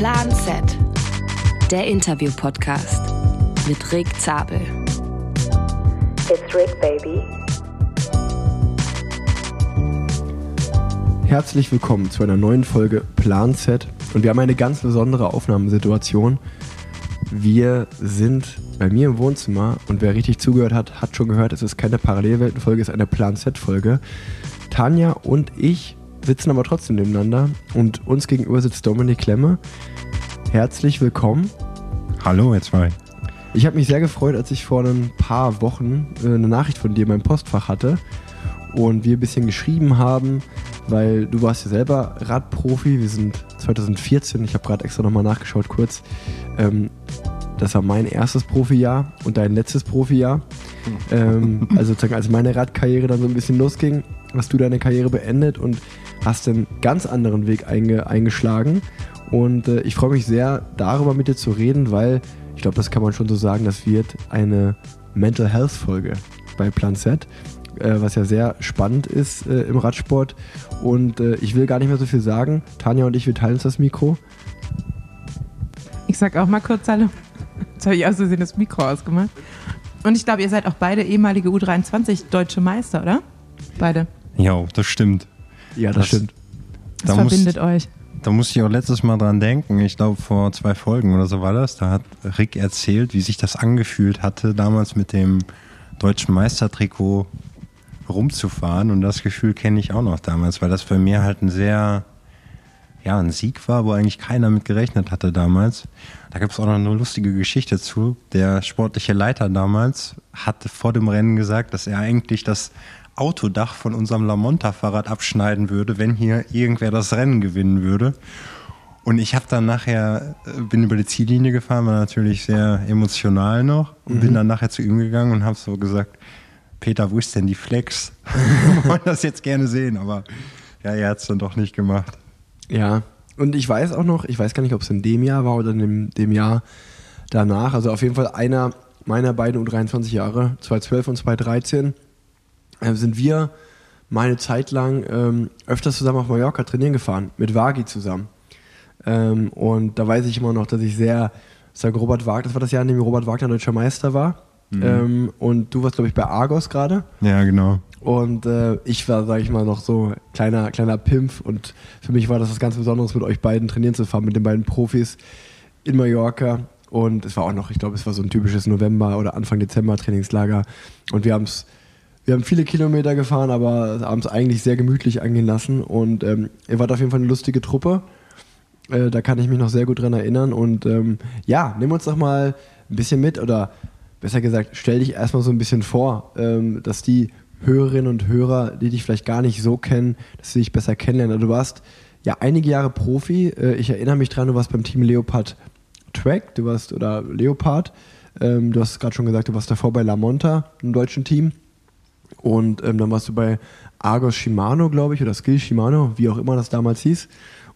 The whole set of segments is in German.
Plan Z, der Interview-Podcast mit Rick Zabel. It's Rick, baby. Herzlich willkommen zu einer neuen Folge Plan Z und wir haben eine ganz besondere Aufnahmesituation. Wir sind bei mir im Wohnzimmer und wer richtig zugehört hat, hat schon gehört, es ist keine Parallelweltenfolge, es ist eine Plan Z-Folge. Tanja und ich sitzen aber trotzdem nebeneinander und uns gegenüber sitzt Dominik Klemme. Herzlich willkommen. Hallo, ihr zwei. Ich habe mich sehr gefreut, als ich vor ein paar Wochen äh, eine Nachricht von dir in meinem Postfach hatte und wir ein bisschen geschrieben haben, weil du warst ja selber Radprofi. Wir sind 2014, ich habe gerade extra nochmal nachgeschaut kurz. Ähm, das war mein erstes Profijahr und dein letztes Profijahr. ähm, also sozusagen, als meine Radkarriere dann so ein bisschen losging, hast du deine Karriere beendet und hast einen ganz anderen Weg einge eingeschlagen. Und äh, ich freue mich sehr, darüber mit dir zu reden, weil ich glaube, das kann man schon so sagen, das wird eine Mental Health Folge bei Plan Z, äh, was ja sehr spannend ist äh, im Radsport. Und äh, ich will gar nicht mehr so viel sagen. Tanja und ich, wir teilen uns das Mikro. Ich sag auch mal kurz Hallo. Jetzt habe ich aus Versehen das Mikro ausgemacht. Und ich glaube, ihr seid auch beide ehemalige U23 deutsche Meister, oder? Beide. Ja, das stimmt. Ja, das, Das- stimmt. Das Da muss- verbindet euch. Da musste ich auch letztes Mal dran denken. Ich glaube, vor zwei Folgen oder so war das. Da hat Rick erzählt, wie sich das angefühlt hatte, damals mit dem deutschen Meistertrikot rumzufahren. Und das Gefühl kenne ich auch noch damals, weil das bei mir halt ein sehr, ja, ein Sieg war, wo eigentlich keiner mit gerechnet hatte damals. Da gibt es auch noch eine lustige Geschichte zu. Der sportliche Leiter damals hatte vor dem Rennen gesagt, dass er eigentlich das Autodach von unserem Lamonta-Fahrrad abschneiden würde, wenn hier irgendwer das Rennen gewinnen würde. Und ich habe dann nachher, äh, bin über die Ziellinie gefahren, war natürlich sehr emotional noch und bin dann nachher zu ihm gegangen und habe so gesagt, Peter, wo ist denn die Flex? Wir wollen das jetzt gerne sehen, aber ja, er hat es dann doch nicht gemacht. Ja, und ich weiß auch noch, ich weiß gar nicht, ob es in dem Jahr war oder in dem, dem Jahr danach, also auf jeden Fall einer meiner beiden U23 Jahre, 2012 und 2013, äh, sind wir mal eine Zeit lang ähm, öfters zusammen auf Mallorca trainieren gefahren, mit Wagi zusammen. Ähm, und da weiß ich immer noch, dass ich sehr, sag Robert Wagner, das war das Jahr, in dem Robert Wagner deutscher Meister war. Ähm, und du warst, glaube ich, bei Argos gerade. Ja, genau. Und äh, ich war, sage ich mal, noch so kleiner, kleiner Pimpf und für mich war das was ganz Besonderes, mit euch beiden trainieren zu fahren, mit den beiden Profis in Mallorca. Und es war auch noch, ich glaube, es war so ein typisches November- oder Anfang Dezember Trainingslager. Und wir haben es, wir haben viele Kilometer gefahren, aber haben es eigentlich sehr gemütlich angehen lassen. Und ähm, ihr wart auf jeden Fall eine lustige Truppe. Äh, da kann ich mich noch sehr gut dran erinnern. Und ähm, ja, nimm uns doch mal ein bisschen mit oder besser gesagt, stell dich erstmal so ein bisschen vor, ähm, dass die Hörerinnen und Hörer, die dich vielleicht gar nicht so kennen, dass sie dich besser kennenlernen. Also Du warst ja einige Jahre Profi. Äh, ich erinnere mich dran, du warst beim Team Leopard Track, du warst oder Leopard. Ähm, du hast gerade schon gesagt, du warst davor bei La Monta, einem deutschen Team. Und ähm, dann warst du bei Argos Shimano, glaube ich, oder Skill Shimano, wie auch immer das damals hieß.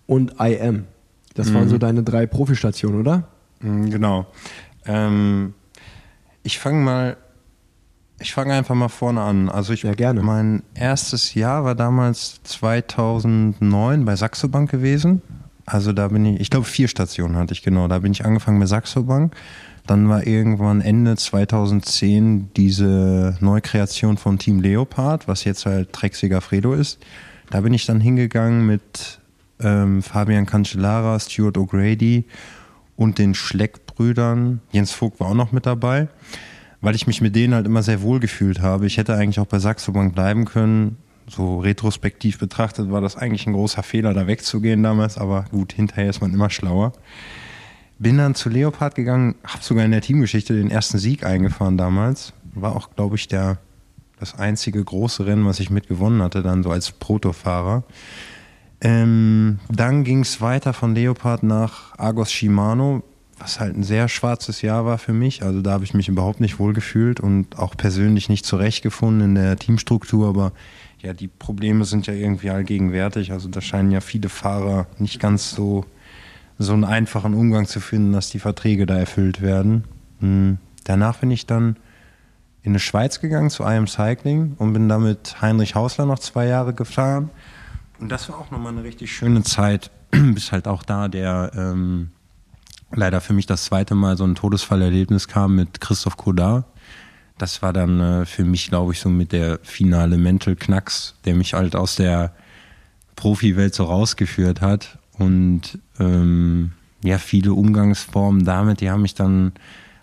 Und IM. Das waren so deine drei Profistationen, oder? Mm, Genau. Ähm, ich fange mal, ich fange einfach mal vorne an. Also ich, Ja, gerne. Mein erstes Jahr war damals 2009 bei Saxo Bank gewesen. Also da bin ich, ich glaube vier Stationen hatte ich genau. Da bin ich angefangen bei Saxo Bank. Dann war irgendwann Ende 2010 diese Neukreation von Team Leopard, was jetzt halt Trek Segafredo ist. Da bin ich dann hingegangen mit ähm, Fabian Cancellara, Stuart O'Grady und den Schleck-Brüdern. Jens Vogt war auch noch mit dabei, weil ich mich mit denen halt immer sehr wohl gefühlt habe. Ich hätte eigentlich auch bei Saxo Bank bleiben können. So retrospektiv betrachtet war das eigentlich ein großer Fehler, da wegzugehen damals, aber gut, hinterher ist man immer schlauer. Bin dann zu Leopard gegangen, habe sogar in der Teamgeschichte den ersten Sieg eingefahren damals. War auch, glaube ich, der, das einzige große Rennen, was ich mitgewonnen hatte, dann so als Protofahrer. Ähm, dann ging es weiter von Leopard nach Argos Shimano, was halt ein sehr schwarzes Jahr war für mich. Also da habe ich mich überhaupt nicht wohl gefühlt und auch persönlich nicht zurechtgefunden in der Teamstruktur. Aber ja, die Probleme sind ja irgendwie allgegenwärtig. Also da scheinen ja viele Fahrer nicht ganz so, so einen einfachen Umgang zu finden, dass die Verträge da erfüllt werden. Hm. Danach bin ich dann in die Schweiz gegangen zu IM Cycling und bin damit Heinrich Hausler noch zwei Jahre gefahren. Und das war auch nochmal eine richtig schöne Zeit, bis halt auch da der, ähm, leider für mich das zweite Mal so ein Todesfallerlebnis kam mit Christoph Kodar. Das war dann äh, für mich, glaube ich, so mit der finale Mental Knacks, der mich halt aus der Profi-Welt so rausgeführt hat. Und ähm, ja, viele Umgangsformen damit, die haben mich dann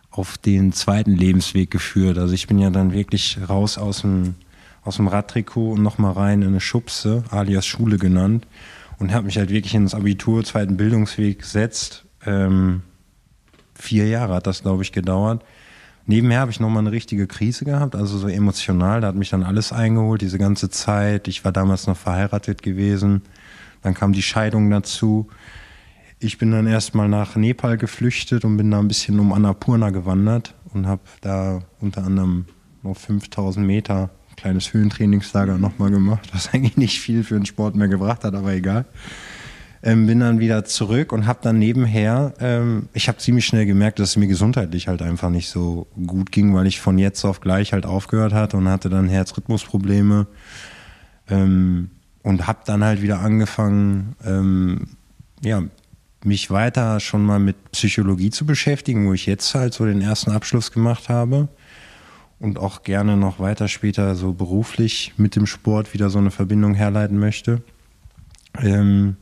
auf den zweiten Lebensweg geführt. Also ich bin ja dann wirklich raus aus dem, aus dem Radtrikot und nochmal rein in eine Schubse, alias Schule genannt, und habe mich halt wirklich ins Abitur, zweiten Bildungsweg gesetzt. Ähm, vier Jahre hat das, glaube ich, gedauert. Nebenher habe ich nochmal eine richtige Krise gehabt, also so emotional. Da hat mich dann alles eingeholt, diese ganze Zeit. Ich war damals noch verheiratet gewesen. Dann kam die Scheidung dazu. Ich bin dann erstmal nach Nepal geflüchtet und bin da ein bisschen um Annapurna gewandert und habe da unter anderem noch 5000 Meter kleines Höhentrainingslager nochmal gemacht, was eigentlich nicht viel für den Sport mehr gebracht hat, aber egal. Ähm, bin dann wieder zurück und habe dann nebenher, ähm, ich habe ziemlich schnell gemerkt, dass es mir gesundheitlich halt einfach nicht so gut ging, weil ich von jetzt auf gleich halt aufgehört hatte und hatte dann Herzrhythmusprobleme ähm, und habe dann halt wieder angefangen, ähm, ja, mich weiter schon mal mit Psychologie zu beschäftigen, wo ich jetzt halt so den ersten Abschluss gemacht habe und auch gerne noch weiter später so beruflich mit dem Sport wieder so eine Verbindung herleiten möchte. Ähm,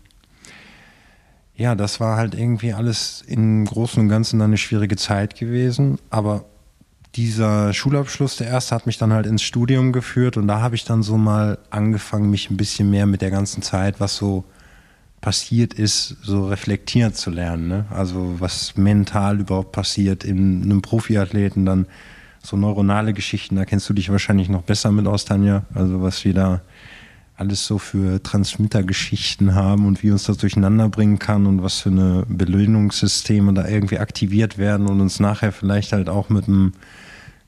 ja, das war halt irgendwie alles im Großen und Ganzen dann eine schwierige Zeit gewesen, aber dieser Schulabschluss, der erste, hat mich dann halt ins Studium geführt und da habe ich dann so mal angefangen, mich ein bisschen mehr mit der ganzen Zeit, was so passiert ist, so reflektieren zu lernen. Ne? Also was mental überhaupt passiert in einem Profiathleten, dann so neuronale Geschichten, da kennst du dich wahrscheinlich noch besser mit aus, Tanja. Also was wir da alles so für Transmittergeschichten haben und wie uns das durcheinander bringen kann und was für eine Belöhnungssysteme da irgendwie aktiviert werden und uns nachher vielleicht halt auch mit einem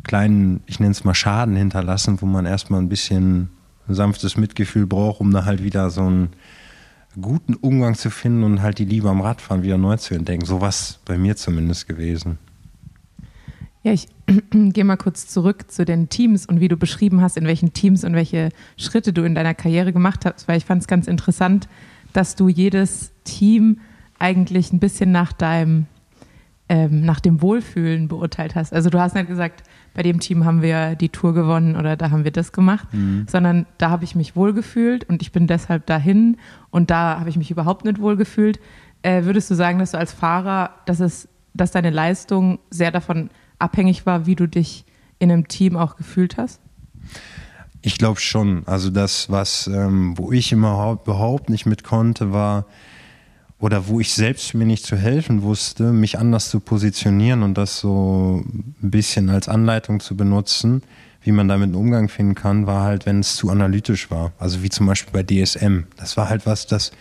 kleinen, ich nenne es mal Schaden hinterlassen, wo man erstmal ein bisschen sanftes Mitgefühl braucht, um da halt wieder so ein guten Umgang zu finden und halt die Liebe am Radfahren wieder neu zu entdecken. So was bei mir zumindest gewesen. Ja, ich gehe mal kurz zurück zu den Teams und wie du beschrieben hast, in welchen Teams und welche Schritte du in deiner Karriere gemacht hast, weil ich fand es ganz interessant, dass du jedes Team eigentlich ein bisschen nach deinem, ähm, nach dem Wohlfühlen beurteilt hast. Also du hast nicht gesagt, bei dem Team haben wir die Tour gewonnen oder da haben wir das gemacht, mhm. sondern da habe ich mich wohlgefühlt und ich bin deshalb dahin und da habe ich mich überhaupt nicht wohlgefühlt. Äh, würdest du sagen, dass du als Fahrer, dass es, dass deine Leistung sehr davon abhängig war, wie du dich in einem Team auch gefühlt hast? Ich glaube schon. Also das, was, ähm, wo ich überhaupt nicht mit konnte, war, oder wo ich selbst mir nicht zu helfen wusste, mich anders zu positionieren und das so ein bisschen als Anleitung zu benutzen, wie man damit einen Umgang finden kann, war halt, wenn es zu analytisch war. Also wie zum Beispiel bei DSM. Das war halt was, das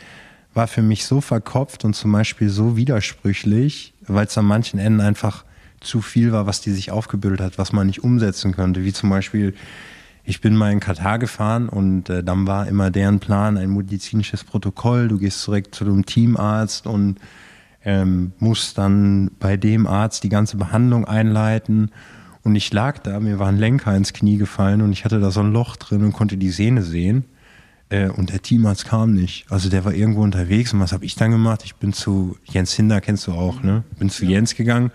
war für mich so verkopft und zum Beispiel so widersprüchlich, weil es an manchen Enden einfach zu viel war, was die sich aufgebildet hat, was man nicht umsetzen könnte. Wie zum Beispiel ich bin mal in Katar gefahren und äh, dann war immer deren Plan ein medizinisches Protokoll. Du gehst direkt zu dem Teamarzt und ähm, musst dann bei dem Arzt die ganze Behandlung einleiten. Und ich lag da, mir war ein Lenker ins Knie gefallen und ich hatte da so ein Loch drin und konnte die Sehne sehen. Äh, und der Teamarzt kam nicht. Also der war irgendwo unterwegs. Und was habe ich dann gemacht? Ich bin zu Jens Hinder, kennst du auch, ne? Bin zu Jens gegangen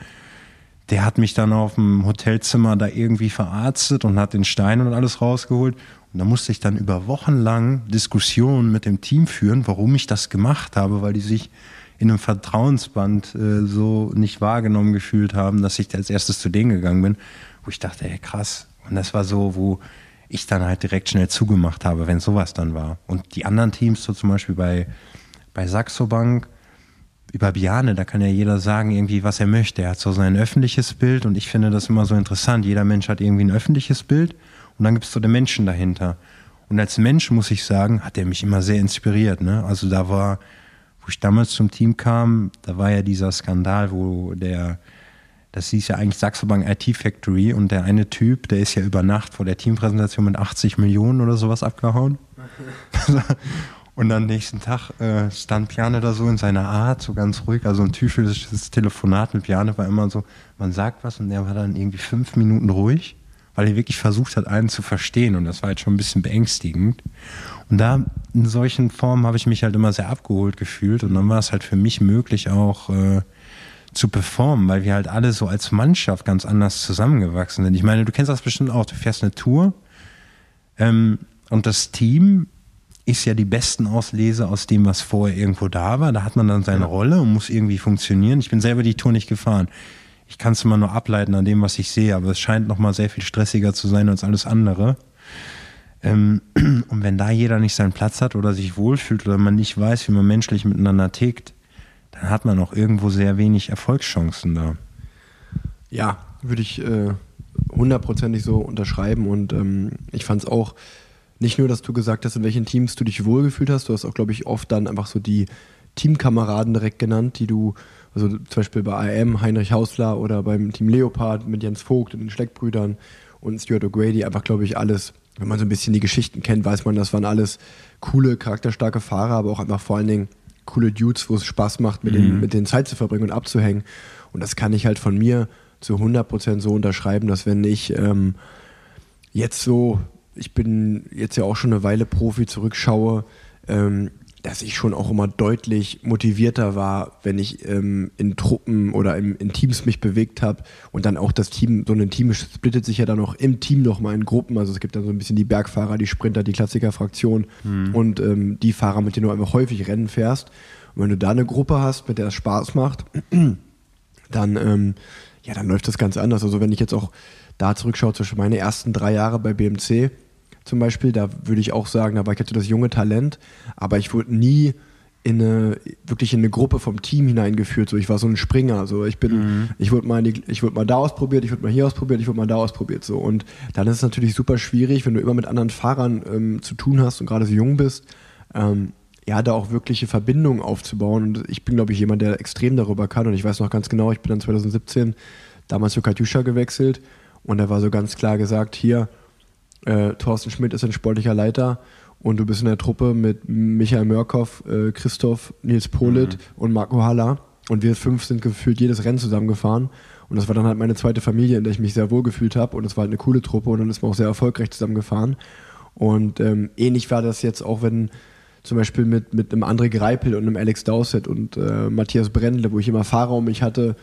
der hat mich dann auf dem Hotelzimmer da irgendwie verarztet und hat den Stein und alles rausgeholt. Und da musste ich dann über Wochen lang Diskussionen mit dem Team führen, warum ich das gemacht habe, weil die sich in einem Vertrauensband äh, so nicht wahrgenommen gefühlt haben, dass ich als erstes zu denen gegangen bin, wo ich dachte, ey, krass. Und das war so, wo ich dann halt direkt schnell zugemacht habe, wenn sowas dann war. Und die anderen Teams, so zum Beispiel bei, bei Saxo Bank, über Biane, da kann ja jeder sagen, irgendwie, was er möchte. Er hat so sein öffentliches Bild und ich finde das immer so interessant. Jeder Mensch hat irgendwie ein öffentliches Bild und dann gibt es so den Menschen dahinter. Und als Mensch, muss ich sagen, hat er mich immer sehr inspiriert. Ne? Also da war, wo ich damals zum Team kam, da war ja dieser Skandal, wo der, das hieß ja eigentlich Saxo Bank IT Factory und der eine Typ, der ist ja über Nacht vor der Teampräsentation mit 80 Millionen oder sowas abgehauen. Und am nächsten Tag äh, stand Piane da so in seiner Art, so ganz ruhig. Also ein typisches Telefonat mit Piane war immer so, man sagt was und der war dann irgendwie fünf Minuten ruhig, weil er wirklich versucht hat, einen zu verstehen. Und das war halt schon ein bisschen beängstigend. Und da in solchen Formen habe ich mich halt immer sehr abgeholt gefühlt. Und dann war es halt für mich möglich auch äh, zu performen, weil wir halt alle so als Mannschaft ganz anders zusammengewachsen sind. Ich meine, du kennst das bestimmt auch, du fährst eine Tour ähm, und das Team ist ja die besten Auslese aus dem, was vorher irgendwo da war. Da hat man dann seine. Rolle und muss irgendwie funktionieren. Ich bin selber die Tour nicht gefahren. Ich kann es immer nur ableiten an dem, was ich sehe, aber es scheint nochmal sehr viel stressiger zu sein als alles andere. Ähm, und wenn da jeder nicht seinen Platz hat oder sich wohlfühlt oder man nicht weiß, wie man menschlich miteinander tickt, dann hat man auch irgendwo sehr wenig Erfolgschancen da. Ja, würde ich äh, hundertprozentig so unterschreiben und ähm, ich fand es auch nicht nur, dass du gesagt hast, in welchen Teams du dich wohlgefühlt hast, du hast auch, glaube ich, oft dann einfach so die Teamkameraden direkt genannt, die du, also zum Beispiel bei AM Heinrich Hausler oder beim Team Leopard mit Jens Vogt und den Schleckbrüdern und Stuart O'Grady, einfach, glaube ich, alles, wenn man so ein bisschen die Geschichten kennt, weiß man, das waren alles coole, charakterstarke Fahrer, aber auch einfach vor allen Dingen coole Dudes, wo es Spaß macht, mit, mhm. den, mit denen Zeit zu verbringen und abzuhängen. Und das kann ich halt von mir zu 100% so unterschreiben, dass wenn ich ähm, jetzt so, ich bin jetzt ja auch schon eine Weile Profi, zurückschaue, ähm, dass ich schon auch immer deutlich motivierter war, wenn ich ähm, in Truppen oder in, in Teams mich bewegt habe und dann auch das Team, so ein Team splittet sich ja dann auch im Team nochmal in Gruppen. Also es gibt dann so ein bisschen die Bergfahrer, die Sprinter, die Klassikerfraktion mhm. und ähm, die Fahrer, mit denen du einfach häufig Rennen fährst. Und wenn du da eine Gruppe hast, mit der es Spaß macht, dann, ähm, ja, dann läuft das ganz anders. Also wenn ich jetzt auch da zurückschaue, zwischen meine ersten drei Jahre bei BMC, zum Beispiel, da würde ich auch sagen, da war ich hatte das junge Talent, aber ich wurde nie in eine, wirklich in eine Gruppe vom Team hineingeführt. So, ich war so ein Springer. So, ich bin, mhm. ich wurde mal, ich wurde mal da ausprobiert, ich wurde mal hier ausprobiert, ich wurde mal da ausprobiert. So, und dann ist es natürlich super schwierig, wenn du immer mit anderen Fahrern ähm, zu tun hast und gerade so jung bist, ähm, ja, da auch wirkliche Verbindungen aufzubauen. Und ich bin, glaube ich, jemand, der extrem darüber kann. Und ich weiß noch ganz genau, ich bin dann 2017 damals zu Katjuscha gewechselt und da war so ganz klar gesagt, hier, äh, Thorsten Schmidt ist ein sportlicher Leiter und du bist in der Truppe mit Michael Mörkow, äh, Christoph, Nils Polit mhm. und Marco Haller. Und wir fünf sind gefühlt jedes Rennen zusammengefahren. Und das war dann halt meine zweite Familie, in der ich mich sehr wohl gefühlt habe. Und es war halt eine coole Truppe und dann ist man auch sehr erfolgreich zusammengefahren. Und ähm, ähnlich war das jetzt auch, wenn zum Beispiel mit, mit einem André Greipel und einem Alex Dowsett und äh, Matthias Brendle, wo ich immer Fahrer um mich hatte,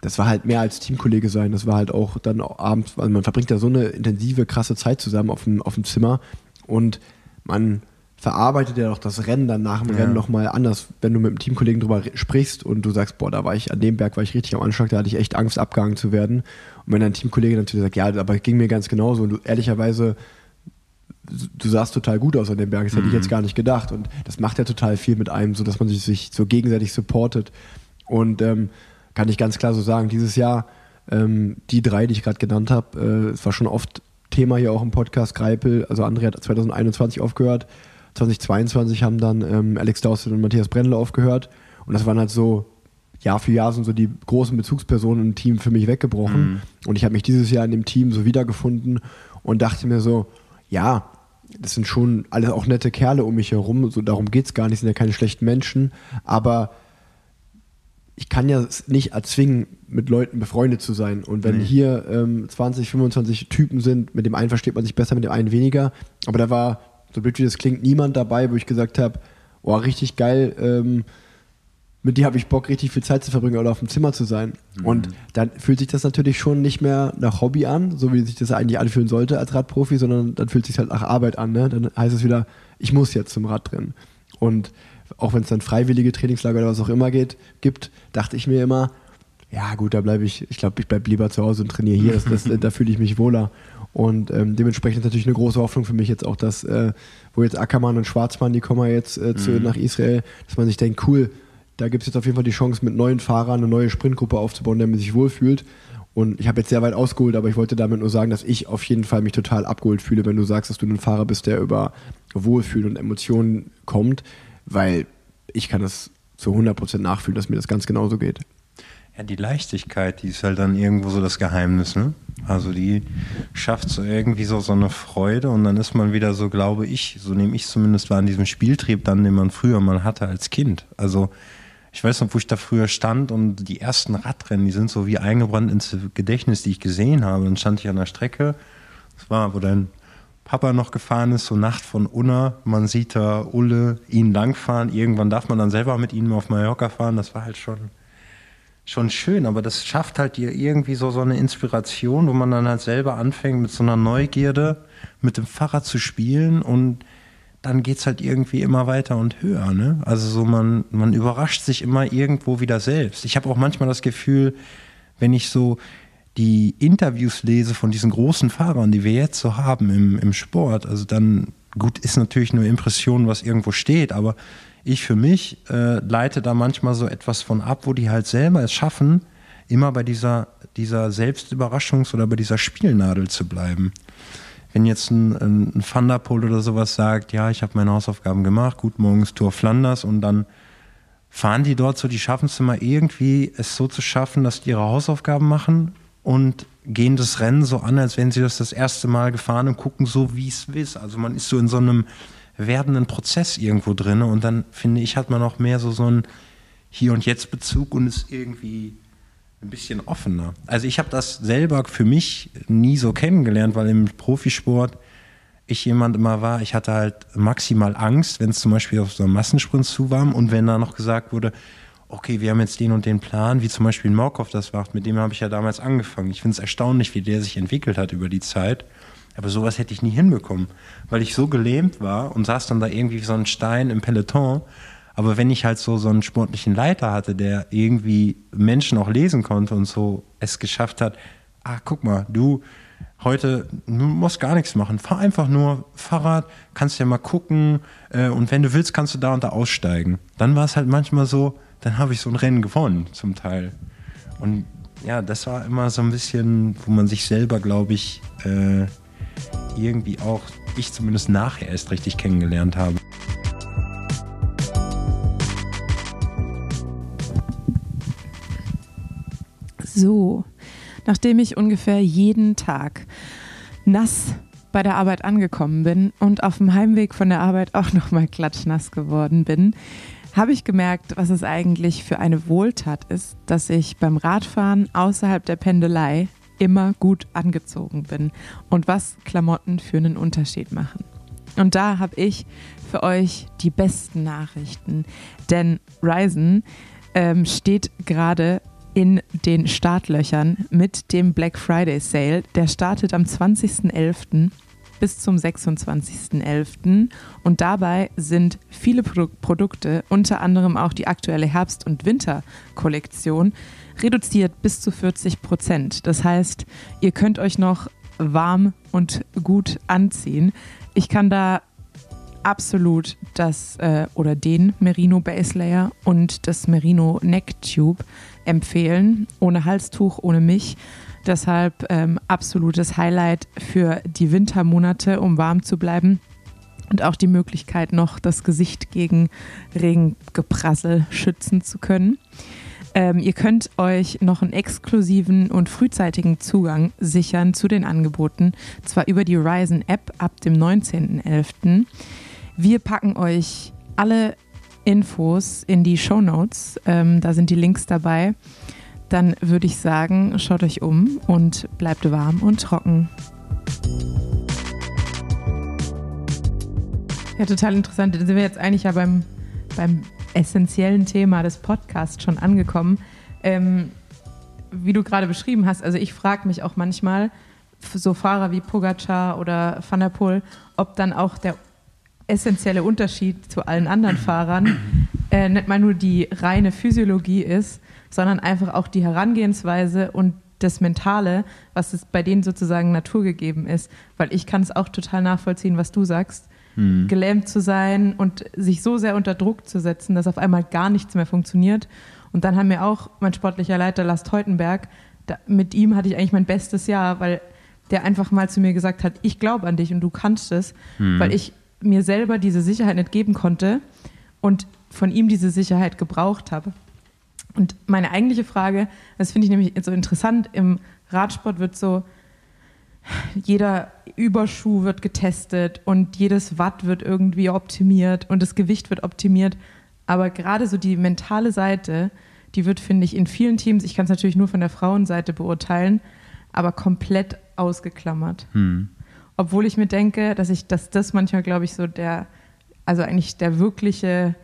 das war halt mehr als Teamkollege sein. Das war halt auch dann abends, also man verbringt ja so eine intensive, krasse Zeit zusammen auf dem, auf dem Zimmer und man verarbeitet ja doch das Rennen dann nach dem ja. Rennen nochmal anders, wenn du mit einem Teamkollegen drüber sprichst und du sagst, boah, da war ich, an dem Berg war ich richtig am Anschlag, da hatte ich echt Angst, abgehangen zu werden. Und wenn dein Teamkollege natürlich sagt, ja, aber ging mir ganz genauso und du ehrlicherweise du sahst total gut aus an dem Berg, das hätte mhm. ich jetzt gar nicht gedacht. Und das macht ja total viel mit einem, so dass man sich so gegenseitig supportet. Und ähm, kann ich ganz klar so sagen, dieses Jahr, ähm, die drei, die ich gerade genannt habe, äh, es war schon oft Thema hier auch im Podcast, Greipel, also André hat 2021 aufgehört, 2022 haben dann ähm, Alex Dawson und Matthias Brendle aufgehört und das waren halt so Jahr für Jahr sind so die großen Bezugspersonen im Team für mich weggebrochen. Mhm. Und ich habe mich dieses Jahr in dem Team so wiedergefunden und dachte mir so, ja, das sind schon alle auch nette Kerle um mich herum, so darum geht es gar nicht, sind ja keine schlechten Menschen, aber ich kann ja nicht erzwingen, mit Leuten befreundet zu sein. Und wenn nee. hier ähm, 20, 25 Typen sind, mit dem einen versteht man sich besser, mit dem einen weniger. Aber da war, so blöd wie das klingt, niemand dabei, wo ich gesagt habe, oh, richtig geil, ähm, mit dir habe ich Bock, richtig viel Zeit zu verbringen oder auf dem Zimmer zu sein. Mhm. Und dann fühlt sich das natürlich schon nicht mehr nach Hobby an, so wie sich das eigentlich anfühlen sollte als Radprofi, sondern dann fühlt sich halt nach Arbeit an. Ne? Dann heißt es wieder, ich muss jetzt zum Rad drin. Und auch wenn es dann freiwillige Trainingslager oder was auch immer geht, gibt, dachte ich mir immer, ja gut, da bleibe ich, ich glaube, ich bleibe lieber zu Hause und trainiere hier, das, das, da fühle ich mich wohler. Und ähm, dementsprechend ist natürlich eine große Hoffnung für mich jetzt auch, dass, äh, wo jetzt Ackermann und Schwarzmann, die kommen ja jetzt äh, zu, mhm. nach Israel, dass man sich denkt, cool, da gibt es jetzt auf jeden Fall die Chance, mit neuen Fahrern eine neue Sprintgruppe aufzubauen, der man sich wohlfühlt. Und ich habe jetzt sehr weit ausgeholt, aber ich wollte damit nur sagen, dass ich auf jeden Fall mich total abgeholt fühle, wenn du sagst, dass du ein Fahrer bist, der über Wohlfühl und Emotionen kommt weil ich kann das zu 100% nachfühlen, dass mir das ganz genauso geht. Ja, die Leichtigkeit, die ist halt dann irgendwo so das Geheimnis, ne? Also die schafft so irgendwie so, so eine Freude und dann ist man wieder so, glaube ich, so nehme ich zumindest war an diesem Spieltrieb dann, den man früher mal hatte als Kind. Also ich weiß noch, wo ich da früher stand und die ersten Radrennen, die sind so wie eingebrannt ins Gedächtnis, die ich gesehen habe. Dann stand ich an der Strecke, das war, wo dein Papa noch gefahren ist, so Nacht von Unna. Man sieht da Ulle ihn langfahren. Irgendwann darf man dann selber mit ihm auf Mallorca fahren. Das war halt schon schon schön, aber das schafft halt dir irgendwie so, so eine Inspiration, wo man dann halt selber anfängt mit so einer Neugierde mit dem Fahrrad zu spielen und dann geht es halt irgendwie immer weiter und höher. Ne? Also so man, man überrascht sich immer irgendwo wieder selbst. Ich habe auch manchmal das Gefühl, wenn ich so die Interviews lese von diesen großen Fahrern, die wir jetzt so haben im, im Sport, also dann, gut, ist natürlich nur Impression, was irgendwo steht, aber ich für mich äh, leite da manchmal so etwas von ab, wo die halt selber es schaffen, immer bei dieser, dieser Selbstüberraschungs- oder bei dieser Spielnadel zu bleiben. Wenn jetzt ein, ein Thunderpol oder sowas sagt, ja, ich habe meine Hausaufgaben gemacht, gut, morgens Tour Flanders und dann fahren die dort so, die schaffen es immer irgendwie, es so zu schaffen, dass die ihre Hausaufgaben machen und gehen das Rennen so an, als wenn sie das das erste Mal gefahren und gucken so, wie es ist. Also man ist so in so einem werdenden Prozess irgendwo drin und dann finde ich, hat man auch mehr so, so einen Hier- und Jetzt-Bezug und ist irgendwie ein bisschen offener. Also ich habe das selber für mich nie so kennengelernt, weil im Profisport ich jemand immer war, ich hatte halt maximal Angst, wenn es zum Beispiel auf so einem Massensprint zu war und wenn da noch gesagt wurde, okay, wir haben jetzt den und den Plan, wie zum Beispiel Morkov das macht, mit dem habe ich ja damals angefangen. Ich finde es erstaunlich, wie der sich entwickelt hat über die Zeit. Aber sowas hätte ich nie hinbekommen, weil ich so gelähmt war und saß dann da irgendwie wie so ein Stein im Peloton. Aber wenn ich halt so, so einen sportlichen Leiter hatte, der irgendwie Menschen auch lesen konnte und so es geschafft hat, ah, guck mal, du heute, du musst gar nichts machen, fahr einfach nur Fahrrad, kannst ja mal gucken äh, und wenn du willst, kannst du da und da aussteigen. Dann war es halt manchmal so, dann habe ich so ein Rennen gewonnen, zum Teil. Und ja, das war immer so ein bisschen, wo man sich selber, glaube ich, äh, irgendwie auch, ich zumindest nachher erst richtig kennengelernt habe. So, nachdem ich ungefähr jeden Tag nass bei der Arbeit angekommen bin und auf dem Heimweg von der Arbeit auch nochmal klatschnass geworden bin, habe ich gemerkt, was es eigentlich für eine Wohltat ist, dass ich beim Radfahren außerhalb der Pendelei immer gut angezogen bin und was Klamotten für einen Unterschied machen. Und da habe ich für euch die besten Nachrichten, denn Ryzen ähm, steht gerade in den Startlöchern mit dem Black Friday Sale. Der startet am 20.11 bis zum 26.11. Und dabei sind viele Pro Produkte, unter anderem auch die aktuelle Herbst- und Winterkollektion, reduziert bis zu 40 Prozent. Das heißt, ihr könnt euch noch warm und gut anziehen. Ich kann da absolut das äh, oder den Merino Base Layer und das Merino Neck Tube empfehlen. Ohne Halstuch, ohne mich. Deshalb ähm, absolutes Highlight für die Wintermonate, um warm zu bleiben. Und auch die Möglichkeit, noch das Gesicht gegen Regengeprassel schützen zu können. Ähm, ihr könnt euch noch einen exklusiven und frühzeitigen Zugang sichern zu den Angeboten, zwar über die Ryzen App ab dem 19.11. Wir packen euch alle Infos in die Show Notes, ähm, da sind die Links dabei dann würde ich sagen, schaut euch um und bleibt warm und trocken. Ja, total interessant. Da sind wir jetzt eigentlich ja beim, beim essentiellen Thema des Podcasts schon angekommen. Ähm, wie du gerade beschrieben hast, also ich frage mich auch manchmal, so Fahrer wie Pogacar oder Van der Poel, ob dann auch der essentielle Unterschied zu allen anderen Fahrern äh, nicht mal nur die reine Physiologie ist, sondern einfach auch die Herangehensweise und das Mentale, was es bei denen sozusagen naturgegeben ist. Weil ich kann es auch total nachvollziehen, was du sagst. Mhm. Gelähmt zu sein und sich so sehr unter Druck zu setzen, dass auf einmal gar nichts mehr funktioniert. Und dann haben mir auch mein sportlicher Leiter Lars Teutenberg, da, mit ihm hatte ich eigentlich mein bestes Jahr, weil der einfach mal zu mir gesagt hat, ich glaube an dich und du kannst es, mhm. weil ich mir selber diese Sicherheit nicht geben konnte und von ihm diese Sicherheit gebraucht habe. Und meine eigentliche Frage, das finde ich nämlich so interessant, im Radsport wird so, jeder Überschuh wird getestet und jedes Watt wird irgendwie optimiert und das Gewicht wird optimiert. Aber gerade so die mentale Seite, die wird, finde ich, in vielen Teams, ich kann es natürlich nur von der Frauenseite beurteilen, aber komplett ausgeklammert. Hm. Obwohl ich mir denke, dass ich, dass das manchmal, glaube ich, so der, also eigentlich der wirkliche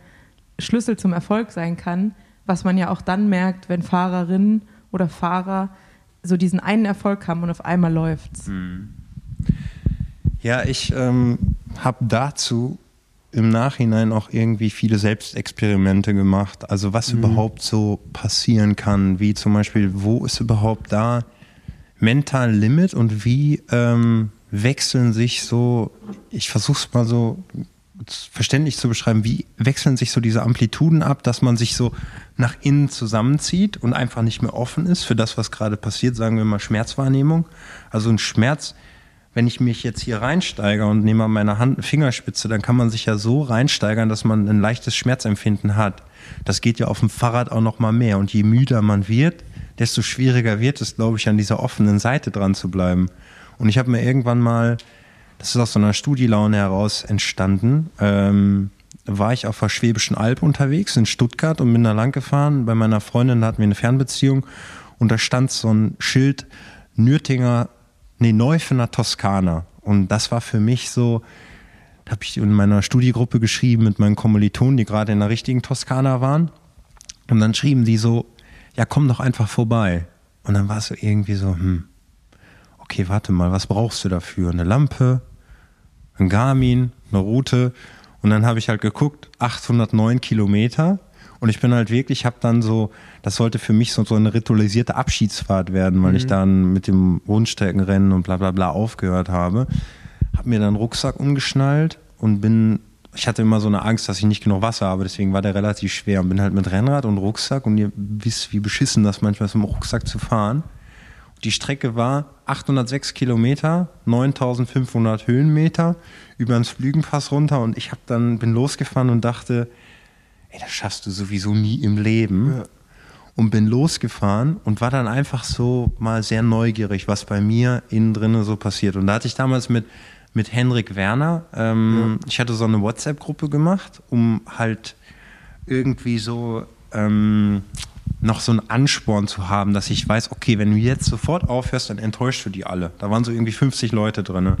Schlüssel zum Erfolg sein kann, was man ja auch dann merkt, wenn Fahrerinnen oder Fahrer so diesen einen Erfolg haben und auf einmal läuft's. Ja, ich ähm, habe dazu im Nachhinein auch irgendwie viele Selbstexperimente gemacht. Also was überhaupt so passieren kann, wie zum Beispiel, wo ist überhaupt da mental Limit und wie ähm, wechseln sich so, ich versuche es mal so verständlich zu beschreiben, wie wechseln sich so diese Amplituden ab, dass man sich so nach innen zusammenzieht und einfach nicht mehr offen ist für das, was gerade passiert, sagen wir mal Schmerzwahrnehmung. Also ein Schmerz, wenn ich mich jetzt hier reinsteige und nehme an meiner Hand eine Fingerspitze, dann kann man sich ja so reinsteigern, dass man ein leichtes Schmerzempfinden hat. Das geht ja auf dem Fahrrad auch noch mal mehr. Und je müder man wird, desto schwieriger wird es, glaube ich, an dieser offenen Seite dran zu bleiben. Und ich habe mir irgendwann mal, das ist aus so einer Studielaune heraus entstanden, ähm, war ich auf der Schwäbischen Alb unterwegs in Stuttgart und bin da lang gefahren. Bei meiner Freundin da hatten wir eine Fernbeziehung und da stand so ein Schild Nürtinger, nee, Neufener Toskana. Und das war für mich so, da habe ich in meiner Studiegruppe geschrieben mit meinen Kommilitonen, die gerade in der richtigen Toskana waren. Und dann schrieben die so, ja, komm doch einfach vorbei. Und dann war es so irgendwie so, hm, okay, warte mal, was brauchst du dafür? Eine Lampe, ein Garmin, eine Route. Und dann habe ich halt geguckt, 809 Kilometer. Und ich bin halt wirklich, ich habe dann so, das sollte für mich so, so eine ritualisierte Abschiedsfahrt werden, weil ich dann mit dem Rundstreckenrennen und bla bla bla aufgehört habe. Habe mir dann Rucksack umgeschnallt und bin, ich hatte immer so eine Angst, dass ich nicht genug Wasser habe, deswegen war der relativ schwer und bin halt mit Rennrad und Rucksack und ihr wisst, wie beschissen das manchmal ist, mit dem Rucksack zu fahren. Die Strecke war 806 Kilometer, 9500 Höhenmeter über den Flügenpass runter und ich hab dann bin losgefahren und dachte, ey, das schaffst du sowieso nie im Leben. Und bin losgefahren und war dann einfach so mal sehr neugierig, was bei mir innen drinnen so passiert. Und da hatte ich damals mit, mit Henrik Werner, ähm, ich hatte so eine WhatsApp-Gruppe gemacht, um halt irgendwie so ähm, noch so einen Ansporn zu haben, dass ich weiß, okay, wenn du jetzt sofort aufhörst, dann enttäuschst du die alle. Da waren so irgendwie 50 Leute drin.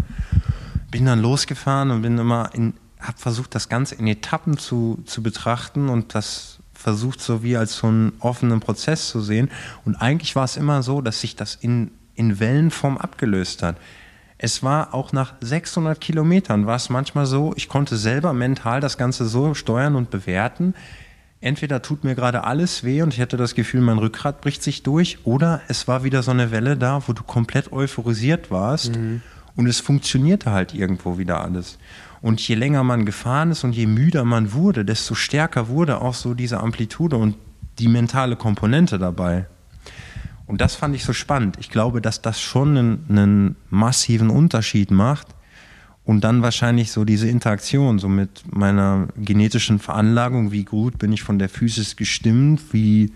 Bin dann losgefahren und bin immer in, habe versucht, das Ganze in Etappen zu, zu betrachten und das versucht so wie als so einen offenen Prozess zu sehen. Und eigentlich war es immer so, dass sich das in, in Wellenform abgelöst hat. Es war auch nach 600 Kilometern war es manchmal so, ich konnte selber mental das Ganze so steuern und bewerten. Entweder tut mir gerade alles weh und ich hatte das Gefühl, mein Rückgrat bricht sich durch, oder es war wieder so eine Welle da, wo du komplett euphorisiert warst und es funktionierte halt irgendwo wieder alles. Und je länger man gefahren ist und je müder man wurde, desto stärker wurde auch so diese Amplitude und die mentale Komponente dabei. Und das fand ich so spannend. Ich glaube, dass das schon einen, einen massiven Unterschied macht. Und dann wahrscheinlich so diese Interaktion, so mit meiner genetischen Veranlagung, wie gut bin ich von der Physis gestimmt, wie,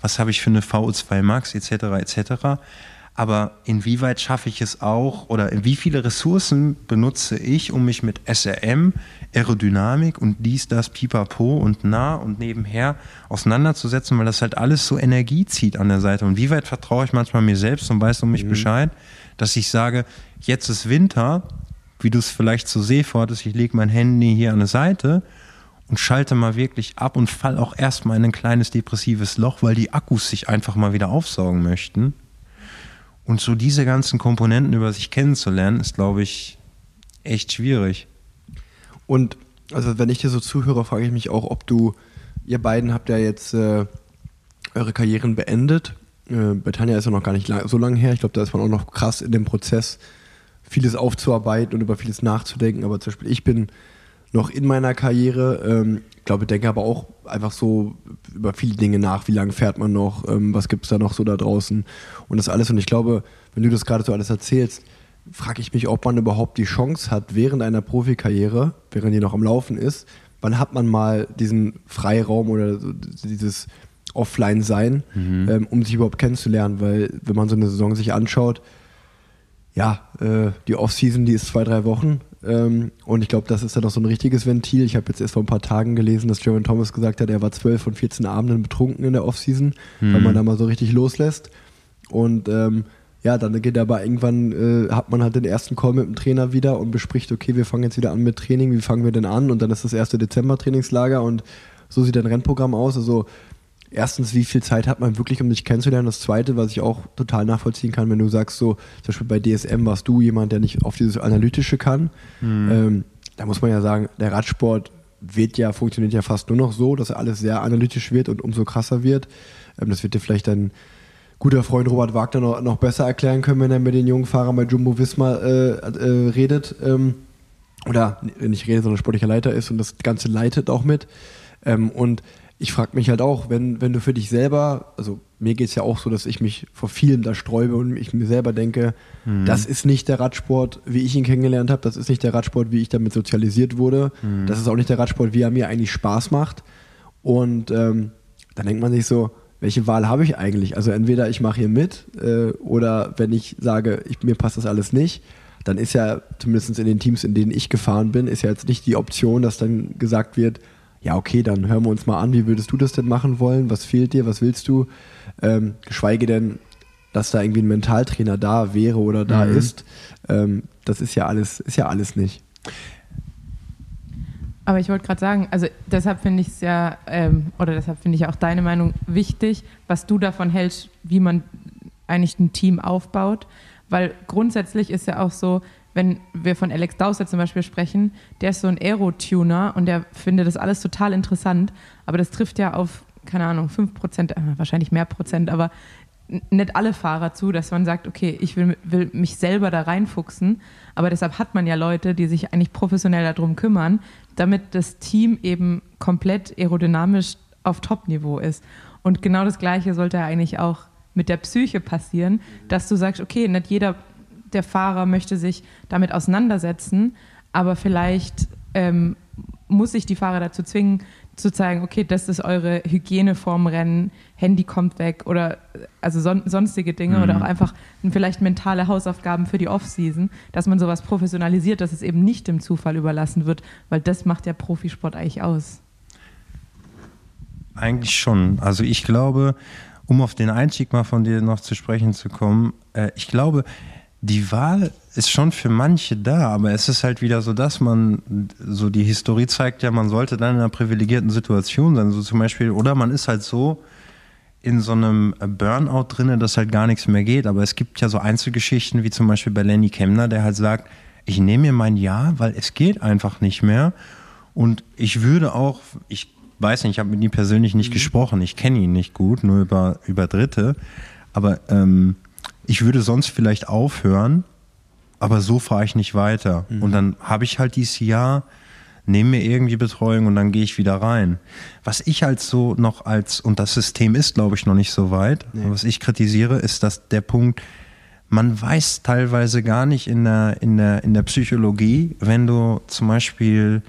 was habe ich für eine VO2 Max, etc., etc. Aber inwieweit schaffe ich es auch oder wie viele Ressourcen benutze ich, um mich mit SRM, Aerodynamik und dies, das, pipapo und nah und nebenher auseinanderzusetzen, weil das halt alles so Energie zieht an der Seite. Und wie weit vertraue ich manchmal mir selbst und weiß um mich Bescheid, dass ich sage, jetzt ist Winter, wie du es vielleicht zu Seefahrt hattest, ich lege mein Handy hier an der Seite und schalte mal wirklich ab und fall auch erstmal in ein kleines depressives Loch, weil die Akkus sich einfach mal wieder aufsaugen möchten. Und so diese ganzen Komponenten über sich kennenzulernen, ist, glaube ich, echt schwierig. Und also wenn ich dir so zuhöre, frage ich mich auch, ob du, ihr beiden habt ja jetzt äh, eure Karrieren beendet. Äh, bei Tanja ist ja noch gar nicht lang, so lange her. Ich glaube, da ist man auch noch krass in dem Prozess, vieles aufzuarbeiten und über vieles nachzudenken. Aber zum Beispiel, ich bin noch in meiner Karriere, ähm, glaube, denke aber auch einfach so über viele Dinge nach. Wie lange fährt man noch? Ähm, was gibt es da noch so da draußen? Und das alles. Und ich glaube, wenn du das gerade so alles erzählst, frage ich mich, ob man überhaupt die Chance hat, während einer Profikarriere, während die noch am Laufen ist, wann hat man mal diesen Freiraum oder so dieses Offline-Sein, ähm, um sich überhaupt kennenzulernen? Weil, wenn man so eine Saison sich anschaut, ja, äh, die Offseason, die ist zwei, drei Wochen. Ähm, und ich glaube, das ist dann noch so ein richtiges Ventil. Ich habe jetzt erst vor ein paar Tagen gelesen, dass Jeremy Thomas gesagt hat, er war zwölf von 14 Abenden betrunken in der Offseason, weil man da mal so richtig loslässt. Und ähm, ja, dann geht aber irgendwann, äh, hat man halt den ersten Call mit dem Trainer wieder und bespricht, okay, wir fangen jetzt wieder an mit Training, wie fangen wir denn an? Und dann ist das erste Dezember-Trainingslager und so sieht dein Rennprogramm aus. Also erstens, wie viel Zeit hat man wirklich, um dich kennenzulernen? Das zweite, was ich auch total nachvollziehen kann, wenn du sagst, so, zum Beispiel bei DSM warst du jemand, der nicht auf dieses Analytische kann. Mhm. Ähm, da muss man ja sagen, der Radsport wird ja, funktioniert ja fast nur noch so, dass alles sehr analytisch wird und umso krasser wird. Ähm, das wird dir vielleicht dein guter Freund Robert Wagner noch, noch besser erklären können, wenn er mit den jungen Fahrern bei Jumbo Visma äh, äh, redet. Ähm, oder nicht redet, sondern sportlicher Leiter ist und das Ganze leitet auch mit. Ähm, und ich frage mich halt auch, wenn, wenn du für dich selber, also mir geht es ja auch so, dass ich mich vor vielen da sträube und ich mir selber denke, mhm. das ist nicht der Radsport, wie ich ihn kennengelernt habe, das ist nicht der Radsport, wie ich damit sozialisiert wurde, mhm. das ist auch nicht der Radsport, wie er mir eigentlich Spaß macht. Und ähm, dann denkt man sich so, welche Wahl habe ich eigentlich? Also entweder ich mache hier mit äh, oder wenn ich sage, ich, mir passt das alles nicht, dann ist ja zumindest in den Teams, in denen ich gefahren bin, ist ja jetzt nicht die Option, dass dann gesagt wird, ja, okay, dann hören wir uns mal an, wie würdest du das denn machen wollen? Was fehlt dir? Was willst du? Ähm, geschweige denn, dass da irgendwie ein Mentaltrainer da wäre oder da mhm. ist. Ähm, das ist ja alles, ist ja alles nicht. Aber ich wollte gerade sagen, also deshalb finde ich es ja, ähm, oder deshalb finde ich auch deine Meinung wichtig, was du davon hältst, wie man eigentlich ein Team aufbaut. Weil grundsätzlich ist ja auch so, wenn wir von Alex Dowser zum Beispiel sprechen, der ist so ein Aero-Tuner und der findet das alles total interessant, aber das trifft ja auf, keine Ahnung, 5 Prozent, äh, wahrscheinlich mehr Prozent, aber nicht alle Fahrer zu, dass man sagt, okay, ich will, will, mich selber da reinfuchsen, aber deshalb hat man ja Leute, die sich eigentlich professionell darum kümmern, damit das Team eben komplett aerodynamisch auf Top-Niveau ist. Und genau das Gleiche sollte eigentlich auch mit der Psyche passieren, dass du sagst, okay, nicht jeder der Fahrer möchte sich damit auseinandersetzen, aber vielleicht ähm, muss ich die Fahrer dazu zwingen, zu zeigen, okay, das ist eure Hygiene vorm Rennen, Handy kommt weg oder also son sonstige Dinge mhm. oder auch einfach vielleicht mentale Hausaufgaben für die Offseason, dass man sowas professionalisiert, dass es eben nicht dem Zufall überlassen wird, weil das macht der Profisport eigentlich aus. Eigentlich schon. Also ich glaube, um auf den Einstieg mal von dir noch zu sprechen zu kommen, äh, ich glaube, die Wahl ist schon für manche da, aber es ist halt wieder so, dass man, so die Historie zeigt ja, man sollte dann in einer privilegierten Situation sein, so zum Beispiel, oder man ist halt so in so einem Burnout drinne, dass halt gar nichts mehr geht, aber es gibt ja so Einzelgeschichten, wie zum Beispiel bei Lenny Kemner, der halt sagt, ich nehme mir mein Jahr, weil es geht einfach nicht mehr. Und ich würde auch, ich weiß nicht, ich habe mit ihm persönlich nicht mhm. gesprochen, ich kenne ihn nicht gut, nur über, über Dritte, aber ähm, ich würde sonst vielleicht aufhören, aber so fahre ich nicht weiter. Mhm. Und dann habe ich halt dieses Jahr, nehme mir irgendwie Betreuung und dann gehe ich wieder rein. Was ich halt so noch als, und das System ist, glaube ich, noch nicht so weit, nee. was ich kritisiere, ist, dass der Punkt, man weiß teilweise gar nicht in der, in der, in der Psychologie, wenn du zum Beispiel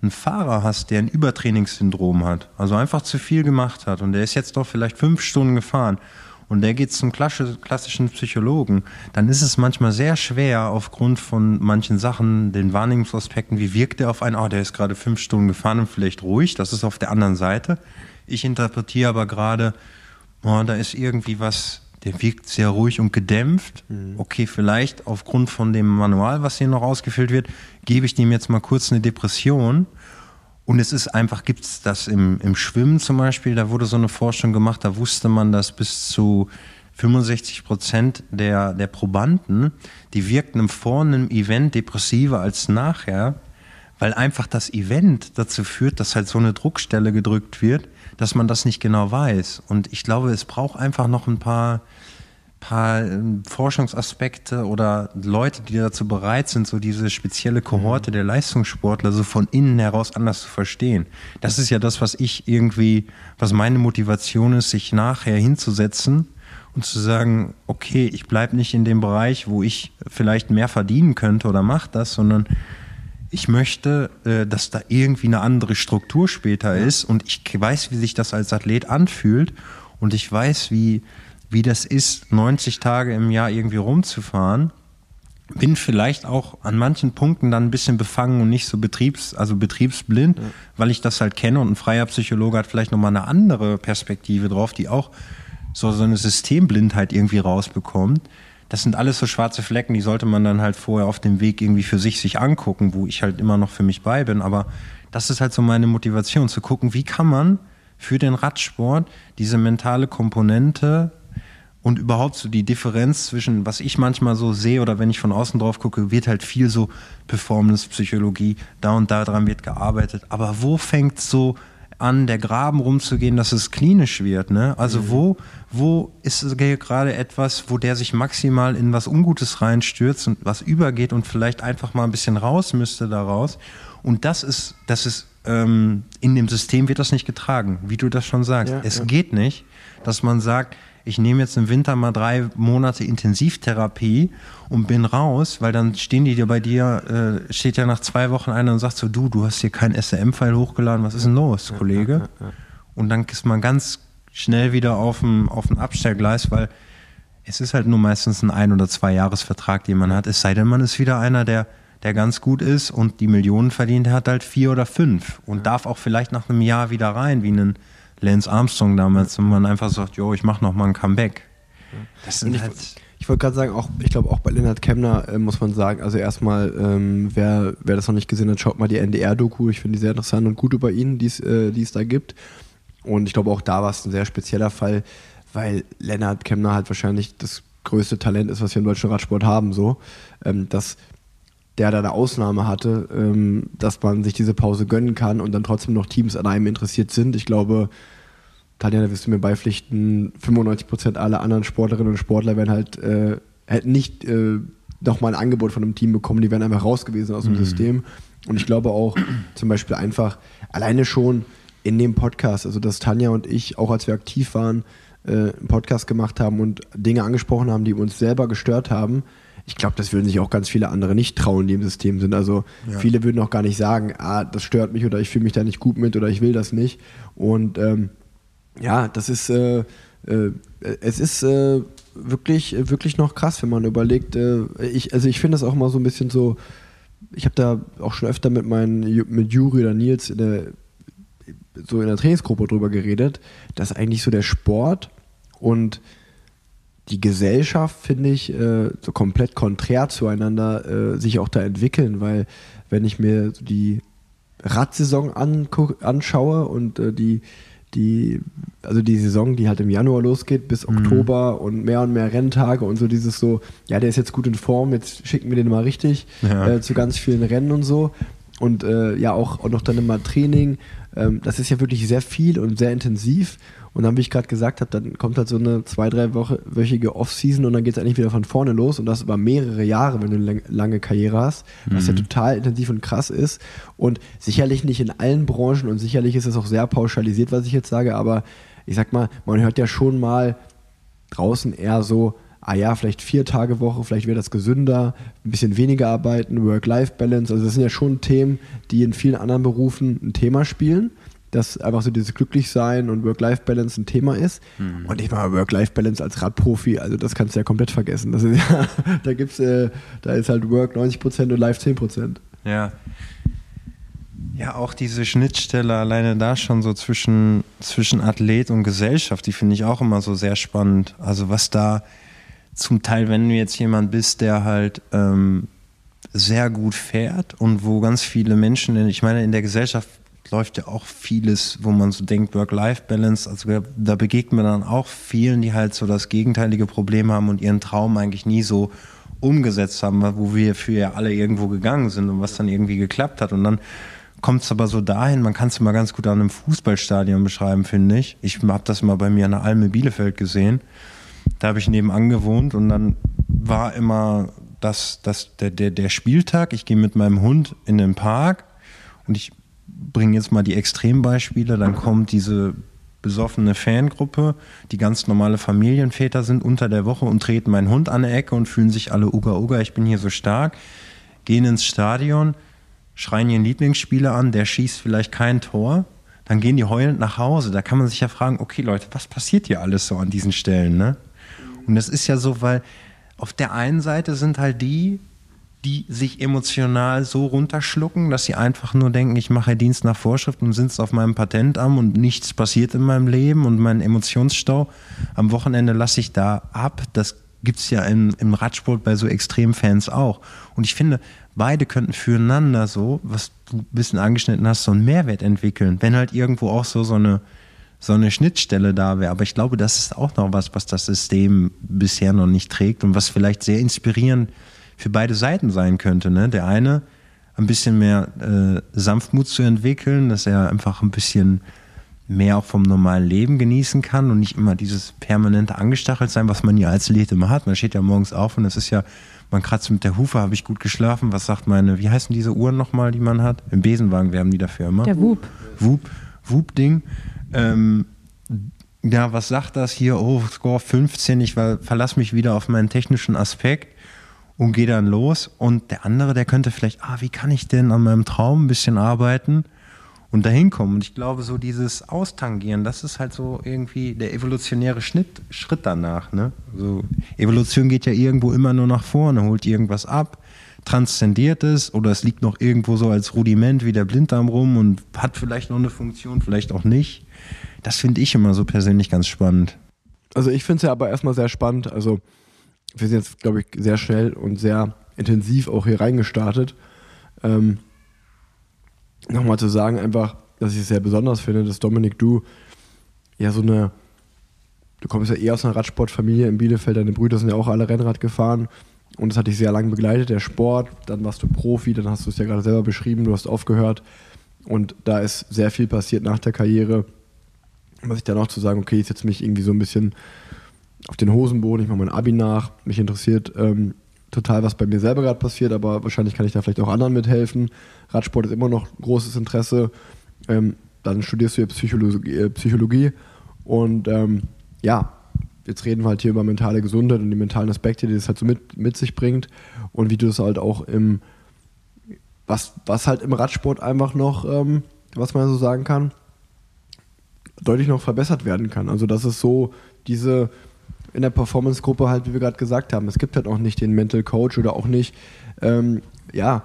einen Fahrer hast, der ein Übertrainingssyndrom hat, also einfach zu viel gemacht hat und der ist jetzt doch vielleicht fünf Stunden gefahren und der geht zum klassischen Psychologen, dann ist es manchmal sehr schwer, aufgrund von manchen Sachen, den Wahrnehmungsaspekten, wie wirkt der auf einen, oh, der ist gerade fünf Stunden gefahren und vielleicht ruhig, das ist auf der anderen Seite. Ich interpretiere aber gerade, oh, da ist irgendwie was, der wirkt sehr ruhig und gedämpft. Mhm. Okay, vielleicht aufgrund von dem Manual, was hier noch ausgefüllt wird, gebe ich dem jetzt mal kurz eine Depression und es ist einfach, gibt es das im, im Schwimmen zum Beispiel, da wurde so eine Forschung gemacht, da wusste man, dass bis zu 65 Prozent der, der Probanden, die wirkten vor einem Event depressiver als nachher, weil einfach das Event dazu führt, dass halt so eine Druckstelle gedrückt wird, dass man das nicht genau weiß. Und ich glaube, es braucht einfach noch ein paar paar ähm, Forschungsaspekte oder Leute, die dazu bereit sind, so diese spezielle Kohorte mhm. der Leistungssportler so von innen heraus anders zu verstehen. Das ist ja das, was ich irgendwie, was meine Motivation ist, sich nachher hinzusetzen und zu sagen, okay, ich bleibe nicht in dem Bereich, wo ich vielleicht mehr verdienen könnte oder mache das, sondern ich möchte, äh, dass da irgendwie eine andere Struktur später ist und ich weiß, wie sich das als Athlet anfühlt und ich weiß, wie wie das ist, 90 Tage im Jahr irgendwie rumzufahren. Bin vielleicht auch an manchen Punkten dann ein bisschen befangen und nicht so betriebs, also betriebsblind, ja. weil ich das halt kenne und ein freier Psychologe hat vielleicht nochmal eine andere Perspektive drauf, die auch so, so eine Systemblindheit irgendwie rausbekommt. Das sind alles so schwarze Flecken, die sollte man dann halt vorher auf dem Weg irgendwie für sich sich angucken, wo ich halt immer noch für mich bei bin. Aber das ist halt so meine Motivation, zu gucken, wie kann man für den Radsport diese mentale Komponente und überhaupt so die Differenz zwischen, was ich manchmal so sehe oder wenn ich von außen drauf gucke, wird halt viel so Performance-Psychologie, da und da dran wird gearbeitet. Aber wo fängt so an, der Graben rumzugehen, dass es klinisch wird? Ne? Also mhm. wo, wo ist gerade etwas, wo der sich maximal in was Ungutes reinstürzt und was übergeht und vielleicht einfach mal ein bisschen raus müsste daraus? Und das ist, das ist ähm, in dem System wird das nicht getragen, wie du das schon sagst. Ja, es ja. geht nicht, dass man sagt, ich nehme jetzt im Winter mal drei Monate Intensivtherapie und bin raus, weil dann stehen die dir bei dir, äh, steht ja nach zwei Wochen einer und sagt so, du, du hast hier kein SM-File hochgeladen, was ist denn los, Kollege? Und dann ist man ganz schnell wieder auf dem, auf dem Abstellgleis, weil es ist halt nur meistens ein ein- oder zwei Jahresvertrag, den man hat. Es sei denn, man ist wieder einer, der, der ganz gut ist und die Millionen verdient, der hat halt vier oder fünf und darf auch vielleicht nach einem Jahr wieder rein, wie einen Lance Armstrong damals, und man einfach sagt, jo, ich mache nochmal ein Comeback. Das sind halt ich wollte gerade sagen, auch, ich glaube auch bei Leonard Kemner äh, muss man sagen, also erstmal, ähm, wer, wer das noch nicht gesehen hat, schaut mal die NDR-Doku. Ich finde die sehr interessant und gut über ihn, die äh, es da gibt. Und ich glaube auch da war es ein sehr spezieller Fall, weil Leonard Kemner halt wahrscheinlich das größte Talent ist, was wir im deutschen Radsport haben, so. Ähm, dass der da eine Ausnahme hatte, ähm, dass man sich diese Pause gönnen kann und dann trotzdem noch Teams an einem interessiert sind. Ich glaube, Tanja, da wirst du mir beipflichten, 95% aller anderen Sportlerinnen und Sportler werden halt äh, hätten nicht äh, nochmal ein Angebot von einem Team bekommen, die wären einfach raus gewesen aus dem mhm. System. Und ich glaube auch zum Beispiel einfach alleine schon in dem Podcast, also dass Tanja und ich, auch als wir aktiv waren, äh, einen Podcast gemacht haben und Dinge angesprochen haben, die uns selber gestört haben, ich glaube, das würden sich auch ganz viele andere nicht trauen, die im System sind. Also ja. viele würden auch gar nicht sagen, ah, das stört mich oder ich fühle mich da nicht gut mit oder ich will das nicht. Und ähm, ja, das ist, äh, äh, es ist äh, wirklich, wirklich noch krass, wenn man überlegt. Äh, ich, also ich finde das auch mal so ein bisschen so, ich habe da auch schon öfter mit meinen, mit Juri oder Nils in der, so in der Trainingsgruppe drüber geredet, dass eigentlich so der Sport und die Gesellschaft, finde ich, äh, so komplett konträr zueinander äh, sich auch da entwickeln, weil wenn ich mir die Radsaison anschaue und äh, die, die, also die Saison, die halt im Januar losgeht bis mhm. Oktober und mehr und mehr Renntage und so dieses so, ja, der ist jetzt gut in Form, jetzt schicken wir den mal richtig ja. äh, zu ganz vielen Rennen und so. Und äh, ja, auch, auch noch dann immer Training. Ähm, das ist ja wirklich sehr viel und sehr intensiv. Und dann, wie ich gerade gesagt habe, dann kommt halt so eine zwei-, dreiwöchige Off-Season und dann geht es eigentlich wieder von vorne los und das über mehrere Jahre, wenn du eine lange Karriere hast, was mhm. ja total intensiv und krass ist. Und sicherlich nicht in allen Branchen und sicherlich ist es auch sehr pauschalisiert, was ich jetzt sage, aber ich sag mal, man hört ja schon mal draußen eher so, ah ja, vielleicht vier Tage Woche, vielleicht wäre das gesünder, ein bisschen weniger arbeiten, Work-Life-Balance. Also das sind ja schon Themen, die in vielen anderen Berufen ein Thema spielen dass einfach so dieses Glücklichsein und Work-Life-Balance ein Thema ist. Mhm. Und ich mache Work-Life-Balance als Radprofi, also das kannst du ja komplett vergessen. Das ist ja, da gibt's, äh, da ist halt Work 90% und Life 10%. Ja. Ja, auch diese Schnittstelle alleine da schon so zwischen, zwischen Athlet und Gesellschaft, die finde ich auch immer so sehr spannend. Also was da zum Teil, wenn du jetzt jemand bist, der halt ähm, sehr gut fährt und wo ganz viele Menschen, ich meine, in der Gesellschaft läuft ja auch vieles, wo man so denkt, Work-Life-Balance. Also da begegnet man dann auch vielen, die halt so das gegenteilige Problem haben und ihren Traum eigentlich nie so umgesetzt haben, wo wir für ja alle irgendwo gegangen sind und was dann irgendwie geklappt hat. Und dann kommt es aber so dahin, man kann es immer ganz gut an einem Fußballstadion beschreiben, finde ich. Ich habe das mal bei mir an der Alme Bielefeld gesehen. Da habe ich nebenan gewohnt und dann war immer das, das, der, der, der Spieltag. Ich gehe mit meinem Hund in den Park und ich bringe jetzt mal die Extrembeispiele, dann kommt diese besoffene Fangruppe, die ganz normale Familienväter sind unter der Woche und treten meinen Hund an der Ecke und fühlen sich alle Uga Uga, ich bin hier so stark, gehen ins Stadion, schreien ihren Lieblingsspieler an, der schießt vielleicht kein Tor, dann gehen die heulend nach Hause. Da kann man sich ja fragen, okay Leute, was passiert hier alles so an diesen Stellen? Ne? Und das ist ja so, weil auf der einen Seite sind halt die, die sich emotional so runterschlucken, dass sie einfach nur denken, ich mache Dienst nach Vorschrift und sitze auf meinem Patentamt und nichts passiert in meinem Leben und mein Emotionsstau. Am Wochenende lasse ich da ab. Das gibt es ja im, im Radsport bei so Extremfans auch. Und ich finde, beide könnten füreinander so, was du ein bisschen angeschnitten hast, so einen Mehrwert entwickeln. Wenn halt irgendwo auch so, so eine so eine Schnittstelle da wäre. Aber ich glaube, das ist auch noch was, was das System bisher noch nicht trägt und was vielleicht sehr inspirierend für beide Seiten sein könnte. Ne? Der eine ein bisschen mehr äh, Sanftmut zu entwickeln, dass er einfach ein bisschen mehr auch vom normalen Leben genießen kann und nicht immer dieses permanente angestachelt sein, was man ja als Athlet immer hat. Man steht ja morgens auf und es ist ja, man kratzt mit der Hufe, habe ich gut geschlafen. Was sagt meine, wie heißen diese Uhren nochmal, die man hat? Im Besenwagen werben die dafür immer. Der Whoop. Whoop, Whoop-Ding. Ähm, ja, was sagt das hier? Oh, Score 15, ich verlasse mich wieder auf meinen technischen Aspekt und gehe dann los. Und der andere, der könnte vielleicht, ah, wie kann ich denn an meinem Traum ein bisschen arbeiten und dahin kommen? Und ich glaube, so dieses Austangieren, das ist halt so irgendwie der evolutionäre Schnitt, Schritt danach. Ne? So, Evolution geht ja irgendwo immer nur nach vorne, holt irgendwas ab, transzendiert es oder es liegt noch irgendwo so als Rudiment wie der Blinddarm rum und hat vielleicht noch eine Funktion, vielleicht auch nicht. Das finde ich immer so persönlich ganz spannend. Also ich finde es ja aber erstmal sehr spannend. Also wir sind jetzt, glaube ich, sehr schnell und sehr intensiv auch hier reingestartet. Ähm, Nochmal zu sagen, einfach, dass ich es sehr besonders finde, dass Dominik, du ja so eine, du kommst ja eher aus einer Radsportfamilie in Bielefeld, deine Brüder sind ja auch alle Rennrad gefahren und das hat dich sehr lange begleitet, der Sport, dann warst du Profi, dann hast du es ja gerade selber beschrieben, du hast aufgehört und da ist sehr viel passiert nach der Karriere. Was ich dann auch zu sagen, okay, ich setze mich irgendwie so ein bisschen auf den Hosenboden, ich mache mein Abi nach, mich interessiert ähm, total, was bei mir selber gerade passiert, aber wahrscheinlich kann ich da vielleicht auch anderen mithelfen. Radsport ist immer noch großes Interesse. Ähm, dann studierst du hier Psychologie, äh, Psychologie und ähm, ja, jetzt reden wir halt hier über mentale Gesundheit und die mentalen Aspekte, die das halt so mit, mit sich bringt und wie du das halt auch im, was, was halt im Radsport einfach noch, ähm, was man so sagen kann, deutlich noch verbessert werden kann. Also das ist so diese in der Performance-Gruppe halt, wie wir gerade gesagt haben. Es gibt halt auch nicht den Mental Coach oder auch nicht, ähm, ja,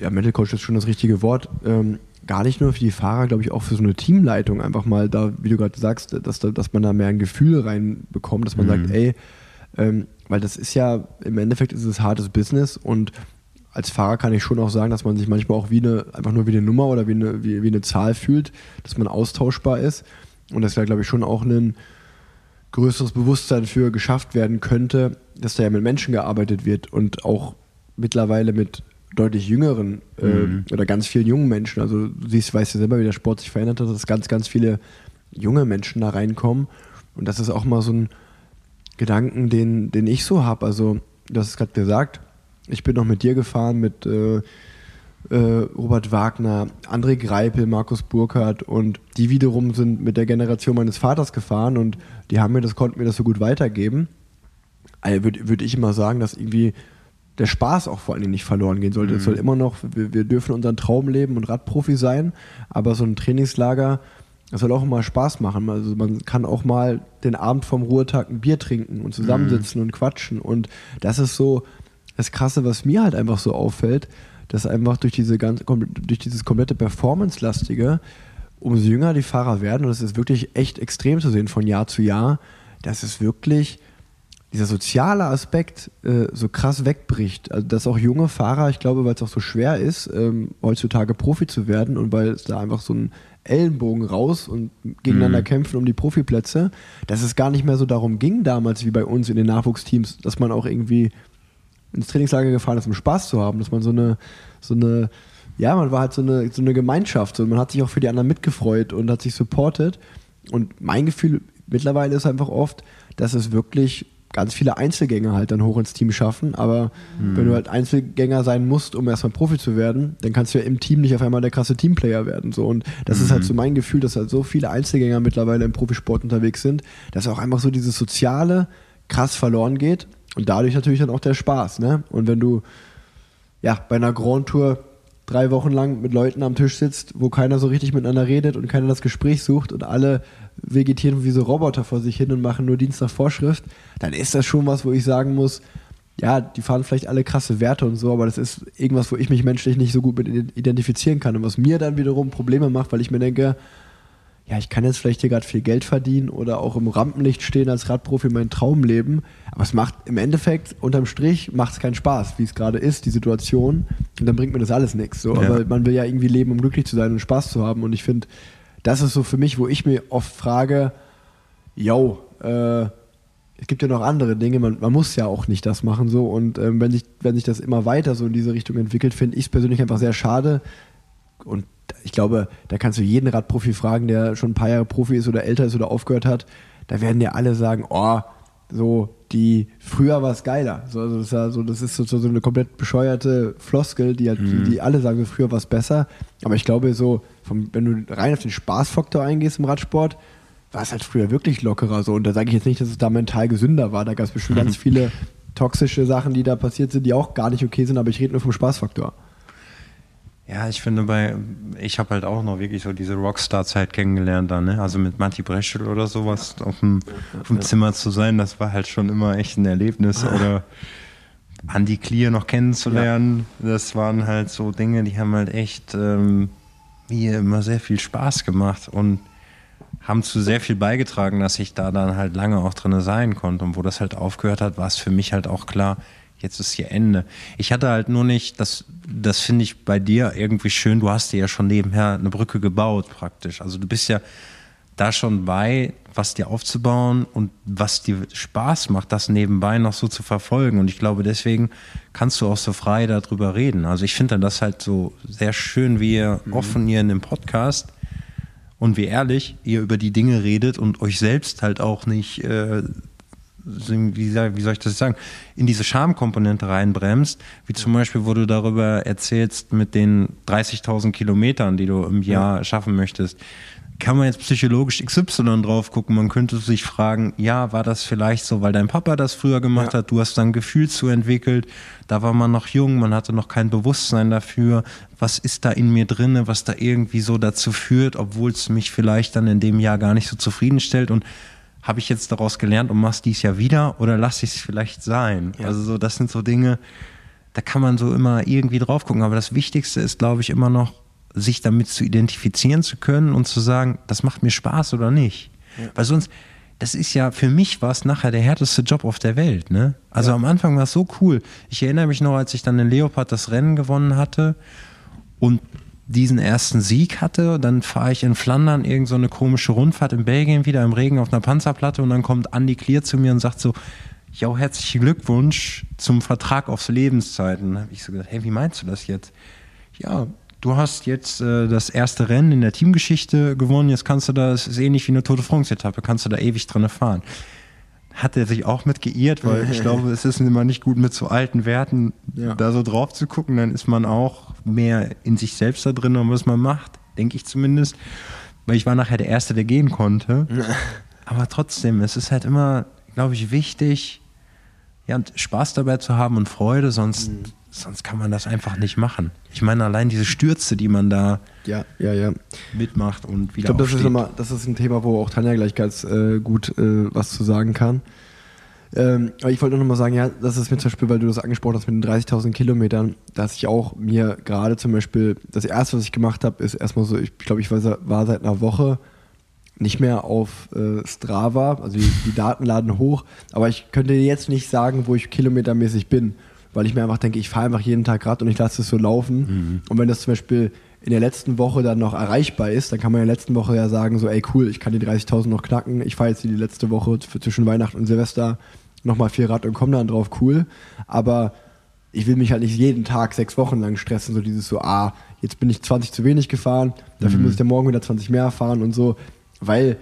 ja, Mental Coach ist schon das richtige Wort. Ähm, gar nicht nur für die Fahrer, glaube ich, auch für so eine Teamleitung einfach mal da, wie du gerade sagst, dass, dass man da mehr ein Gefühl reinbekommt, dass man mhm. sagt, ey, ähm, weil das ist ja, im Endeffekt ist es hartes Business und als Fahrer kann ich schon auch sagen, dass man sich manchmal auch wie eine, einfach nur wie eine Nummer oder wie eine, wie, wie eine Zahl fühlt, dass man austauschbar ist. Und das wäre, glaube ich, schon auch ein, größeres Bewusstsein für geschafft werden könnte, dass da ja mit Menschen gearbeitet wird und auch mittlerweile mit deutlich jüngeren äh, mhm. oder ganz vielen jungen Menschen. Also du siehst, weißt ja selber, wie der Sport sich verändert hat, dass ganz, ganz viele junge Menschen da reinkommen. Und das ist auch mal so ein Gedanken, den, den ich so habe. Also, du hast es gerade gesagt, ich bin noch mit dir gefahren, mit äh, äh, Robert Wagner, André Greipel, Markus Burkhardt und die wiederum sind mit der Generation meines Vaters gefahren und die haben mir das, konnten mir das so gut weitergeben. Also würde würd ich immer sagen, dass irgendwie der Spaß auch vor allen Dingen nicht verloren gehen sollte. Es mhm. soll immer noch, wir, wir, dürfen unseren Traum leben und Radprofi sein, aber so ein Trainingslager, das soll auch immer Spaß machen. Also man kann auch mal den Abend vom Ruhetag ein Bier trinken und zusammensitzen mhm. und quatschen und das ist so das Krasse, was mir halt einfach so auffällt, dass einfach durch, diese ganze, durch dieses komplette Performance-lastige, umso jünger die Fahrer werden, und das ist wirklich echt extrem zu sehen von Jahr zu Jahr, dass es wirklich dieser soziale Aspekt äh, so krass wegbricht. Also, dass auch junge Fahrer, ich glaube, weil es auch so schwer ist, ähm, heutzutage Profi zu werden und weil es da einfach so ein Ellenbogen raus und gegeneinander mhm. kämpfen um die Profiplätze, dass es gar nicht mehr so darum ging damals wie bei uns in den Nachwuchsteams, dass man auch irgendwie ins Trainingslager gefahren ist, um Spaß zu haben, dass man so eine, so eine, ja, man war halt so eine, so eine Gemeinschaft und man hat sich auch für die anderen mitgefreut und hat sich supportet. Und mein Gefühl mittlerweile ist einfach oft, dass es wirklich ganz viele Einzelgänger halt dann hoch ins Team schaffen. Aber mhm. wenn du halt Einzelgänger sein musst, um erstmal Profi zu werden, dann kannst du ja im Team nicht auf einmal der krasse Teamplayer werden. So. Und das mhm. ist halt mhm. so mein Gefühl, dass halt so viele Einzelgänger mittlerweile im Profisport unterwegs sind, dass auch einfach so dieses Soziale krass verloren geht. Und dadurch natürlich dann auch der Spaß. Ne? Und wenn du ja, bei einer Grand Tour drei Wochen lang mit Leuten am Tisch sitzt, wo keiner so richtig miteinander redet und keiner das Gespräch sucht und alle vegetieren wie so Roboter vor sich hin und machen nur Dienst nach Vorschrift, dann ist das schon was, wo ich sagen muss, ja, die fahren vielleicht alle krasse Werte und so, aber das ist irgendwas, wo ich mich menschlich nicht so gut mit identifizieren kann und was mir dann wiederum Probleme macht, weil ich mir denke, ja, ich kann jetzt vielleicht hier gerade viel Geld verdienen oder auch im Rampenlicht stehen als Radprofi mein Traum leben. Aber es macht im Endeffekt, unterm Strich, macht es keinen Spaß, wie es gerade ist, die Situation. Und dann bringt mir das alles nichts. So. Ja. Aber man will ja irgendwie leben, um glücklich zu sein und Spaß zu haben. Und ich finde, das ist so für mich, wo ich mir oft frage, yo, äh, es gibt ja noch andere Dinge, man, man muss ja auch nicht das machen so und ähm, wenn, sich, wenn sich das immer weiter so in diese Richtung entwickelt, finde ich es persönlich einfach sehr schade und ich glaube, da kannst du jeden Radprofi fragen, der schon ein paar Jahre Profi ist oder älter ist oder aufgehört hat, da werden dir alle sagen, oh, so die früher war es geiler. So, also das, ist ja so, das ist so, so eine komplett bescheuerte Floskel, die, halt, Mhm. die, die alle sagen, früher war es besser. Aber ich glaube, so, vom, wenn du rein auf den Spaßfaktor eingehst im Radsport, war es halt früher wirklich lockerer so. Und da sage ich jetzt nicht, dass es da mental gesünder war. Da gab es bestimmt ganz viele toxische Sachen, die da passiert sind, die auch gar nicht okay sind, aber ich rede nur vom Spaßfaktor. Ja, ich finde bei, ich habe halt auch noch wirklich so diese Rockstar-Zeit kennengelernt dann, ne? Also mit Matti Breschel oder sowas auf dem, auf dem Zimmer zu sein, das war halt schon immer echt ein Erlebnis. Oder Andy Clear noch kennenzulernen, das waren halt so Dinge, die haben halt echt ähm, mir immer sehr viel Spaß gemacht und haben zu sehr viel beigetragen, dass ich da dann halt lange auch drin sein konnte. Und wo das halt aufgehört hat, war es für mich halt auch klar, jetzt ist hier Ende. Ich hatte halt nur nicht, das, das finde ich bei dir irgendwie schön, du hast dir ja schon nebenher eine Brücke gebaut praktisch. Also du bist ja da schon bei, was dir aufzubauen und was dir Spaß macht, das nebenbei noch so zu verfolgen. Und ich glaube, deswegen kannst du auch so frei darüber reden. Also ich finde das halt so sehr schön, wie ihr offen hier in dem Podcast und wie ehrlich ihr über die Dinge redet und euch selbst halt auch nicht, äh, wie, wie soll ich das sagen, in diese Schamkomponente reinbremst, wie zum Beispiel, wo du darüber erzählst mit den 30.000 Kilometern, die du im Jahr schaffen möchtest. Kann man jetzt psychologisch XY drauf gucken? Man könnte sich fragen, ja, war das vielleicht so, weil dein Papa das früher gemacht Ja. hat, du hast dann ein Gefühl zu entwickelt, da war man noch jung, man hatte noch kein Bewusstsein dafür, was ist da in mir drinne, was da irgendwie so dazu führt, obwohl es mich vielleicht dann in dem Jahr gar nicht so zufriedenstellt und habe ich jetzt daraus gelernt und mach's dies Jahr wieder oder lasse ich es vielleicht sein? Ja. Also so, das sind so Dinge, da kann man so immer irgendwie drauf gucken, aber das Wichtigste ist, glaube ich, immer noch, sich damit zu identifizieren zu können und zu sagen, das macht mir Spaß oder nicht. Weil sonst, das ist ja, für mich war es nachher der härteste Job auf der Welt. Ne? Also am Anfang war es so cool. Ich erinnere mich noch, als ich dann in Leopard das Rennen gewonnen hatte und diesen ersten Sieg hatte, dann fahre ich in Flandern irgend so eine komische Rundfahrt in Belgien wieder im Regen auf einer Panzerplatte und dann kommt Andy Clear zu mir und sagt so, Jo, herzlichen Glückwunsch zum Vertrag aufs Lebenszeiten. Da habe ich so gedacht, hey, wie meinst du das jetzt? Ja, du hast jetzt äh, das erste Rennen in der Teamgeschichte gewonnen, jetzt kannst du da, es ist ähnlich wie eine Tote France-Etappe, kannst du da ewig drin fahren. Hat er sich auch mit geirrt, weil ich glaube, es ist immer nicht gut, mit so alten Werten Ja. da so drauf zu gucken, dann ist man auch mehr in sich selbst da drin und was man macht, denke ich zumindest. Weil ich war nachher der Erste, der gehen konnte. Aber trotzdem, es ist halt immer, glaube ich, wichtig, ja, Spaß dabei zu haben und Freude, sonst, Mhm. Sonst kann man das einfach nicht machen. Ich meine, allein diese Stürze, die man da Ja, ja, ja. mitmacht und Ich wieder glaube, das ist, nochmal- das ist ein Thema, wo auch Tanja gleich ganz äh, gut äh, was zu sagen kann. Ähm, aber ich wollte nur noch mal sagen, ja, das ist mir zum Beispiel, weil du das angesprochen hast mit den 30.000 Kilometern, dass ich auch mir gerade zum Beispiel, das erste, was ich gemacht habe, ist erstmal so, ich glaube, ich war, war seit einer Woche nicht mehr auf äh, Strava, also die, die Daten laden hoch, aber ich könnte jetzt nicht sagen, wo ich kilometermäßig bin, weil ich mir einfach denke, ich fahre einfach jeden Tag Rad und ich lasse es so laufen. Und wenn das zum Beispiel in der letzten Woche dann noch erreichbar ist, dann kann man in der letzten Woche ja sagen, so, ey cool, ich kann die 30.000 noch knacken, ich fahre jetzt die letzte Woche zwischen Weihnachten und Silvester nochmal viel Rad und komme dann drauf, cool. Aber ich will mich halt nicht jeden Tag sechs Wochen lang stressen, so dieses so, ah, jetzt bin ich 20 zu wenig gefahren, dafür muss ich dann morgen wieder 20 mehr fahren und so, weil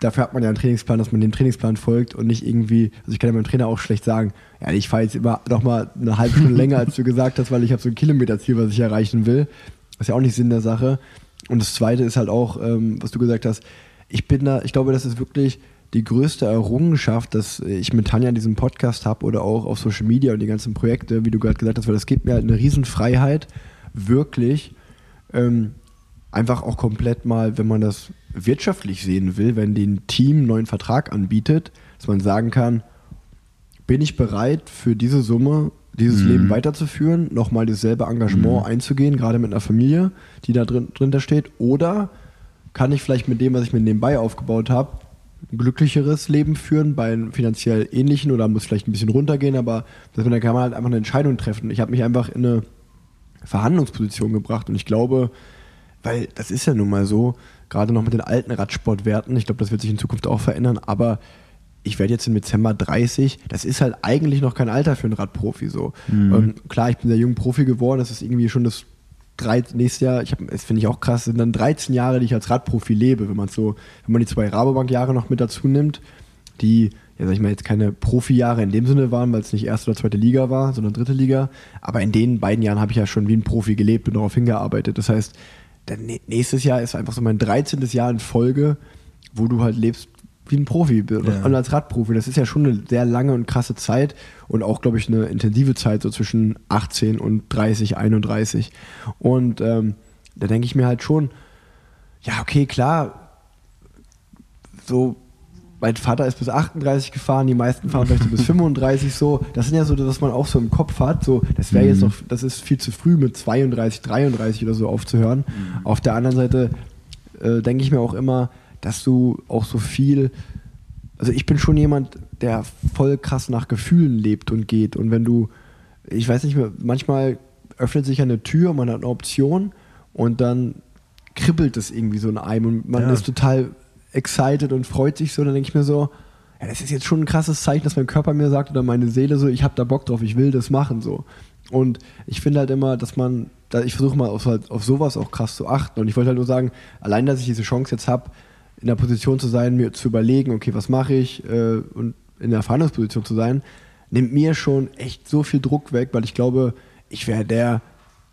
dafür hat man ja einen Trainingsplan, dass man dem Trainingsplan folgt und nicht irgendwie, also ich kann ja meinem Trainer auch schlecht sagen, ja, ich fahre jetzt immer noch mal eine halbe Stunde länger, als du gesagt hast, weil ich habe so ein Kilometerziel, was ich erreichen will. Das ist ja auch nicht Sinn der Sache. Und das Zweite ist halt auch, ähm, was du gesagt hast, ich bin da, ich glaube, das ist wirklich die größte Errungenschaft, dass ich mit Tanja diesen Podcast habe oder auch auf Social Media und die ganzen Projekte, wie du gerade gesagt hast, weil das gibt mir halt eine Riesenfreiheit, wirklich ähm, einfach auch komplett mal, wenn man das wirtschaftlich sehen will, wenn den Team einen neuen Vertrag anbietet, dass man sagen kann, bin ich bereit für diese Summe dieses Leben weiterzuführen, nochmal dasselbe Engagement einzugehen, gerade mit einer Familie, die da drin, drin steht, oder kann ich vielleicht mit dem, was ich mir nebenbei aufgebaut habe, ein glücklicheres Leben führen bei einem finanziell ähnlichen oder muss vielleicht ein bisschen runtergehen, aber dass man, da kann man halt einfach eine Entscheidung treffen. Ich habe mich einfach in eine Verhandlungsposition gebracht und ich glaube, weil das ist ja nun mal so, gerade noch mit den alten Radsportwerten, ich glaube, das wird sich in Zukunft auch verändern, aber ich werde jetzt im Dezember 30, das ist halt eigentlich noch kein Alter für einen Radprofi so. Mhm. Und klar, ich bin sehr jung Profi geworden, das ist irgendwie schon das drei, nächstes Jahr, ich hab, das finde ich auch krass, sind dann 13 Jahre, die ich als Radprofi lebe, wenn man so, wenn man die zwei Rabobank-Jahre noch mit dazu nimmt, die, ja sag ich mal, jetzt keine Profi-Jahre in dem Sinne waren, weil es nicht erste oder zweite Liga war, sondern dritte Liga. Aber in den beiden Jahren habe ich ja schon wie ein Profi gelebt und darauf hingearbeitet. Das heißt, dann nä- nächstes Jahr ist einfach so mein 13. Jahr in Folge, wo du halt lebst wie ein Profi Ja. und als Radprofi. Das ist ja schon eine sehr lange und krasse Zeit und auch, glaube ich, eine intensive Zeit, so zwischen 18 und 30, 31. Und ähm, da denke ich mir halt schon, ja, okay, klar, so, mein Vater ist bis 38 gefahren, die meisten fahren vielleicht so bis 35 so. Das sind ja so, dass man auch so im Kopf hat, so, das wäre jetzt noch, das ist viel zu früh mit 32, 33 oder so aufzuhören. Auf der anderen Seite äh, denke ich mir auch immer, dass du auch so viel, also ich bin schon jemand, der voll krass nach Gefühlen lebt und geht. Und wenn du, ich weiß nicht mehr, manchmal öffnet sich eine Tür, man hat eine Option und dann kribbelt es irgendwie so in einem und man Ja. ist total excited und freut sich so. Dann denke ich mir so, ja, das ist jetzt schon ein krasses Zeichen, dass mein Körper mir sagt oder meine Seele so, ich habe da Bock drauf, ich will das machen so. Und ich finde halt immer, dass man, da ich versuche mal auf, auf sowas auch krass zu achten. Und ich wollte halt nur sagen, allein, dass ich diese Chance jetzt habe, in der Position zu sein, mir zu überlegen, okay, was mache ich äh, und in der Verhandlungsposition zu sein, nimmt mir schon echt so viel Druck weg, weil ich glaube, ich wäre der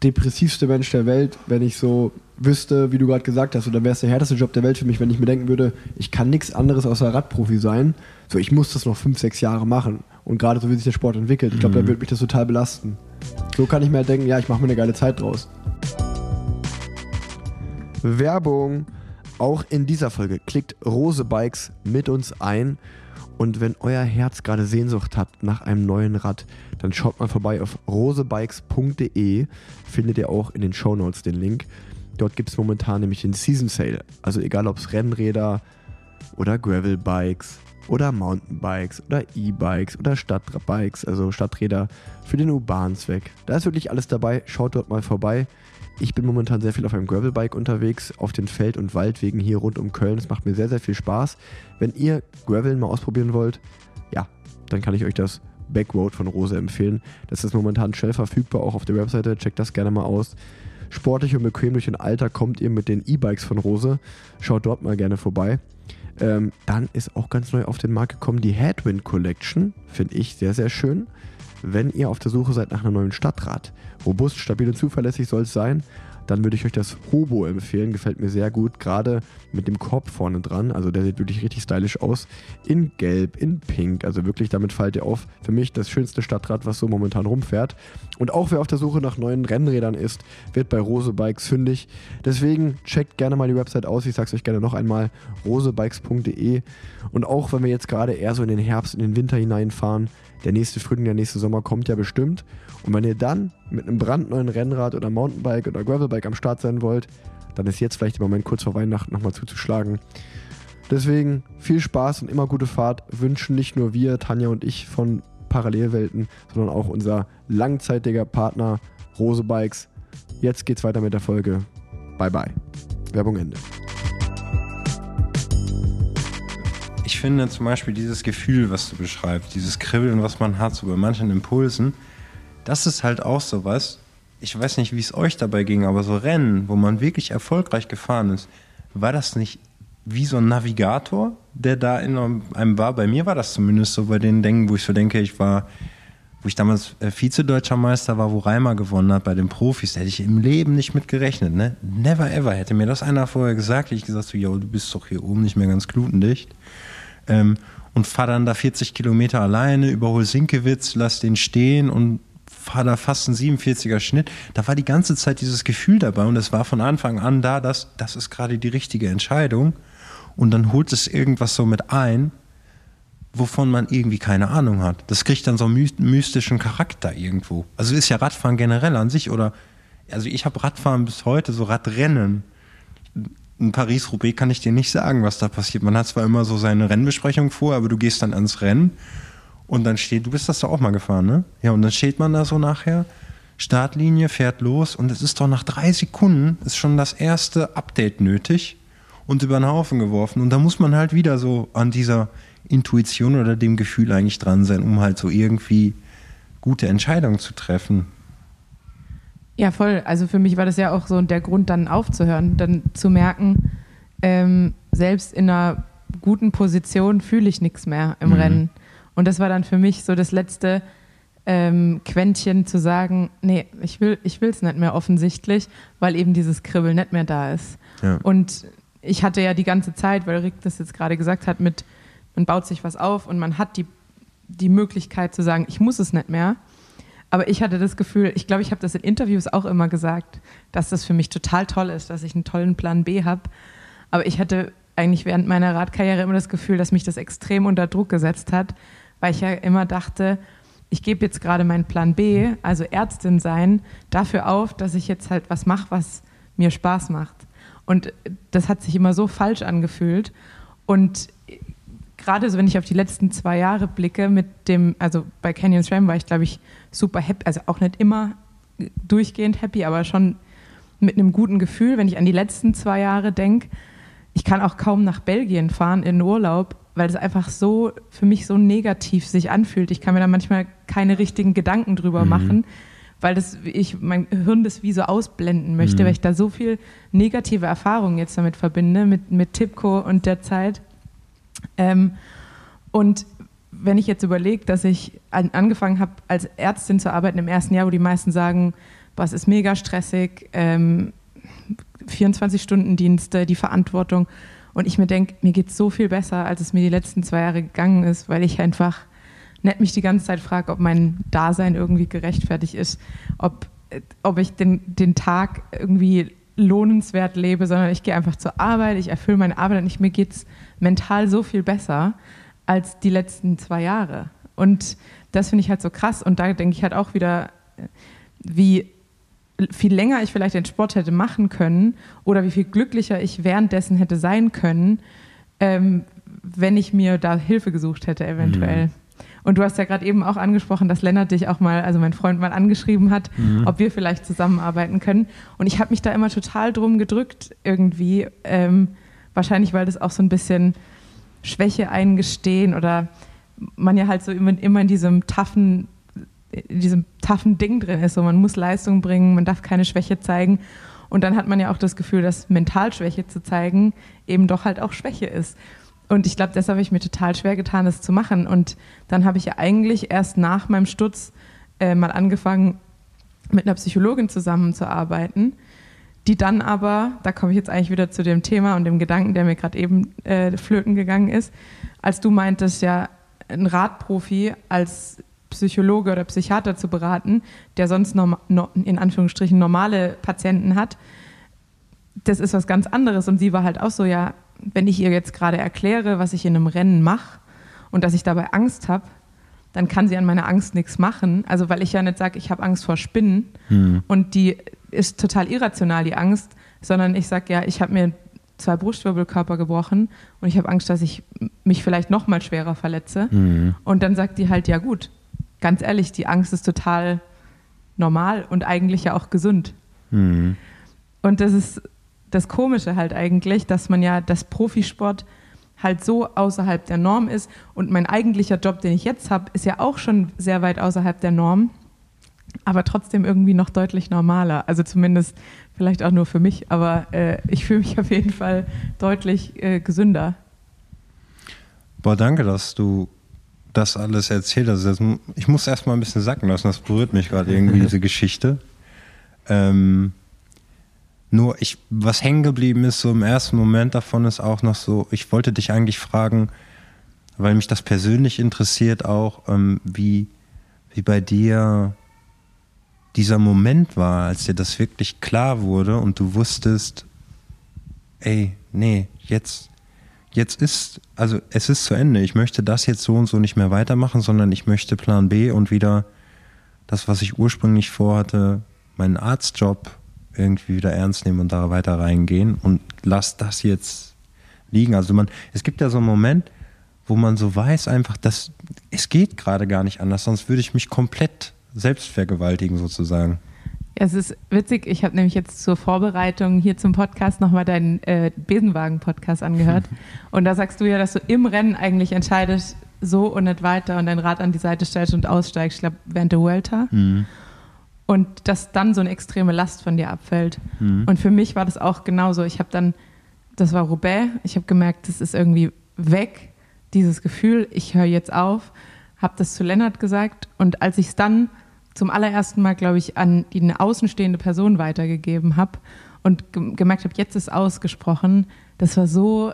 depressivste Mensch der Welt, wenn ich so wüsste, wie du gerade gesagt hast, oder wäre es der härteste Job der Welt für mich, wenn ich mir denken würde, ich kann nichts anderes außer Radprofi sein. So, ich muss das noch fünf, sechs Jahre machen. Und gerade so wie sich der Sport entwickelt, ich glaube, da würde mich das total belasten. So kann ich mir halt denken, ja, ich mache mir eine geile Zeit draus. Werbung. Auch in dieser Folge klickt Rose Bikes mit uns ein. Und wenn euer Herz gerade Sehnsucht hat nach einem neuen Rad, dann schaut mal vorbei auf rosebikes.de. Findet ihr auch in den Shownotes den Link. Dort gibt es momentan nämlich den Season Sale. Also egal ob es Rennräder oder Gravel-Bikes oder Mountainbikes oder E-Bikes oder Stadtbikes, also Stadträder für den urbanen Zweck. Da ist wirklich alles dabei. Schaut dort mal vorbei. Ich bin momentan sehr viel auf einem Gravelbike unterwegs, auf den Feld- und Waldwegen hier rund um Köln. Es macht mir sehr, sehr viel Spaß. Wenn ihr Gravel mal ausprobieren wollt, ja, dann kann ich euch das Backroad von Rose empfehlen. Das ist momentan schnell verfügbar, auch auf der Webseite. Checkt das gerne mal aus. Sportlich und bequem durch den Alter kommt ihr mit den E-Bikes von Rose. Schaut dort mal gerne vorbei. Ähm, dann ist auch ganz neu auf den Markt gekommen die Headwind Collection. Finde ich sehr, sehr schön. Wenn ihr auf der Suche seid nach einem neuen Stadtrad, robust, stabil und zuverlässig soll es sein, dann würde ich euch das Hobo empfehlen. Gefällt mir sehr gut, gerade mit dem Korb vorne dran. Also der sieht wirklich richtig stylisch aus. In Gelb, in Pink. Also wirklich, damit fallt ihr auf. Für mich das schönste Stadtrad, was so momentan rumfährt. Und auch wer auf der Suche nach neuen Rennrädern ist, wird bei Rose Bikes fündig. Deswegen checkt gerne mal die Website aus. Ich sage es euch gerne noch einmal. rosebikes.de. Und auch wenn wir jetzt gerade eher so in den Herbst, in den Winter hineinfahren, der nächste Frühling, der nächste Sommer kommt ja bestimmt. Und wenn ihr dann mit einem brandneuen Rennrad oder Mountainbike oder Gravelbike am Start sein wollt, dann ist jetzt vielleicht der Moment kurz vor Weihnachten nochmal zuzuschlagen. Deswegen viel Spaß und immer gute Fahrt wünschen nicht nur wir, Tanja und ich von Parallelwelten, sondern auch unser langzeitiger Partner Rose Bikes. Jetzt geht's weiter mit der Folge. Bye bye. Werbung Ende. Ich finde zum Beispiel dieses Gefühl, was du beschreibst, dieses Kribbeln, was man hat, so bei manchen Impulsen, das ist halt auch sowas. Ich weiß nicht, wie es euch dabei ging, aber so Rennen, wo man wirklich erfolgreich gefahren ist, war das nicht wie so ein Navigator, der da in einem war? Bei mir war das zumindest so bei den Dingen, wo ich so denke, ich war, wo ich damals äh, Vize-Deutscher Meister war, wo Reimer gewonnen hat bei den Profis, da hätte ich im Leben nicht mit gerechnet. Ne? Never ever. Hätte mir das einer vorher gesagt, ich gesagt, so, yo, du bist doch hier oben nicht mehr ganz glutendicht. Ähm, und fahr dann da 40 Kilometer alleine, überhol Sinkewitz, lass den stehen und fahr da fast einen 47er Schnitt. Da war die ganze Zeit dieses Gefühl dabei und es war von Anfang an da, dass das ist gerade die richtige Entscheidung. Und dann holt es irgendwas so mit ein, wovon man irgendwie keine Ahnung hat. Das kriegt dann so einen mystischen Charakter irgendwo. Also ist ja Radfahren generell an sich oder, also ich habe Radfahren bis heute, so Radrennen. In Paris-Roubaix kann ich dir nicht sagen, was da passiert. Man hat zwar immer so seine Rennbesprechung vor, aber du gehst dann ans Rennen und dann steht, du bist das da auch mal gefahren, ne? Ja, und dann steht man da so nachher Startlinie, fährt los und es ist doch nach drei Sekunden ist schon das erste Update nötig und über den Haufen geworfen. Und da muss man halt wieder so an dieser Intuition oder dem Gefühl eigentlich dran sein, um halt so irgendwie gute Entscheidungen zu treffen. Ja, voll. Also für mich war das ja auch so der Grund, dann aufzuhören, dann zu merken, ähm, selbst in einer guten Position fühle ich nichts mehr im Mhm. Rennen. Und das war dann für mich so das letzte ähm, Quäntchen zu sagen, nee, ich will ich es nicht mehr offensichtlich, weil eben dieses Kribbeln nicht mehr da ist. Ja. Und ich hatte ja die ganze Zeit, weil Rick das jetzt gerade gesagt hat, mit man baut sich was auf und man hat die, die Möglichkeit zu sagen, ich muss es nicht mehr. Aber ich hatte das Gefühl, ich glaube, ich habe das in Interviews auch immer gesagt, dass das für mich total toll ist, dass ich einen tollen Plan B habe. Aber ich hatte eigentlich während meiner Radkarriere immer das Gefühl, dass mich das extrem unter Druck gesetzt hat, weil ich ja immer dachte, ich gebe jetzt gerade meinen Plan B, also Ärztin sein, dafür auf, dass ich jetzt halt was mache, was mir Spaß macht. Und das hat sich immer so falsch angefühlt. Und gerade so, wenn ich auf die letzten zwei Jahre blicke, mit dem, also bei Canyon SRAM war ich, glaube ich, super happy, also auch nicht immer durchgehend happy, aber schon mit einem guten Gefühl, wenn ich an die letzten zwei Jahre denke. Ich kann auch kaum nach Belgien fahren in Urlaub, weil es einfach so für mich so negativ sich anfühlt. Ich kann mir da manchmal keine richtigen Gedanken drüber machen, weil das ich mein Hirn das wie so ausblenden möchte, weil ich da so viel negative Erfahrungen jetzt damit verbinde mit mit Tipco und der Zeit. Ähm, und wenn ich jetzt überlege, dass ich an, angefangen habe, als Ärztin zu arbeiten im ersten Jahr, wo die meisten sagen, es ist mega stressig, ähm, 24-Stunden-Dienste, die Verantwortung. Und ich mir denke, mir geht es so viel besser, als es mir die letzten zwei Jahre gegangen ist, weil ich einfach nicht mich die ganze Zeit frage, ob mein Dasein irgendwie gerechtfertigt ist, ob, äh, ob ich den, den Tag irgendwie lohnenswert lebe, sondern ich gehe einfach zur Arbeit, ich erfülle meine Arbeit und ich, mir geht es mental so viel besser als die letzten zwei Jahre. Und das finde ich halt so krass. Und da denke ich halt auch wieder, äh, wie viel länger ich vielleicht den Sport hätte machen können oder wie viel glücklicher ich währenddessen hätte sein können, ähm, wenn ich mir da Hilfe gesucht hätte, eventuell. Und du hast ja gerade eben auch angesprochen, dass Lennart dich auch mal, also mein Freund mal angeschrieben hat, ob wir vielleicht zusammenarbeiten können. Und ich habe mich da immer total drum gedrückt irgendwie. Ähm, wahrscheinlich, weil das auch so ein bisschen Schwäche eingestehen oder man ja halt so immer, immer in diesem taffen, in diesem taffen Ding drin ist. So, man muss Leistung bringen, man darf keine Schwäche zeigen. Und dann hat man ja auch das Gefühl, dass Mentalschwäche zu zeigen eben doch halt auch Schwäche ist. Und ich glaube, deshalb habe ich mir total schwer getan, das zu machen. Und dann habe ich ja eigentlich erst nach meinem Sturz äh, mal angefangen, mit einer Psychologin zusammenzuarbeiten, die dann aber, da komme ich jetzt eigentlich wieder zu dem Thema und dem Gedanken, der mir gerade eben äh, flöten gegangen ist, als du meintest, ja, ein Radprofi als Psychologe oder Psychiater zu beraten, der sonst norm, no, in Anführungsstrichen normale Patienten hat, das ist was ganz anderes. Und sie war halt auch so, ja, wenn ich ihr jetzt gerade erkläre, was ich in einem Rennen mache und dass ich dabei Angst habe, dann kann sie an meiner Angst nichts machen. Also weil ich ja nicht sage, ich habe Angst vor Spinnen und die ist total irrational, die Angst, sondern ich sage, ja, ich habe mir zwei Brustwirbelkörper gebrochen und ich habe Angst, dass ich mich vielleicht noch mal schwerer verletze. Und dann sagt die halt, ja gut, ganz ehrlich, die Angst ist total normal und eigentlich ja auch gesund. Mhm. Und das ist das Komische halt eigentlich, dass man ja das Profisport halt so außerhalb der Norm ist. Und mein eigentlicher Job, den ich jetzt habe, ist ja auch schon sehr weit außerhalb der Norm, aber trotzdem irgendwie noch deutlich normaler. Also zumindest vielleicht auch nur für mich, aber äh, ich fühle mich auf jeden Fall deutlich äh, gesünder. Boah, danke, dass du das alles erzählt hast. Ich muss erst mal ein bisschen sacken lassen, das berührt mich gerade irgendwie, diese Geschichte. Ähm, nur, ich, was hängen geblieben ist, so im ersten Moment davon ist auch noch so, ich wollte dich eigentlich fragen, weil mich das persönlich interessiert auch, ähm, wie, wie bei dir dieser Moment war, als dir das wirklich klar wurde und du wusstest, ey, nee, jetzt, jetzt ist, also es ist zu Ende. Ich möchte das jetzt so und so nicht mehr weitermachen, sondern ich möchte Plan B und wieder das, was ich ursprünglich vorhatte, meinen Arztjob irgendwie wieder ernst nehmen und da weiter reingehen und lass das jetzt liegen. Also man, es gibt ja so einen Moment, wo man so weiß einfach, dass es geht gerade gar nicht anders, sonst würde ich mich komplett selbst vergewaltigen sozusagen. Ja, es ist witzig, ich habe nämlich jetzt zur Vorbereitung hier zum Podcast nochmal deinen äh, Besenwagen-Podcast angehört. und da sagst du ja, dass du im Rennen eigentlich entscheidest, so und nicht weiter und dein Rad an die Seite stellst und aussteigst, ich glaube, während der Vuelta. Mhm. Und dass dann so eine extreme Last von dir abfällt. Mhm. Und für mich war das auch genauso. Ich habe dann, das war Roubaix, ich habe gemerkt, das ist irgendwie weg, dieses Gefühl, ich höre jetzt auf, habe das zu Lennart gesagt. Und als ich es dann zum allerersten Mal, glaube ich, an die eine außenstehende Person weitergegeben habe und ge gemerkt habe, jetzt ist ausgesprochen, das war so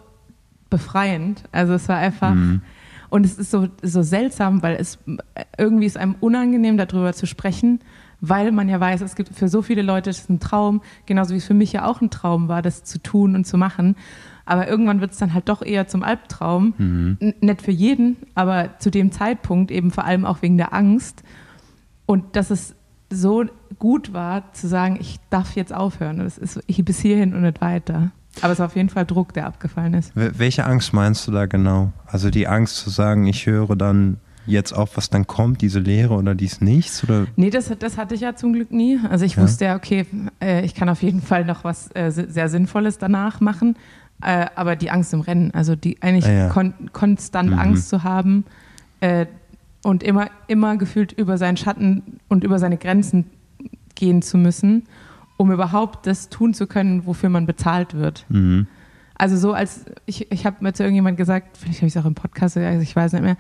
befreiend. Also es war einfach, Mhm. und es ist so, so seltsam, weil es irgendwie ist einem unangenehm, darüber zu sprechen, weil man ja weiß, es gibt für so viele Leute das ist ein Traum, genauso wie es für mich ja auch ein Traum war, das zu tun und zu machen. Aber irgendwann wird es dann halt doch eher zum Albtraum. N- Nicht für jeden, aber zu dem Zeitpunkt eben vor allem auch wegen der Angst. Und dass es so gut war, zu sagen, ich darf jetzt aufhören. Das ist ich bis hierhin und nicht weiter. Aber es war auf jeden Fall Druck, der abgefallen ist. Wel- Welche Angst meinst du da genau? Also die Angst zu sagen, ich höre dann jetzt auf, was dann kommt, diese Lehre oder dies nichts? Oder? Nee, das, das hatte ich ja zum Glück nie. Also ich Ja. wusste ja, okay, äh, ich kann auf jeden Fall noch was äh, se- sehr Sinnvolles danach machen. Äh, aber die Angst im Rennen, also die eigentlich Ah, ja. kon konstant Mhm. Angst zu haben und immer, immer gefühlt über seinen Schatten und über seine Grenzen gehen zu müssen, um überhaupt das tun zu können, wofür man bezahlt wird. Mhm. Also so als, ich, ich habe mir zu irgendjemand gesagt, vielleicht habe ich es auch im Podcast, also ich weiß nicht mehr,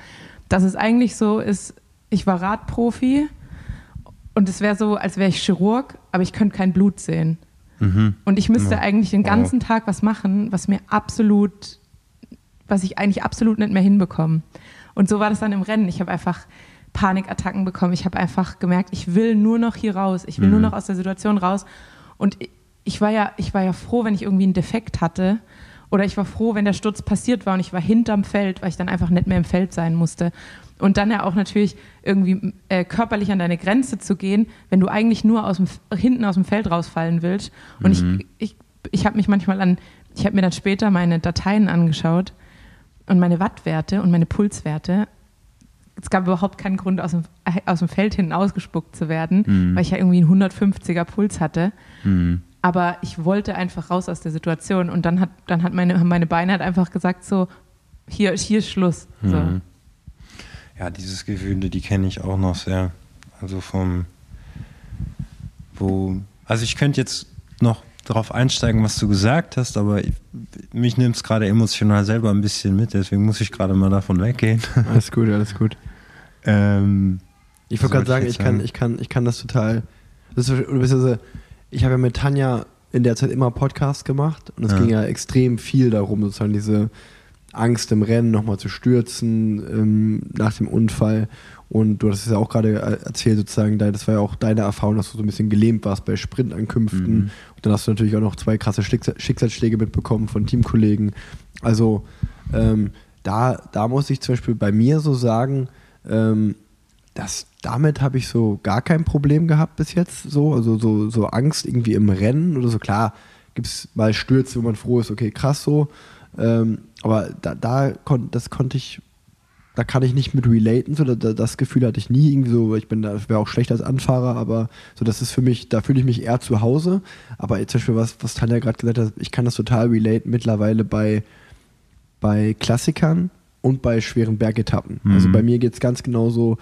dass es eigentlich so ist, ich war Radprofi und es wäre so, als wäre ich Chirurg, aber ich könnte kein Blut sehen. Mhm. Und ich müsste Ja. eigentlich den ganzen Tag was machen, was mir absolut, was ich eigentlich absolut nicht mehr hinbekomme. Und so war das dann im Rennen. Ich habe einfach Panikattacken bekommen. Ich habe einfach gemerkt, ich will nur noch hier raus. Ich will nur Mhm. noch aus der Situation raus. Und ich- war ja, ich war ja froh, wenn ich irgendwie einen Defekt hatte. Oder ich war froh, wenn der Sturz passiert war und ich war hinterm Feld, weil ich dann einfach nicht mehr im Feld sein musste. Und dann ja auch natürlich irgendwie äh, körperlich an deine Grenze zu gehen, wenn du eigentlich nur aus dem, hinten aus dem Feld rausfallen willst. Und ich, ich, ich habe mich manchmal an, ich habe mir dann später meine Dateien angeschaut und meine Wattwerte und meine Pulswerte. Es gab überhaupt keinen Grund, aus dem, aus dem Feld hinten ausgespuckt zu werden, Mhm. weil ich ja irgendwie einen 150er Puls hatte. Mhm. Aber ich wollte einfach raus aus der Situation und dann hat, dann hat meine, meine Beine halt einfach gesagt so, hier, hier ist Schluss. So. Mhm. Ja, dieses Gefühl, die kenne ich auch noch sehr. Also vom, wo, also ich könnte jetzt noch darauf einsteigen, was du gesagt hast, aber ich, mich nimmt es gerade emotional selber ein bisschen mit, deswegen muss ich gerade mal davon weggehen. Alles gut, alles gut. ähm, Ich wollte gerade sagen, ich jetzt kann, sagen? ich, kann, ich kann das total. Das ist, beziehungsweise, ich habe ja mit Tanja in der Zeit immer Podcasts gemacht und es Ja. ging ja extrem viel darum, sozusagen diese Angst im Rennen nochmal zu stürzen ähm, nach dem Unfall. Und du hast es ja auch gerade äh, erzählt, sozusagen, da- das war ja auch deine Erfahrung, dass du so ein bisschen gelähmt warst bei Sprintankünften. Mhm. Und dann hast du natürlich auch noch zwei krasse Schicksal- Schicksalsschläge mitbekommen von Teamkollegen. Also ähm, da, da muss ich zum Beispiel bei mir so sagen, ähm, das, damit habe ich so gar kein Problem gehabt bis jetzt. So, also so, so Angst irgendwie im Rennen oder so. Klar, gibt es mal Stürze, wo man froh ist, okay, krass so. Ähm, aber da, da kon, das konnte ich, da kann ich nicht mit relaten. So, da, da, das Gefühl hatte ich nie irgendwie so, ich bin da, wäre auch schlecht als Anfahrer, aber so, das ist für mich, da fühle ich mich eher zu Hause. Aber zum Beispiel, was, was Tanja gerade gesagt hat, ich kann das total relaten mittlerweile bei, bei Klassikern und bei schweren Bergetappen. Mhm. Also bei mir geht es ganz genauso,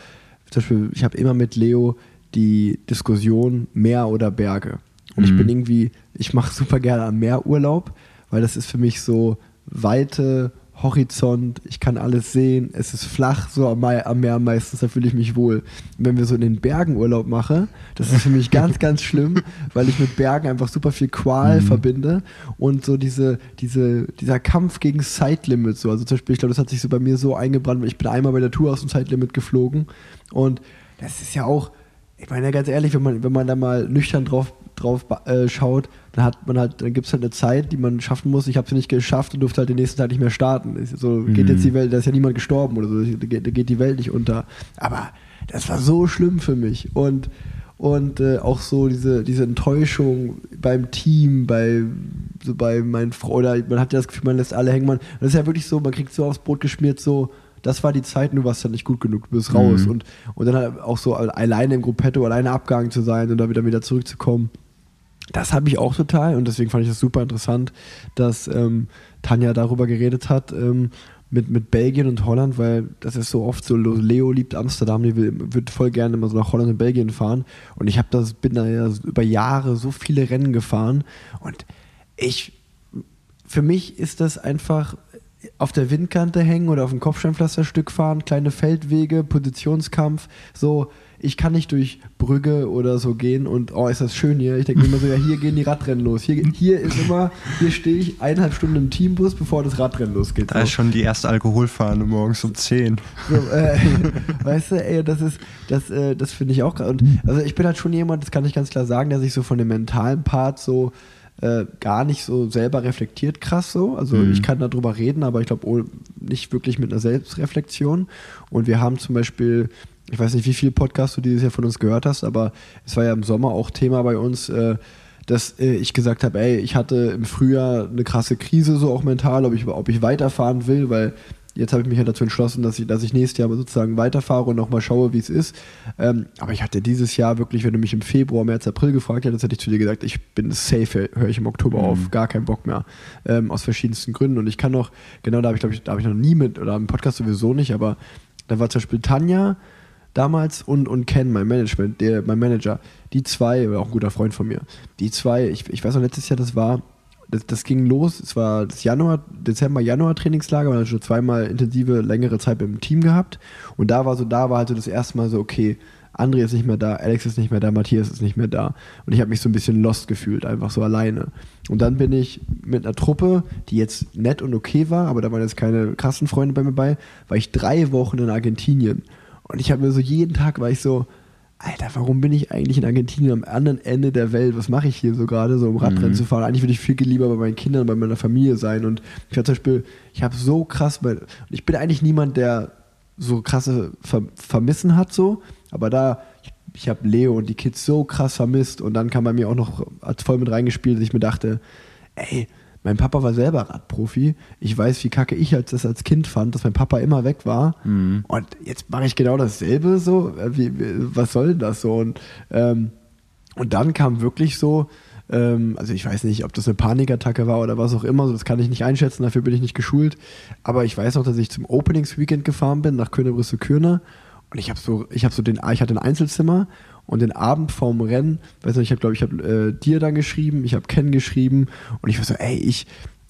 zum Beispiel, ich habe immer mit Leo die Diskussion Meer oder Berge. Und ich Mhm. bin irgendwie, ich mache super gerne am Meer Urlaub, weil das ist für mich so Weite, Horizont, ich kann alles sehen, es ist flach, so am, Meer meistens, da fühle ich mich wohl. Wenn wir so in den Bergen Urlaub machen, das ist für mich ganz, ganz schlimm, weil ich mit Bergen einfach super viel Qual Mhm. verbinde und so diese, diese, dieser Kampf gegen Zeitlimit, so, also zum Beispiel, ich glaube, das hat sich so bei mir so eingebrannt, ich bin einmal bei der Tour aus dem Zeitlimit geflogen und das ist ja auch, ich meine ganz ehrlich, wenn man, wenn man da mal nüchtern drauf, drauf äh, schaut, dann hat man halt, dann gibt es halt eine Zeit, die man schaffen muss. Ich habe sie nicht geschafft und durfte halt den nächsten Tag nicht mehr starten. So geht Mhm. jetzt die Welt, da ist ja niemand gestorben oder so, da geht, da geht die Welt nicht unter. Aber das war so schlimm für mich. Und, und äh, auch so diese, diese Enttäuschung beim Team, bei, so bei meinen Freunden, oder man hat ja das Gefühl, man lässt alle hängen. Man, das ist ja wirklich so, man kriegt so aufs Brot geschmiert, so, das war die Zeit, du warst halt nicht gut genug, du bist raus. Mhm. Und, und dann halt auch so alleine im Gruppetto, alleine abgegangen zu sein und dann wieder, wieder zurückzukommen. Das habe ich auch total und deswegen fand ich das super interessant, dass ähm, Tanja darüber geredet hat ähm, mit, mit Belgien und Holland, weil das ist so oft so, Leo liebt Amsterdam, die will, wird voll gerne immer so nach Holland und Belgien fahren. Und ich habe das, bin da ja über Jahre so viele Rennen gefahren und ich, für mich ist das einfach auf der Windkante hängen oder auf dem Kopfsteinpflasterstück fahren, kleine Feldwege, Positionskampf, so ich kann nicht durch Brügge oder so gehen und oh, ist das schön hier. Ich denke mir immer so, ja, hier gehen die Radrennen los. Hier, hier ist immer, hier stehe ich eineinhalb Stunden im Teambus, bevor das Radrennen losgeht. Da so. ist schon die erste Alkoholfahne morgens um 10. So, äh, weißt du, ey, das ist, das, äh, das finde ich auch gerade. Und also ich bin halt schon jemand, das kann ich ganz klar sagen, der sich so von dem mentalen Part so äh, gar nicht so selber reflektiert, krass so. Also Mhm. ich kann darüber reden, aber ich glaube oh, nicht wirklich mit einer Selbstreflexion. Und wir haben zum Beispiel, ich weiß nicht, wie viele Podcasts du dieses Jahr von uns gehört hast, aber es war ja im Sommer auch Thema bei uns, äh, dass äh, ich gesagt habe, ey, ich hatte im Frühjahr eine krasse Krise, so auch mental, ob ich, ob ich weiterfahren will, weil jetzt habe ich mich ja dazu entschlossen, dass ich, dass ich nächstes Jahr sozusagen weiterfahre und nochmal schaue, wie es ist. Ähm, aber ich hatte dieses Jahr wirklich, wenn du mich im Februar, März, April gefragt hättest, hätte ich zu dir gesagt, ich bin safe, höre ich im Oktober auf, gar keinen Bock mehr. Ähm, aus verschiedensten Gründen. Und ich kann noch, genau da habe ich, glaube ich, da habe ich noch nie mit, oder im Podcast sowieso nicht, aber da war zum Beispiel Tanja damals und, und Ken, mein Management, der, mein Manager, die zwei, auch ein guter Freund von mir, die zwei, ich, ich weiß noch, letztes Jahr, das war, das, das ging los, es war das Januar, Dezember, Januar Trainingslager, man hat schon zweimal intensive, längere Zeit im Team gehabt und da war so, da war halt so das erste Mal so, okay, André ist nicht mehr da, Alex ist nicht mehr da, Matthias ist nicht mehr da. Und ich habe mich so ein bisschen lost gefühlt, einfach so alleine. Und dann bin ich mit einer Truppe, die jetzt nett und okay war, aber da waren jetzt keine krassen Freunde bei mir bei, war ich drei Wochen in Argentinien. Und ich habe mir so jeden Tag war ich so, Alter, warum bin ich eigentlich in Argentinien am anderen Ende der Welt? Was mache ich hier so gerade, so um Radrennen zu fahren? Eigentlich würde ich viel lieber bei meinen Kindern, bei meiner Familie sein. Und ich habe zum Beispiel, ich habe so krass, und ich bin eigentlich niemand, der so krasse Ver Vermissen hat, so, aber da, ich, ich habe Leo und die Kids so krass vermisst und dann kam bei mir auch noch, hat voll mit reingespielt, dass ich mir dachte, ey, mein Papa war selber Radprofi. Ich weiß, wie kacke ich als das als Kind fand, dass mein Papa immer weg war. Und jetzt mache ich genau dasselbe so. Wie, was soll denn das so? Und, ähm, und dann kam wirklich so, ähm, also ich weiß nicht, ob das eine Panikattacke war oder was auch immer, so das kann ich nicht einschätzen, dafür bin ich nicht geschult. Aber ich weiß auch, dass ich zum Openings-Weekend gefahren bin nach Königsbrüssel-Kürne und ich habe so, ich habe so den, ich hatte ein Einzelzimmer und den Abend vorm Rennen, weiß nicht, ich habe glaube ich habe äh, dir dann geschrieben, ich habe Ken geschrieben und ich war so, ey, ich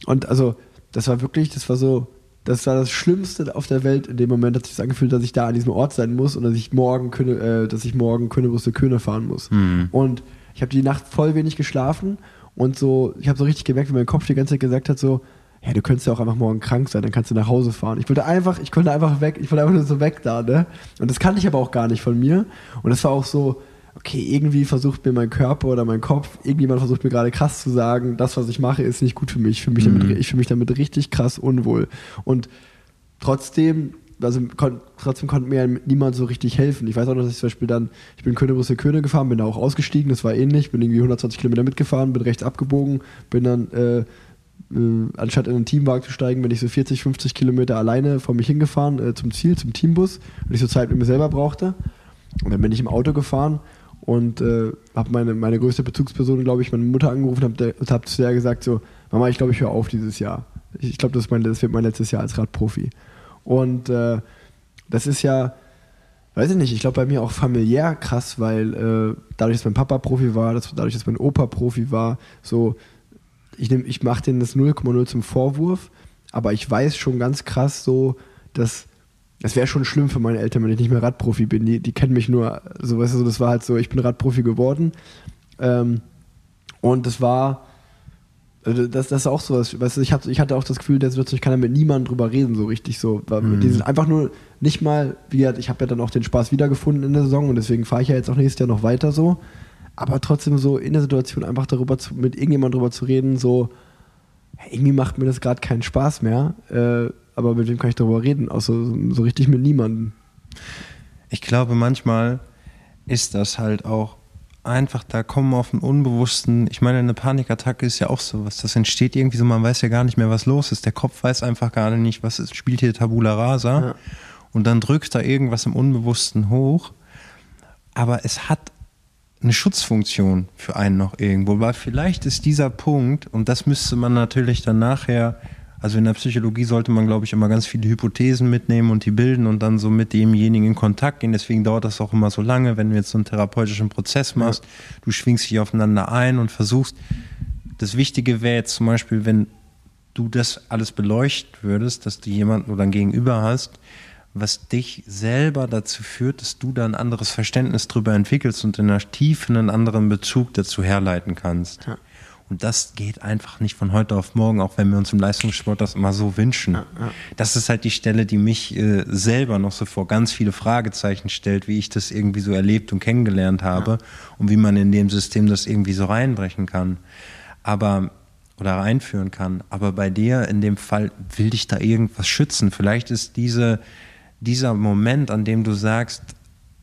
und also das war wirklich, das war so, das war das Schlimmste auf der Welt in dem Moment, hat sich das angefühlt, dass ich da an diesem Ort sein muss und dass ich morgen Köne, äh, dass ich morgen Königsbrüssel Köne fahren muss. Und ich habe die Nacht voll wenig geschlafen und so, ich habe so richtig gemerkt, wie mein Kopf die ganze Zeit gesagt hat, so, ja, du könntest ja auch einfach morgen krank sein, dann kannst du nach Hause fahren. Ich wollte einfach, ich konnte einfach weg, ich wollte einfach nur so weg da, ne? Und das kannte ich aber auch gar nicht von mir. Und das war auch so, okay, irgendwie versucht mir mein Körper oder mein Kopf, irgendjemand versucht mir gerade krass zu sagen, das, was ich mache, ist nicht gut für mich. Ich fühle mich, damit, ich fühle mich damit richtig krass unwohl. Und trotzdem, also kon trotzdem konnte mir niemand so richtig helfen. Ich weiß auch noch, dass ich zum Beispiel dann, ich bin Königsbrüssel Köne gefahren, bin da auch ausgestiegen, das war ähnlich, bin irgendwie 120 Kilometer mitgefahren, bin rechts abgebogen, bin dann, äh, äh, anstatt in einen Teamwagen zu steigen, bin ich so 40, 50 Kilometer alleine vor mich hingefahren äh, zum Ziel, zum Teambus, weil ich so Zeit mit mir selber brauchte. Und dann bin ich im Auto gefahren und äh, habe meine, meine größte Bezugsperson, glaube ich, meine Mutter angerufen und habe hab zu der gesagt so, Mama, ich glaube, ich höre auf dieses Jahr. Ich, ich glaube, das, das wird mein letztes Jahr als Radprofi. Und äh, das ist ja, weiß ich nicht, ich glaube bei mir auch familiär krass, weil äh, dadurch, dass mein Papa Profi war, dass, dadurch, dass mein Opa Profi war, so, ich, ich mache denen das 0,0 zum Vorwurf, aber ich weiß schon ganz krass so, dass es wäre schon schlimm für meine Eltern, wenn ich nicht mehr Radprofi bin. Die, die kennen mich nur, so weißt du, das war halt so, ich bin Radprofi geworden. Ähm, und das war, also das, das ist auch sowas, weißt du, ich hatte, ich hatte auch das Gefühl, der Situation, ich kann da mit niemandem drüber reden, so richtig so. Weil Die sind einfach nur nicht mal, wie gesagt, ich habe ja dann auch den Spaß wiedergefunden in der Saison und deswegen fahre ich ja jetzt auch nächstes Jahr noch weiter so. Aber trotzdem so in der Situation einfach darüber zu, mit irgendjemandem drüber zu reden, so, irgendwie macht mir das gerade keinen Spaß mehr. Äh, aber mit wem kann ich darüber reden? Außer so, richtig mit niemandem. Ich glaube, manchmal ist das halt auch einfach da kommen auf den Unbewussten. Ich meine, eine Panikattacke ist ja auch sowas. Das entsteht irgendwie so, man weiß ja gar nicht mehr, was los ist. Der Kopf weiß einfach gar nicht, was ist, spielt hier Tabula Rasa. Ja. Und dann drückt da irgendwas im Unbewussten hoch. Aber es hat eine Schutzfunktion für einen noch irgendwo. Weil vielleicht ist dieser Punkt, und das müsste man natürlich dann nachher also in der Psychologie sollte man, glaube ich, immer ganz viele Hypothesen mitnehmen und die bilden und dann so mit demjenigen in Kontakt gehen. Deswegen dauert das auch immer so lange, wenn du jetzt so einen therapeutischen Prozess machst. Ja. Du schwingst dich aufeinander ein und versuchst. Das Wichtige wäre jetzt zum Beispiel, wenn du das alles beleuchten würdest, dass du jemanden oder ein Gegenüber hast, was dich selber dazu führt, dass du da ein anderes Verständnis drüber entwickelst und in der Tiefe einen anderen Bezug dazu herleiten kannst. Ja. Und das geht einfach nicht von heute auf morgen, auch wenn wir uns im Leistungssport das immer so wünschen. Ja, ja. Das ist halt die Stelle, die mich äh, selber noch so vor ganz viele Fragezeichen stellt, wie ich das irgendwie so erlebt und kennengelernt habe ja. und wie man in dem System das irgendwie so reinbrechen kann. Aber oder reinführen kann. Aber bei dir in dem Fall will dich da irgendwas schützen. Vielleicht ist diese, dieser Moment, an dem du sagst,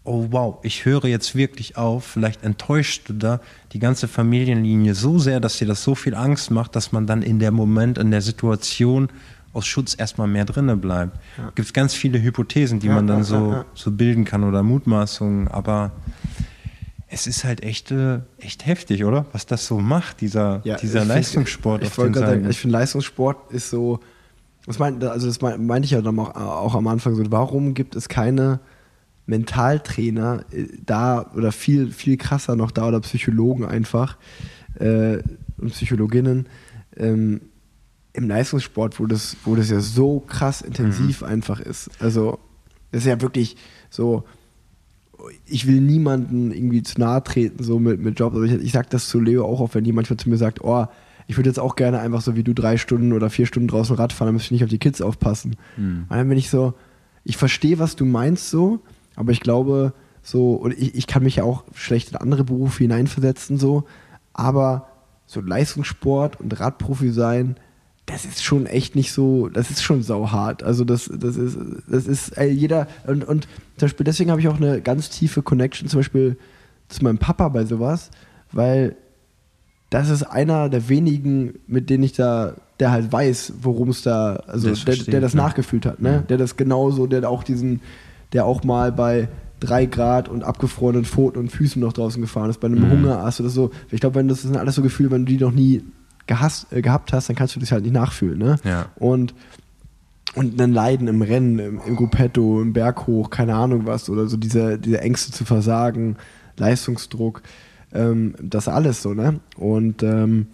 oh wow, ich höre jetzt wirklich auf, vielleicht enttäuscht du da die ganze Familienlinie so sehr, dass dir das so viel Angst macht, dass man dann in der Moment, in der Situation aus Schutz erstmal mehr drinne bleibt. Ja. Gibt ganz viele Hypothesen, die ja, man dann ja, so, so bilden kann oder Mutmaßungen, aber es ist halt echt, äh, echt heftig, oder? Was das so macht, dieser, dieser ich Leistungssport. Find, ich wollte gerade sagen, ich finde Leistungssport ist so, das meinte, also das meinte ich ja dann auch, auch am Anfang so, warum gibt es keine Mentaltrainer äh, da oder viel, viel krasser noch da oder Psychologen einfach äh, und Psychologinnen ähm, im Leistungssport, wo das, wo das ja so krass intensiv mhm. einfach ist. Also, das ist ja wirklich so, ich will niemanden irgendwie zu nahe treten, so mit, mit Job. Aber ich, ich sage das zu Leo auch, auch wenn die manchmal zu mir sagt, oh, ich würde jetzt auch gerne einfach so wie du drei Stunden oder vier Stunden draußen Rad fahren, dann müsste ich nicht auf die Kids aufpassen. Mhm. Und dann bin ich so, ich verstehe, was du meinst so, aber ich glaube, so, und ich, ich kann mich ja auch schlecht in andere Berufe hineinversetzen, so, aber so Leistungssport und Radprofi sein, das ist schon echt nicht so, das ist schon sauhart. Also das, das ist, das ist ey, jeder, und, und zum Beispiel deswegen habe ich auch eine ganz tiefe Connection zum Beispiel zu meinem Papa bei sowas, weil das ist einer der wenigen, mit denen ich da, der halt weiß, worum es da, also der, der, das ja. nachgefühlt hat, ne? Ja. Der das genauso, der auch diesen, der auch mal bei drei Grad und abgefrorenen Pfoten und Füßen noch draußen gefahren ist, bei einem mhm. Hungerast oder so. Ich glaube, wenn das, sind alles so Gefühle, wenn du die noch nie gehasst, äh, gehabt hast, dann kannst du das halt nicht nachfühlen. Ne? Ja. Und, und ein Leiden im Rennen, im, im Gruppetto, im Berg hoch, keine Ahnung was, oder so diese, diese Ängste zu versagen, Leistungsdruck, ähm, das alles so, ne? Und ähm,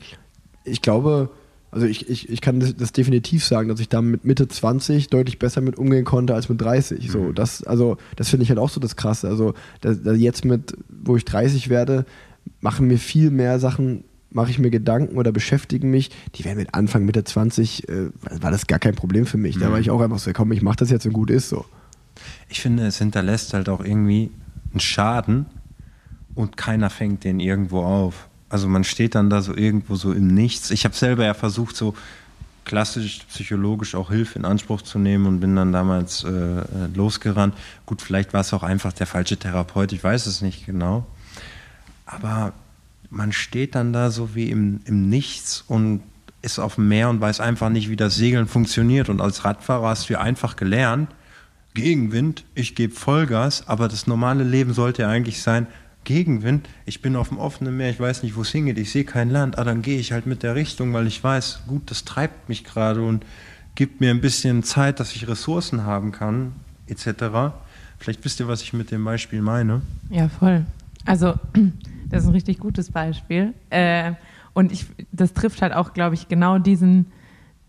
ich glaube, also ich, ich, ich kann das, das, definitiv sagen, dass ich da mit Mitte 20 deutlich besser mit umgehen konnte als mit 30. So, mhm. das, also, das finde ich halt auch so das Krasse. Also da, da jetzt mit, wo ich 30 werde, machen mir viel mehr Sachen, mache ich mir Gedanken oder beschäftigen mich. Die werden mit Anfang, Mitte 20, äh, war das gar kein Problem für mich. Mhm. Da war mhm. ich auch einfach so, komm, ich mache das jetzt und gut ist so. Ich finde, es hinterlässt halt auch irgendwie einen Schaden und keiner fängt den irgendwo auf. Also man steht dann da so irgendwo so im Nichts. Ich habe selber ja versucht, so klassisch psychologisch auch Hilfe in Anspruch zu nehmen und bin dann damals äh, äh, losgerannt. Gut, vielleicht war es auch einfach der falsche Therapeut, ich weiß es nicht genau. Aber man steht dann da so wie im, im Nichts und ist auf dem Meer und weiß einfach nicht, wie das Segeln funktioniert. Und als Radfahrer hast du ja einfach gelernt, Gegenwind, ich gebe Vollgas, aber das normale Leben sollte ja eigentlich sein, Gegenwind, ich bin auf dem offenen Meer, ich weiß nicht, wo es hingeht, ich sehe kein Land, ah, dann gehe ich halt mit der Richtung, weil ich weiß, gut, das treibt mich gerade und gibt mir ein bisschen Zeit, dass ich Ressourcen haben kann, etc. Vielleicht wisst ihr, was ich mit dem Beispiel meine. Ja, voll. Also, das ist ein richtig gutes Beispiel. Äh, und ich, das trifft halt auch, glaube ich, genau diesen,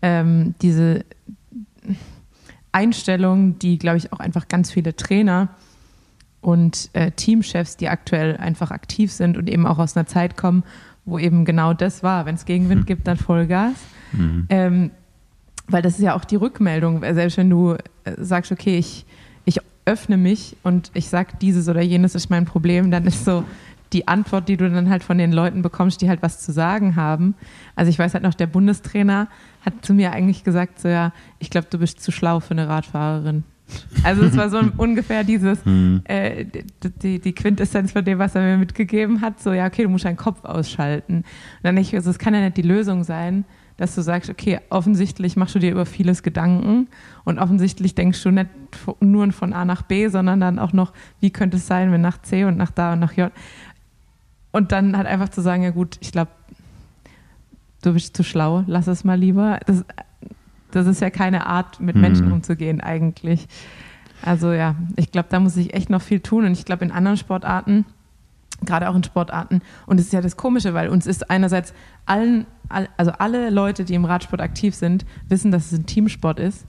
ähm, diese Einstellung, die, glaube ich, auch einfach ganz viele Trainer und äh, Teamchefs, die aktuell einfach aktiv sind und eben auch aus einer Zeit kommen, wo eben genau das war. Wenn es Gegenwind mhm. gibt, dann Vollgas. Mhm. Ähm, weil das ist ja auch die Rückmeldung. Selbst wenn du äh, sagst, okay, ich, ich öffne mich und ich sage, dieses oder jenes ist mein Problem, dann ist so die Antwort, die du dann halt von den Leuten bekommst, die halt was zu sagen haben. Also ich weiß halt noch, der Bundestrainer hat zu mir eigentlich gesagt, so ja, ich glaube, du bist zu schlau für eine Radfahrerin. Also es war so ungefähr dieses, äh, die, die Quintessenz von dem, was er mir mitgegeben hat, so ja, okay, du musst deinen Kopf ausschalten. Und dann ich, also es kann ja nicht die Lösung sein, dass du sagst, okay, offensichtlich machst du dir über vieles Gedanken und offensichtlich denkst du nicht nur von A nach B, sondern dann auch noch, wie könnte es sein, wenn nach C und nach da und nach J. Und dann halt einfach zu sagen, ja gut, ich glaube, du bist zu schlau, lass es mal lieber. Das, das ist ja keine Art, mit Menschen Mhm. umzugehen eigentlich. Also ja, ich glaube, da muss ich echt noch viel tun. Und ich glaube, in anderen Sportarten, gerade auch in Sportarten, und es ist ja das Komische, weil uns ist einerseits allen, all, also alle Leute, die im Radsport aktiv sind, wissen, dass es ein Teamsport ist.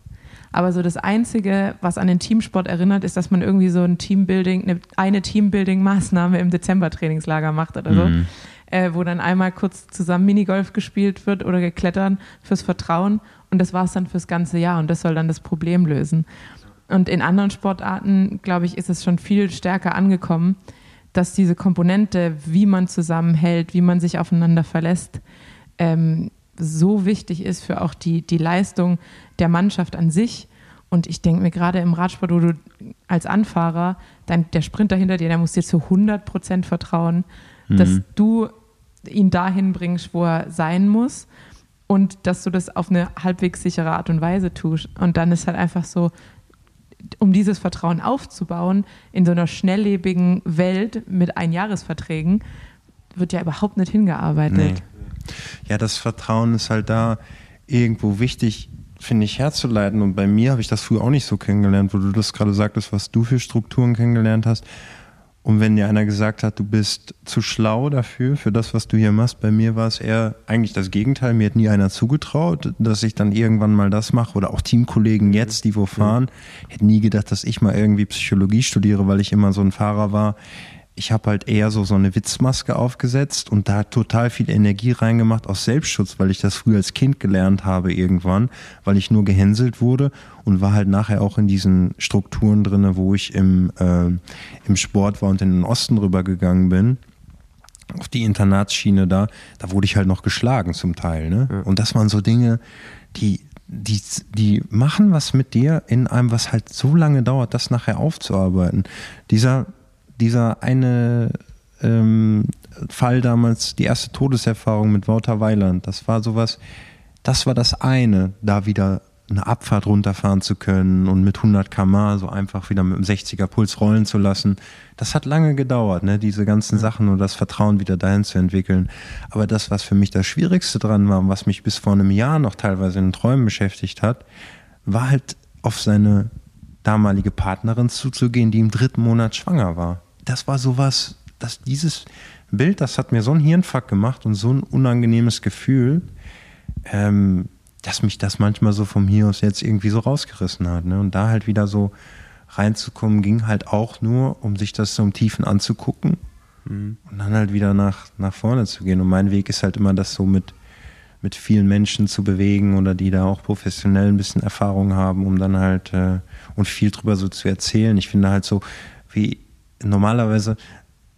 Aber so das Einzige, was an den Teamsport erinnert, ist, dass man irgendwie so ein Teambuilding, eine, eine Teambuilding-Maßnahme im Dezember-Trainingslager macht oder so. Mhm. Äh, wo dann einmal kurz zusammen Minigolf gespielt wird oder geklettern fürs Vertrauen. Und das war es dann fürs ganze Jahr. Und das soll dann das Problem lösen. Und in anderen Sportarten, glaube ich, ist es schon viel stärker angekommen, dass diese Komponente, wie man zusammenhält, wie man sich aufeinander verlässt, ähm, so wichtig ist für auch die, die Leistung der Mannschaft an sich. Und ich denke mir gerade im Radsport, wo du als Anfahrer, dein, der Sprinter hinter dir, der muss dir zu 100 Prozent vertrauen, dass du ihn dahin bringst, wo er sein muss und dass du das auf eine halbwegs sichere Art und Weise tust. Und dann ist halt einfach so, um dieses Vertrauen aufzubauen in so einer schnelllebigen Welt mit Einjahresverträgen, wird ja überhaupt nicht hingearbeitet. Nee. Ja, das Vertrauen ist halt da irgendwo wichtig, finde ich, herzuleiten. Und bei mir habe ich das früher auch nicht so kennengelernt, wo du das gerade sagtest, was du für Strukturen kennengelernt hast. Und wenn dir einer gesagt hat, du bist zu schlau dafür, für das, was du hier machst, bei mir war es eher eigentlich das Gegenteil. Mir hat nie einer zugetraut, dass ich dann irgendwann mal das mache. Oder auch Teamkollegen jetzt, die wo fahren, hätten nie gedacht, dass ich mal irgendwie Psychologie studiere, weil ich immer so ein Fahrer war. Ich habe halt eher so, so eine Witzmaske aufgesetzt und da total viel Energie reingemacht aus Selbstschutz, weil ich das früher als Kind gelernt habe irgendwann, weil ich nur gehänselt wurde und war halt nachher auch in diesen Strukturen drinne, wo ich im, äh, im Sport war und in den Osten rübergegangen bin auf die Internatsschiene da, da wurde ich halt noch geschlagen zum Teil. Ne? Und das waren so Dinge, die, die, die machen was mit dir in einem, was halt so lange dauert, das nachher aufzuarbeiten. Dieser, dieser eine ähm, Fall damals, die erste Todeserfahrung mit Wouter Weiland, das war sowas, das war das eine, da wieder eine Abfahrt runterfahren zu können und mit 100 km so einfach wieder mit einem 60er Puls rollen zu lassen. Das hat lange gedauert, ne? diese ganzen Sachen und das Vertrauen wieder dahin zu entwickeln. Aber das, was für mich das Schwierigste dran war und was mich bis vor einem Jahr noch teilweise in Träumen beschäftigt hat, war halt auf seine damalige Partnerin zuzugehen, die im dritten Monat schwanger war. Das war sowas, dass dieses Bild, das hat mir so ein Hirnfuck gemacht und so ein unangenehmes Gefühl, ähm, dass mich das manchmal so vom Hier aus jetzt irgendwie so rausgerissen hat. Ne? Und da halt wieder so reinzukommen, ging halt auch nur, um sich das so im Tiefen anzugucken und dann halt wieder nach, nach vorne zu gehen. Und mein Weg ist halt immer, das so mit, mit vielen Menschen zu bewegen oder die da auch professionell ein bisschen Erfahrung haben, um dann halt äh, und viel drüber so zu erzählen. Ich finde halt so, wie normalerweise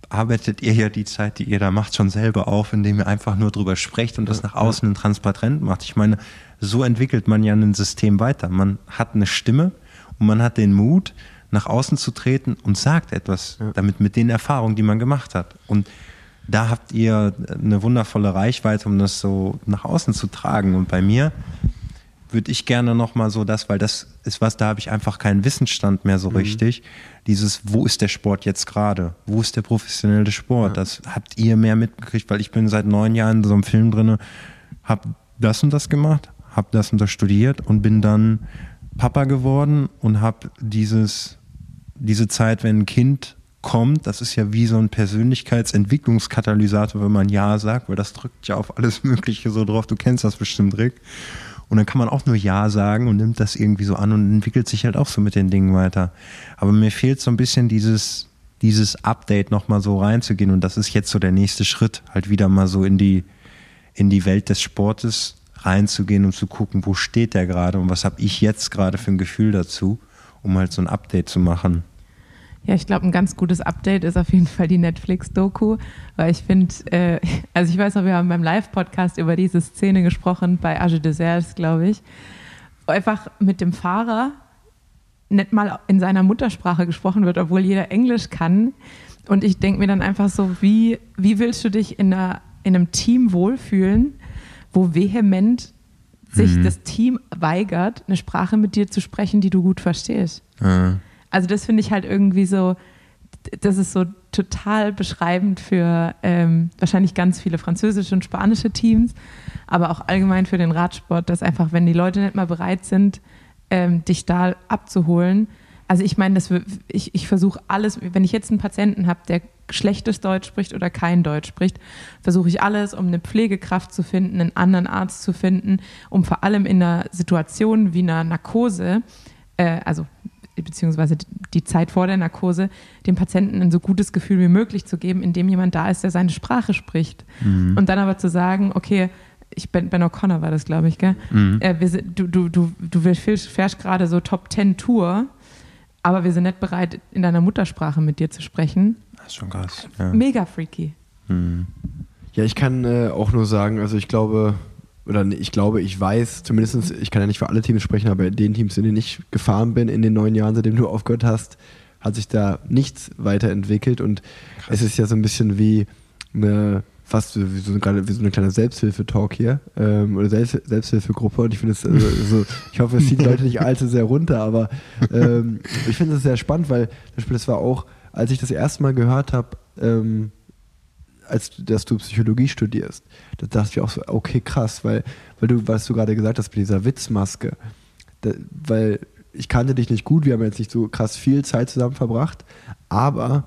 arbeitet ihr ja die Zeit, die ihr da macht, schon selber auf, indem ihr einfach nur drüber sprecht und das nach außen transparent macht. Ich meine, so entwickelt man ja ein System weiter. Man hat eine Stimme und man hat den Mut, nach außen zu treten und sagt etwas damit mit den Erfahrungen, die man gemacht hat. Und da habt ihr eine wundervolle Reichweite, um das so nach außen zu tragen. Und bei mir würde ich gerne nochmal so das, weil das ist was, da habe ich einfach keinen Wissensstand mehr so richtig. Dieses, wo ist der Sport jetzt gerade? Wo ist der professionelle Sport? Das habt ihr mehr mitgekriegt, weil ich bin seit neun Jahren in so einem Film drin, habe das und das gemacht, habe das und das studiert und bin dann Papa geworden und habe dieses, diese Zeit, wenn ein Kind kommt, das ist ja wie so ein Persönlichkeitsentwicklungskatalysator, wenn man Ja sagt, weil das drückt ja auf alles Mögliche so drauf. Du kennst das bestimmt, Rick. Und dann kann man auch nur Ja sagen und nimmt das irgendwie so an und entwickelt sich halt auch so mit den Dingen weiter. Aber mir fehlt so ein bisschen dieses, dieses Update nochmal so reinzugehen und das ist jetzt so der nächste Schritt, halt wieder mal so in die, in die Welt des Sportes reinzugehen und zu gucken, wo steht der gerade und was habe ich jetzt gerade für ein Gefühl dazu, um halt so ein Update zu machen. Ja, ich glaube, ein ganz gutes Update ist auf jeden Fall die Netflix-Doku, weil ich finde, äh, also ich weiß noch, wir haben beim Live-Podcast über diese Szene gesprochen, bei Age Desserts, glaube ich, wo einfach mit dem Fahrer nicht mal in seiner Muttersprache gesprochen wird, obwohl jeder Englisch kann. Und ich denke mir dann einfach so, wie, wie willst du dich in, einer, in einem Team wohlfühlen, wo vehement sich Mhm. das Team weigert, eine Sprache mit dir zu sprechen, die du gut verstehst. Äh, Also das finde ich halt irgendwie so, das ist so total beschreibend für ähm, wahrscheinlich ganz viele französische und spanische Teams, aber auch allgemein für den Radsport, dass einfach, wenn die Leute nicht mal bereit sind, ähm, dich da abzuholen. Also ich meine, ich, ich versuche alles, wenn ich jetzt einen Patienten habe, der schlechtes Deutsch spricht oder kein Deutsch spricht, versuche ich alles, um eine Pflegekraft zu finden, einen anderen Arzt zu finden, um vor allem in einer Situation wie einer Narkose, äh, also beziehungsweise die Zeit vor der Narkose, dem Patienten ein so gutes Gefühl wie möglich zu geben, indem jemand da ist, der seine Sprache spricht. Und dann aber zu sagen, okay, ich Ben, ben O'Connor war das, glaube ich, gell? Äh, wir du, du, du, du fährst fährst gerade so Top 10 Tour, aber wir sind nicht bereit, in deiner Muttersprache mit dir zu sprechen. das ist schon krass. Ja. Mega freaky. Mhm. Ja, ich kann äh, auch nur sagen, also ich glaube, oder nee, ich glaube, ich weiß, zumindest, ich kann ja nicht für alle Teams sprechen, aber in den Teams, in denen ich gefahren bin, in den neun Jahren, seitdem du aufgehört hast, hat sich da nichts weiterentwickelt. Und es ist ja so ein bisschen wie eine, fast wie so, gerade wie so eine kleine Selbsthilfe-Talk hier ähm, oder Selbst, Selbsthilfegruppe. Und ich finde es, also, so, ich hoffe, es zieht Leute nicht allzu sehr runter, aber ähm, ich finde es sehr spannend, weil zum Beispiel das war auch, als ich das erste Mal gehört habe, ähm, als dass du Psychologie studierst, da dachte ich auch so, okay, krass, weil, weil du, was du gerade gesagt hast mit dieser Witzmaske, da, weil ich kannte dich nicht gut, wir haben jetzt nicht so krass viel Zeit zusammen verbracht, aber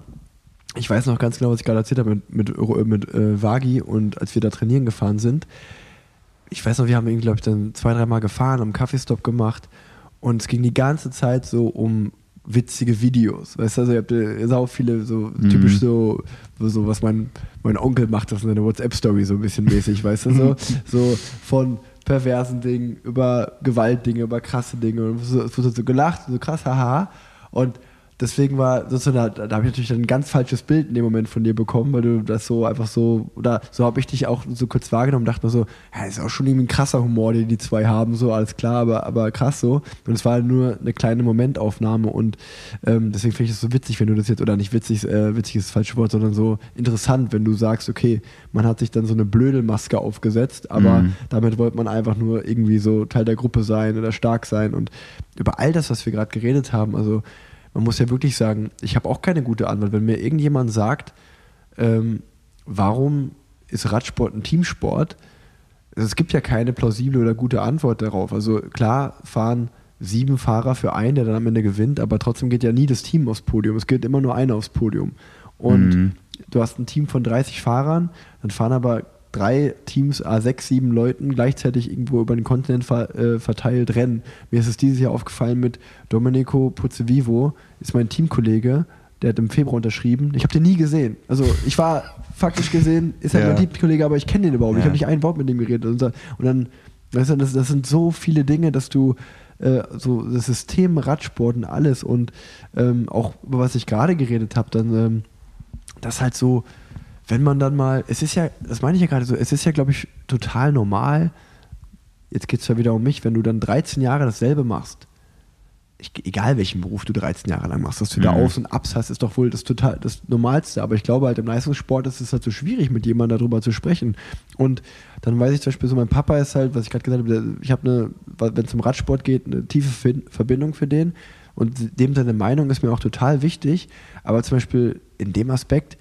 ich weiß noch ganz genau, was ich gerade erzählt habe mit, mit, mit äh, Wagi und als wir da trainieren gefahren sind, ich weiß noch, wir haben ihn, glaube ich, dann zwei, dreimal gefahren, haben einen Kaffeestopp gemacht und es ging die ganze Zeit so um witzige Videos. Weißt du, also ihr habt äh, sau viele so typisch so, so was mein, mein Onkel macht, das in einer WhatsApp-Story so ein bisschen mäßig, weißt du, so, so von perversen Dingen über Gewaltdinge, über krasse Dinge und es wurde so gelacht, so krass, haha. Und deswegen war sozusagen, da, da habe ich natürlich dann ein ganz falsches Bild in dem Moment von dir bekommen, weil du das so einfach so, oder so habe ich dich auch so kurz wahrgenommen und dachte mir so, ja, ist auch schon irgendwie ein krasser Humor, den die zwei haben, so alles klar, aber, aber krass so. Und es war nur eine kleine Momentaufnahme und ähm, deswegen finde ich es so witzig, wenn du das jetzt, oder nicht witzig, äh, witzig ist das falsche Wort, sondern so interessant, wenn du sagst, okay, man hat sich dann so eine Blödelmaske aufgesetzt, aber Mhm. damit wollte man einfach nur irgendwie so Teil der Gruppe sein oder stark sein und über all das, was wir gerade geredet haben, also man muss ja wirklich sagen, ich habe auch keine gute Antwort. Wenn mir irgendjemand sagt, ähm, warum ist Radsport ein Teamsport? Also es gibt ja keine plausible oder gute Antwort darauf. Also klar fahren sieben Fahrer für einen, der dann am Ende gewinnt, aber trotzdem geht ja nie das Team aufs Podium. Es geht immer nur einer aufs Podium. Und Mhm. du hast ein Team von 30 Fahrern, dann fahren aber drei Teams, a sechs, sieben Leuten gleichzeitig irgendwo über den Kontinent ver, äh, verteilt rennen. Mir ist es dieses Jahr aufgefallen mit Domenico Pozzevivo, ist mein Teamkollege, der hat im Februar unterschrieben. Ich habe den nie gesehen. Also ich war faktisch gesehen, ist halt Ja. mein Teamkollege, aber ich kenne den überhaupt. nicht. Ich Ja. habe nicht ein Wort mit dem geredet. Und dann, weißt du, das, das sind so viele Dinge, dass du äh, so das System Radsport und alles und ähm, auch über was ich gerade geredet habe, dann ähm, das halt so, wenn man dann mal, es ist ja, das meine ich ja gerade so, es ist ja, glaube ich, total normal, jetzt geht es ja wieder um mich, wenn du dann 13 Jahre dasselbe machst, ich, egal welchen Beruf du 13 Jahre lang machst, dass du da Mhm. Aufs und Abs hast, ist doch wohl das total das Normalste. Aber ich glaube halt im Leistungssport ist es halt so schwierig, mit jemandem darüber zu sprechen. Und dann weiß ich zum Beispiel so, mein Papa ist halt, was ich gerade gesagt habe, ich habe eine, wenn es um Radsport geht, eine tiefe Verbindung für den. Und dem seine Meinung ist mir auch total wichtig. Aber zum Beispiel in dem Aspekt,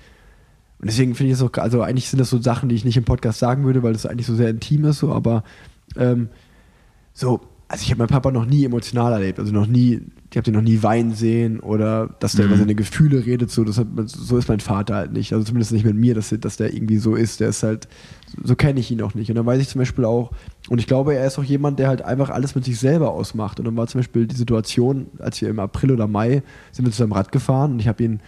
und deswegen finde ich es auch, also eigentlich sind das so Sachen, die ich nicht im Podcast sagen würde, weil das eigentlich so sehr intim ist, so, aber ähm, so, also ich habe meinen Papa noch nie emotional erlebt, also noch nie, ich habe den noch nie weinen sehen oder dass der Mhm. über seine Gefühle redet, so, das hat, so ist mein Vater halt nicht, also zumindest nicht mit mir, dass, dass der irgendwie so ist, der ist halt, so kenne ich ihn auch nicht und dann weiß ich zum Beispiel auch, und ich glaube, er ist auch jemand, der halt einfach alles mit sich selber ausmacht und dann war zum Beispiel die Situation, als wir im April oder Mai sind wir zusammen Rad gefahren und ich habe ihn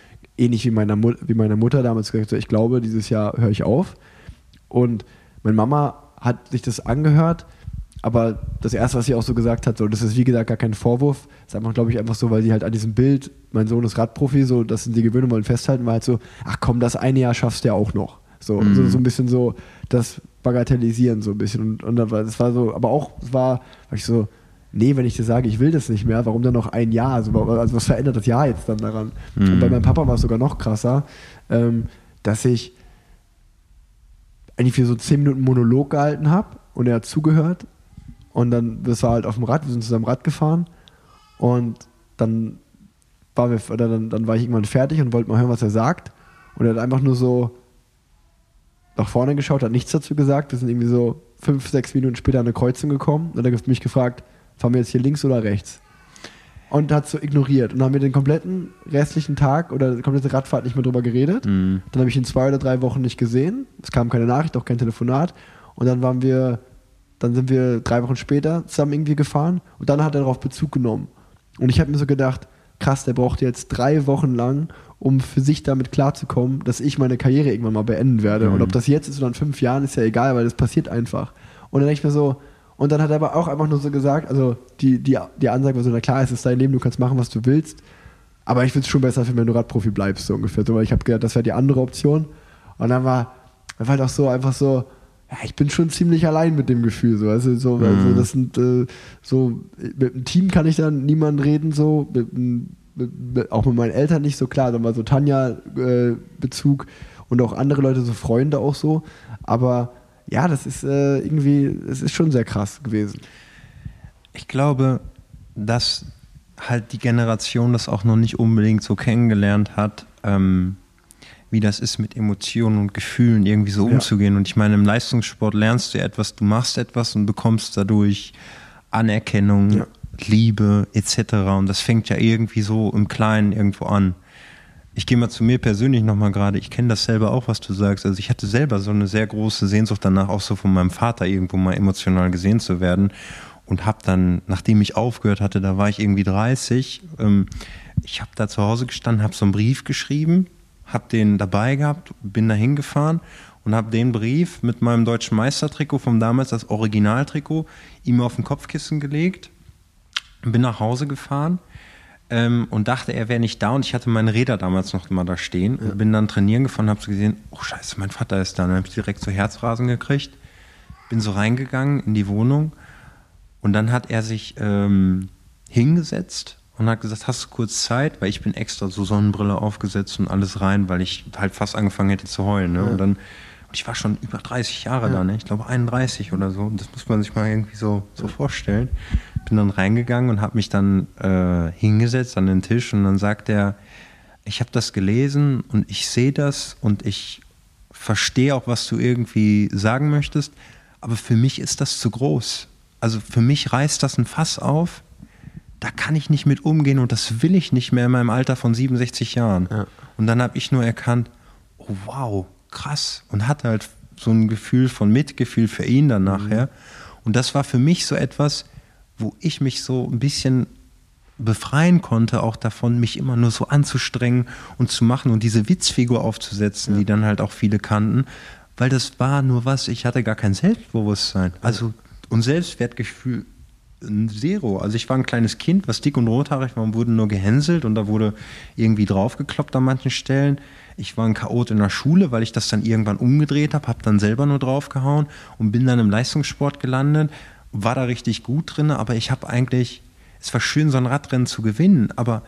ähnlich wie meiner, Mut wie meiner Mutter damals gesagt, so, ich glaube, dieses Jahr höre ich auf und meine Mama hat sich das angehört, aber das erste, was sie auch so gesagt hat, so, das ist wie gesagt gar kein Vorwurf, ist einfach, glaube ich, einfach so, weil sie halt an diesem Bild, mein Sohn ist Radprofi, so, das sind die Gewöhnung wollen festhalten, war halt so, ach komm, das eine Jahr schaffst du ja auch noch. So, Mhm. so, so ein bisschen so, das Bagatellisieren so ein bisschen. Und, und das war- das war so, aber auch, es war, war ich so, nee, wenn ich dir sage, ich will das nicht mehr, warum dann noch ein Jahr? Also, also was verändert das Jahr jetzt dann daran? Und bei meinem Papa war es sogar noch krasser, ähm, dass ich eigentlich für so zehn Minuten Monolog gehalten habe und er hat zugehört und dann, das war halt auf dem Rad, wir sind zusammen Rad gefahren und dann war, wir, oder dann, dann war ich irgendwann fertig und wollte mal hören, was er sagt und er hat einfach nur so nach vorne geschaut, hat nichts dazu gesagt. Wir sind irgendwie so fünf, sechs Minuten später an eine Kreuzung gekommen und er hat mich gefragt, fahren wir jetzt hier links oder rechts? Und hat so ignoriert. Und dann haben wir den kompletten restlichen Tag oder die komplette Radfahrt nicht mehr drüber geredet. Dann habe ich ihn zwei oder drei Wochen nicht gesehen. Es kam keine Nachricht, auch kein Telefonat. Und dann waren wir, dann sind wir drei Wochen später zusammen irgendwie gefahren und dann hat er darauf Bezug genommen. Und ich habe mir so gedacht, krass, der braucht jetzt drei Wochen lang, um für sich damit klarzukommen, dass ich meine Karriere irgendwann mal beenden werde. Und ob das jetzt ist oder in fünf Jahren, ist ja egal, weil das passiert einfach. Und dann denke ich mir so, und dann hat er aber auch einfach nur so gesagt, also die, die, die Ansage war so, na klar, es ist dein Leben, du kannst machen, was du willst, aber ich finde es schon besser, wenn du Radprofi bleibst, so ungefähr. So, weil ich habe gedacht, das wäre die andere Option. Und dann war, dann war halt auch so einfach so, ja, ich bin schon ziemlich allein mit dem Gefühl. So, also, so, also das sind äh, so, mit dem Team kann ich dann niemand reden, so, mit, mit, mit, auch mit meinen Eltern nicht so klar. Dann war so Tanja-Bezug und auch andere Leute, so Freunde auch so. Aber ja, das ist äh, irgendwie, es ist schon sehr krass gewesen. Ich glaube, dass halt die Generation das auch noch nicht unbedingt so kennengelernt hat, ähm, wie das ist, mit Emotionen und Gefühlen irgendwie so Ja. umzugehen. Und ich meine, im Leistungssport lernst du etwas, du machst etwas und bekommst dadurch Anerkennung, Ja. Liebe etc. Und das fängt ja irgendwie so im Kleinen irgendwo an. Ich gehe mal zu mir persönlich nochmal gerade, ich kenne das selber auch, was du sagst. Also ich hatte selber so eine sehr große Sehnsucht danach, auch so von meinem Vater irgendwo mal emotional gesehen zu werden. Und habe dann, nachdem ich aufgehört hatte, da war ich irgendwie 30, ähm, ich habe da zu Hause gestanden, habe so einen Brief geschrieben, habe den dabei gehabt, bin da hingefahren und habe den Brief mit meinem deutschen Meistertrikot vom damals, das Originaltrikot, ihm auf den Kopfkissen gelegt, bin nach Hause gefahren ähm, und dachte, er wäre nicht da und ich hatte meine Räder damals noch immer da stehen und bin dann trainieren gefahren und habe so gesehen, oh scheiße, mein Vater ist da. Dann habe ich direkt so Herzrasen gekriegt, bin so reingegangen in die Wohnung und dann hat er sich ähm, hingesetzt und hat gesagt, hast du kurz Zeit? Weil ich bin extra so Sonnenbrille aufgesetzt und alles rein, weil ich halt fast angefangen hätte zu heulen. Ne? Und dann, und ich war schon über 30 Jahre da, ne? ich glaube 31 oder so. Und das muss man sich mal irgendwie so, so vorstellen. Bin dann reingegangen und habe mich dann äh, hingesetzt an den Tisch und dann sagt er, ich habe das gelesen und ich sehe das und ich verstehe auch, was du irgendwie sagen möchtest, aber für mich ist das zu groß. Also für mich reißt das ein Fass auf, da kann ich nicht mit umgehen und das will ich nicht mehr in meinem Alter von 67 Jahren. Und dann habe ich nur erkannt, oh wow, krass. Und hatte halt so ein Gefühl von Mitgefühl für ihn dann nachher. Und das war für mich so etwas, wo ich mich so ein bisschen befreien konnte, auch davon, mich immer nur so anzustrengen und zu machen und diese Witzfigur aufzusetzen, die dann halt auch viele kannten, weil das war nur was, ich hatte gar kein Selbstbewusstsein. Also und Selbstwertgefühl Zero. Also ich war ein kleines Kind, was dick und rothaarig war und wurde nur gehänselt und da wurde irgendwie draufgekloppt an manchen Stellen. Ich war ein Chaot in der Schule, weil ich das dann irgendwann umgedreht habe, habe dann selber nur draufgehauen und bin dann im Leistungssport gelandet, war da richtig gut drin, aber ich habe eigentlich, es war schön, so ein Radrennen zu gewinnen, aber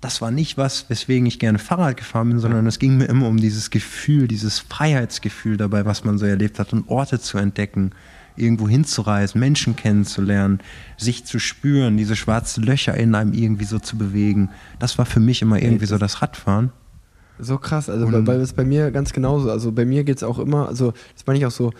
das war nicht was, weswegen ich gerne Fahrrad gefahren bin, sondern es ging mir immer um dieses Gefühl, dieses Freiheitsgefühl dabei, was man so erlebt hat und Orte zu entdecken, irgendwo hinzureisen, Menschen kennenzulernen, sich zu spüren, diese schwarzen Löcher in einem irgendwie so zu bewegen. Das war für mich immer irgendwie so das Radfahren. So krass, also bei, bei, ist bei mir ganz genauso. Also bei mir geht es auch immer, also das meine ich auch so,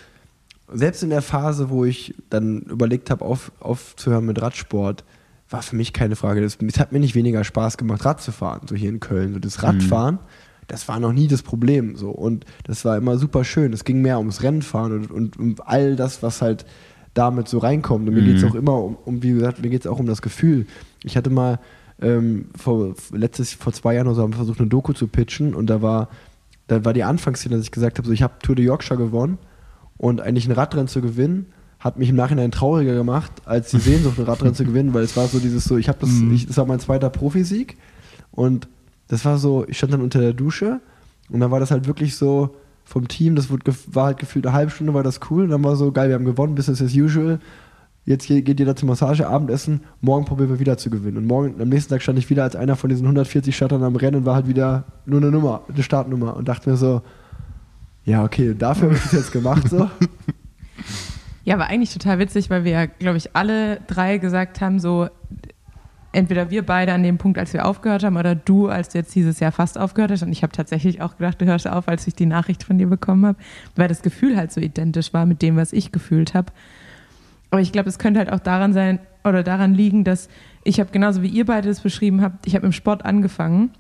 selbst in der Phase, wo ich dann überlegt habe, auf, aufzuhören mit Radsport, war für mich keine Frage. Das, es hat mir nicht weniger Spaß gemacht, Rad zu fahren, so hier in Köln. So das Radfahren, das war noch nie das Problem. So. Und das war immer super schön. Es ging mehr ums Rennfahren und, und um all das, was halt damit so reinkommt. Und mir geht es auch immer um, um, wie gesagt, mir geht es auch um das Gefühl. Ich hatte mal ähm, vor, letztes, vor zwei Jahren oder so haben wir versucht, eine Doku zu pitchen und da war, da war die Anfangsszene, dass ich gesagt habe, so, ich habe Tour de Yorkshire gewonnen und eigentlich ein Radrennen zu gewinnen, hat mich im Nachhinein trauriger gemacht, als die Sehnsucht, ein Radrennen zu gewinnen, weil es war so dieses so, ich habe das, ich, das war mein zweiter Profisieg. Und das war so, ich stand dann unter der Dusche und dann war das halt wirklich so vom Team, das wurde, war halt gefühlt eine halbe Stunde, war das cool. Und dann war so, geil, wir haben gewonnen, Business as usual, jetzt geht jeder zur Massage, Abendessen, morgen probieren wir wieder zu gewinnen. Und morgen, am nächsten Tag stand ich wieder als einer von diesen 140 Startern am Rennen und war halt wieder nur eine Nummer, eine Startnummer. Und dachte mir so, ja, okay, dafür habe ich das jetzt gemacht so. Ja, war eigentlich total witzig, weil wir ja, glaube ich, alle drei gesagt haben, so entweder wir beide an dem Punkt, als wir aufgehört haben, oder du, als du jetzt dieses Jahr fast aufgehört hast. Und ich habe tatsächlich auch gedacht, du hörst auf, als ich die Nachricht von dir bekommen habe, weil das Gefühl halt so identisch war mit dem, was ich gefühlt habe. Aber ich glaube, es könnte halt auch daran sein oder daran liegen, dass ich habe genauso wie ihr beide das beschrieben habt, ich habe im Sport angefangen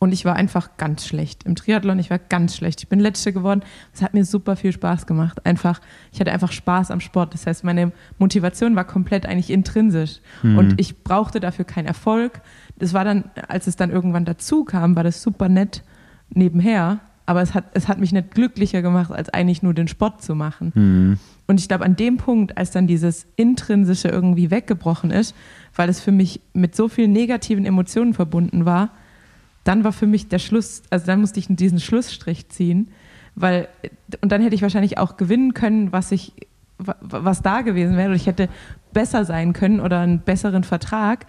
und ich war einfach ganz schlecht. Im Triathlon, ich war ganz schlecht. Ich bin Letzte geworden. Es hat mir super viel Spaß gemacht. Einfach, ich hatte einfach Spaß am Sport. Das heißt, meine Motivation war komplett eigentlich intrinsisch. Und ich brauchte dafür keinen Erfolg. Das war dann, als es dann irgendwann dazu kam, war das super nett nebenher. Aber es hat, es hat mich nicht glücklicher gemacht, als eigentlich nur den Sport zu machen. Und ich glaube, an dem Punkt, als dann dieses Intrinsische irgendwie weggebrochen ist, weil es für mich mit so vielen negativen Emotionen verbunden war, dann war für mich der Schluss, also dann musste ich diesen Schlussstrich ziehen, weil, und dann hätte ich wahrscheinlich auch gewinnen können, was ich, wa- was da gewesen wäre, oder ich hätte besser sein können oder einen besseren Vertrag.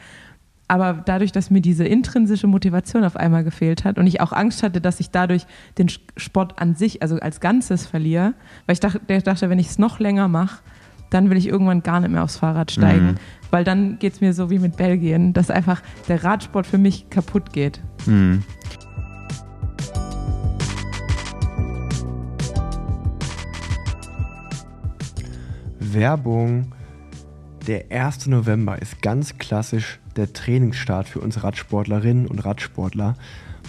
Aber dadurch, dass mir diese intrinsische Motivation auf einmal gefehlt hat und ich auch Angst hatte, dass ich dadurch den Sport an sich, also als Ganzes verliere, weil ich dachte, ich dachte wenn ich es noch länger mache, dann will ich irgendwann gar nicht mehr aufs Fahrrad steigen. Weil dann geht es mir so wie mit Belgien, dass einfach der Radsport für mich kaputt geht. Mhm. Werbung. Der 1. November ist ganz klassisch der Trainingsstart für uns Radsportlerinnen und Radsportler.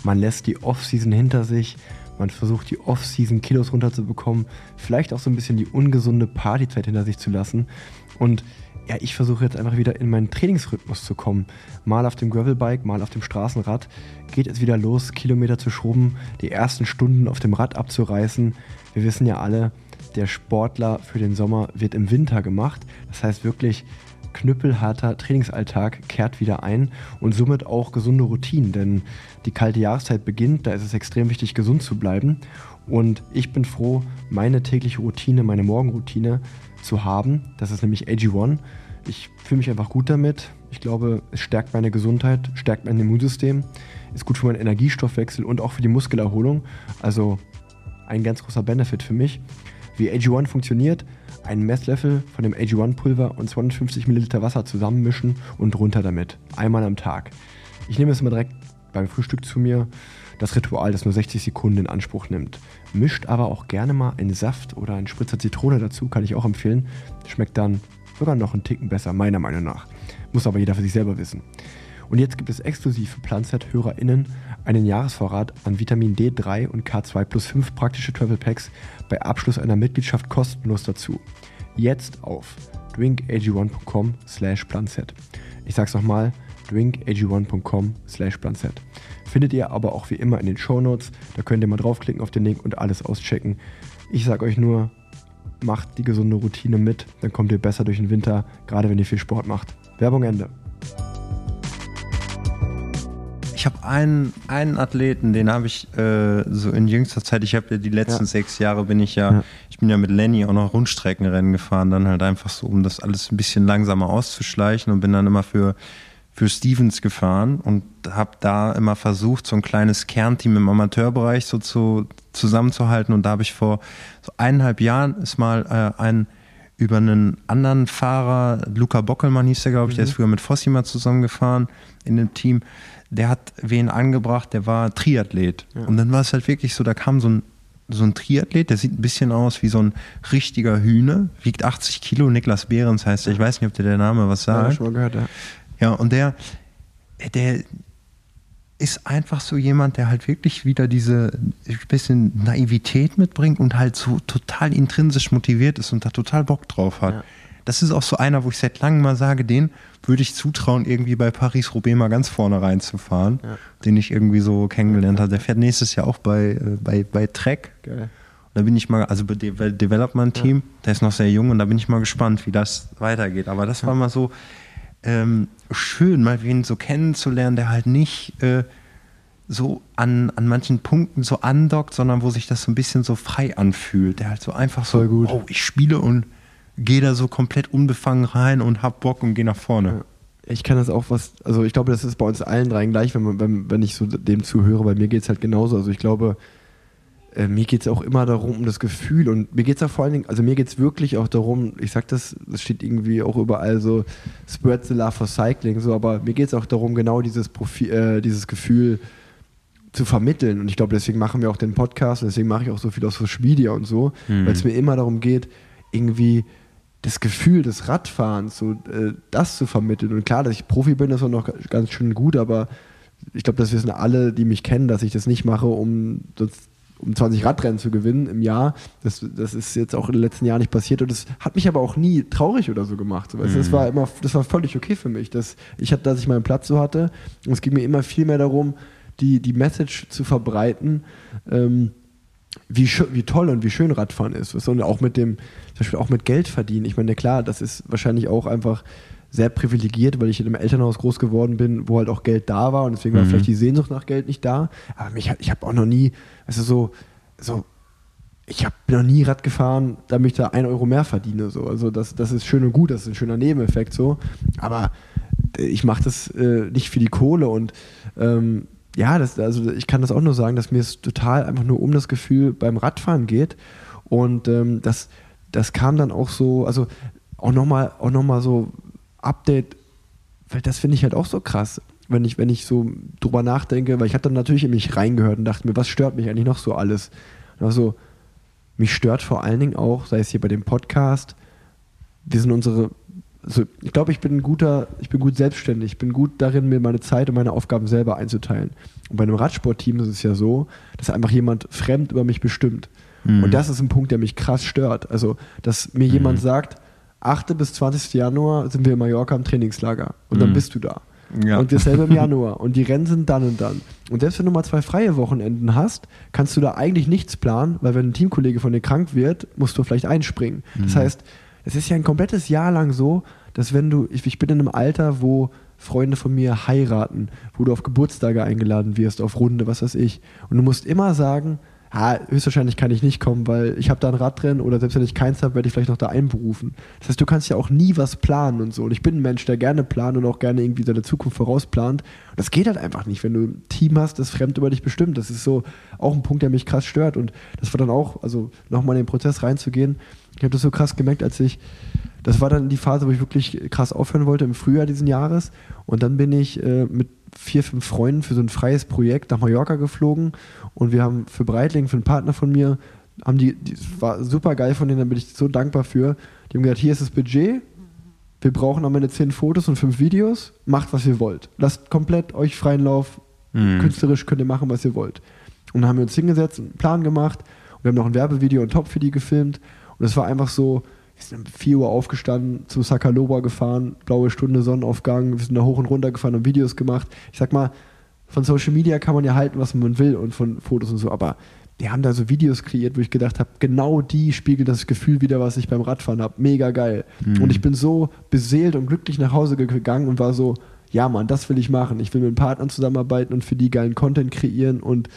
Man lässt die Off-Season hinter sich, man versucht die Off-Season Kilos runterzubekommen, vielleicht auch so ein bisschen die ungesunde Partyzeit hinter sich zu lassen. Und ja, ich versuche jetzt einfach wieder in meinen Trainingsrhythmus zu kommen. Mal auf dem Gravelbike, mal auf dem Straßenrad geht es wieder los, Kilometer zu schrubben, die ersten Stunden auf dem Rad abzureißen. Wir wissen ja alle, der Sportler für den Sommer wird im Winter gemacht. Das heißt wirklich knüppelharter Trainingsalltag kehrt wieder ein und somit auch gesunde Routinen, denn die kalte Jahreszeit beginnt, da ist es extrem wichtig, gesund zu bleiben. Und ich bin froh, meine tägliche Routine, meine Morgenroutine zu haben. Das ist nämlich AG1. Ich fühle mich einfach gut damit. Ich glaube, es stärkt meine Gesundheit, stärkt mein Immunsystem, ist gut für meinen Energiestoffwechsel und auch für die Muskelerholung. Also ein ganz großer Benefit für mich. Wie AG1 funktioniert, einen Messlöffel von dem AG1-Pulver und 250 Milliliter Wasser zusammenmischen und runter damit. Einmal am Tag. Ich nehme es immer direkt beim Frühstück zu mir. Das Ritual, das nur 60 Sekunden in Anspruch nimmt. Mischt aber auch gerne mal einen Saft oder einen Spritzer Zitrone dazu, kann ich auch empfehlen. Schmeckt dann sogar noch einen Ticken besser, meiner Meinung nach. Muss aber jeder für sich selber wissen. Und jetzt gibt es exklusiv für Planset-HörerInnen einen Jahresvorrat an Vitamin D3 und K2 plus 5 praktische Travel Packs bei Abschluss einer Mitgliedschaft kostenlos dazu. Jetzt auf drinkag1.com slash planset. Ich sag's nochmal, drinkag1.com slash planset. Findet ihr aber auch wie immer in den Shownotes, da könnt ihr mal draufklicken auf den Link und alles auschecken. Ich sag euch nur, macht die gesunde Routine mit, dann kommt ihr besser durch den Winter, gerade wenn ihr viel Sport macht. Werbung Ende. Ich habe einen, einen Athleten, den habe ich äh, so in jüngster Zeit, ich habe ja die letzten Ja. sechs Jahre bin ich ja, Ja. ich bin ja mit Lenny auch noch Rundstreckenrennen gefahren, dann halt einfach so, um das alles ein bisschen langsamer auszuschleichen und bin dann immer für, für Stevens gefahren und habe da immer versucht, so ein kleines Kernteam im Amateurbereich so zu, zusammenzuhalten und da habe ich vor so eineinhalb Jahren ist mal äh, ein über einen anderen Fahrer, Luca Bockelmann hieß der, glaube ich, der ist früher mit Fossi mal zusammengefahren in dem Team. Der hat wen angebracht, der war Triathlet. Und dann war es halt wirklich so, da kam so ein, so ein Triathlet, der sieht ein bisschen aus wie so ein richtiger Hühner, wiegt 80 Kilo, Niklas Behrens heißt er, ich weiß nicht, ob dir der Name was Ja, sagt. schon mal gehört, ja. Ja, und der, der ist einfach so jemand, der halt wirklich wieder diese bisschen Naivität mitbringt und halt so total intrinsisch motiviert ist und da total Bock drauf hat. Ja. Das ist auch so einer, wo ich seit langem mal sage, den würde ich zutrauen, irgendwie bei Paris-Roubaix mal ganz vorne reinzufahren, Ja. den ich irgendwie so kennengelernt habe. Der fährt nächstes Jahr auch bei, äh, bei, bei Trek. Geil. Da bin ich mal, also bei dem Development-Team, der ist noch sehr jung und da bin ich mal gespannt, wie das weitergeht. Aber das war mal so ähm, schön, mal wen so kennenzulernen, der halt nicht äh, so an, an manchen Punkten so andockt, sondern wo sich das so ein bisschen so frei anfühlt. Der halt so einfach so, oh, ich spiele und gehe da so komplett unbefangen rein und hab Bock und gehe nach vorne. Ich kann das auch was, also ich glaube, das ist bei uns allen dreien gleich, wenn, man, wenn, wenn ich so dem zuhöre. Bei mir geht es halt genauso. Also ich glaube, äh, mir geht es auch immer darum, um das Gefühl und mir geht es auch vor allen Dingen, also mir geht es wirklich auch darum, ich sag das, das steht irgendwie auch überall so, spread the love for cycling, so, aber mir geht es auch darum, genau dieses Profil, äh, dieses Gefühl zu vermitteln und ich glaube, deswegen machen wir auch den Podcast und deswegen mache ich auch so viel auf Social Media und so, Mhm. weil es mir immer darum geht, irgendwie das Gefühl des Radfahrens, so äh, das zu vermitteln. Und klar, dass ich Profi bin, ist auch noch ganz schön gut, aber ich glaube, das wissen alle, die mich kennen, dass ich das nicht mache, um, sonst- um 20 Radrennen zu gewinnen im Jahr. Das, das ist jetzt auch in den letzten Jahren nicht passiert und das hat mich aber auch nie traurig oder so gemacht. So, du, Das war immer, das war völlig okay für mich, dass ich, hatte- dass ich meinen Platz so hatte. Und es ging mir immer viel mehr darum, die, die Message zu verbreiten. Ähm, wie, wie toll und wie schön Radfahren ist. Und auch mit dem, zum Beispiel auch mit Geld verdienen. Ich meine, klar, das ist wahrscheinlich auch einfach sehr privilegiert, weil ich in einem Elternhaus groß geworden bin, wo halt auch Geld da war und deswegen war Mhm. vielleicht die Sehnsucht nach Geld nicht da. Aber mich, ich habe auch noch nie, also so, so ich hab, bin noch nie Rad gefahren, damit ich da ein Euro mehr verdiene. So. Also das, das ist schön und gut, das ist ein schöner Nebeneffekt so. Aber äh, ich mache das äh, nicht für die Kohle und ähm, ja, das, also ich kann das auch nur sagen, dass mir es total einfach nur um das Gefühl beim Radfahren geht. Und ähm, das, das kam dann auch so, also auch nochmal auch noch so Update, weil das finde ich halt auch so krass, wenn ich, wenn ich so drüber nachdenke, weil ich habe dann natürlich in mich reingehört und dachte mir, was stört mich eigentlich noch so alles? Und also, mich stört vor allen Dingen auch, sei es hier bei dem Podcast, wir sind unsere, also ich glaube, ich bin ein guter, ich bin gut selbstständig, ich bin gut darin, mir meine Zeit und meine Aufgaben selber einzuteilen. Und bei einem Radsportteam ist es ja so, dass einfach jemand fremd über mich bestimmt. Mhm. Und das ist ein Punkt, der mich krass stört. Also, dass mir jemand sagt, 8. bis 20. Januar sind wir in Mallorca im Trainingslager und dann Mhm. bist du da. Ja. Und dasselbe im Januar. Und die Rennen sind dann und dann. Und selbst wenn du mal zwei freie Wochenenden hast, kannst du da eigentlich nichts planen, weil wenn ein Teamkollege von dir krank wird, musst du vielleicht einspringen. Das heißt, es ist ja ein komplettes Jahr lang so, dass wenn du, ich, ich bin in einem Alter, wo Freunde von mir heiraten, wo du auf Geburtstage eingeladen wirst, auf Runde, was weiß ich. Und du musst immer sagen, ha, höchstwahrscheinlich kann ich nicht kommen, weil ich habe da ein Radrennen oder selbst wenn ich keins habe, werde ich vielleicht noch da einberufen. Das heißt, du kannst ja auch nie was planen und so. Und ich bin ein Mensch, der gerne plant und auch gerne irgendwie seine Zukunft vorausplant. Und das geht halt einfach nicht, wenn du ein Team hast, das fremd über dich bestimmt. Das ist so auch ein Punkt, der mich krass stört. Und das war dann auch, also nochmal in den Prozess reinzugehen. Ich habe das so krass gemerkt, als ich das war dann die Phase, wo ich wirklich krass aufhören wollte im Frühjahr diesen Jahres. Und dann bin ich äh, mit vier, fünf Freunden für so ein freies Projekt nach Mallorca geflogen. Und wir haben für Breitling, für einen Partner von mir, haben die, die war super geil von denen, da bin ich so dankbar für. Die haben gesagt, hier ist das Budget. Wir brauchen am Ende zehn Fotos und fünf Videos. Macht, was ihr wollt. Lasst komplett euch freien Lauf. Mhm. Künstlerisch könnt ihr machen, was ihr wollt. Und dann haben wir uns hingesetzt, einen Plan gemacht. Und wir haben noch ein Werbevideo und Top für die gefilmt. Und es war einfach so, wir sind um 4 Uhr aufgestanden, zu Sakaloba gefahren, blaue Stunde, Sonnenaufgang, wir sind da hoch und runter gefahren und Videos gemacht. Ich sag mal, von Social Media kann man ja halten, was man will und von Fotos und so, aber die haben da so Videos kreiert, wo ich gedacht habe, genau die spiegeln das Gefühl wieder, was ich beim Radfahren habe. Mega geil. Und ich bin so beseelt und glücklich nach Hause gegangen und war so, ja Mann, das will ich machen. Ich will mit Partnern zusammenarbeiten und für die geilen Content kreieren und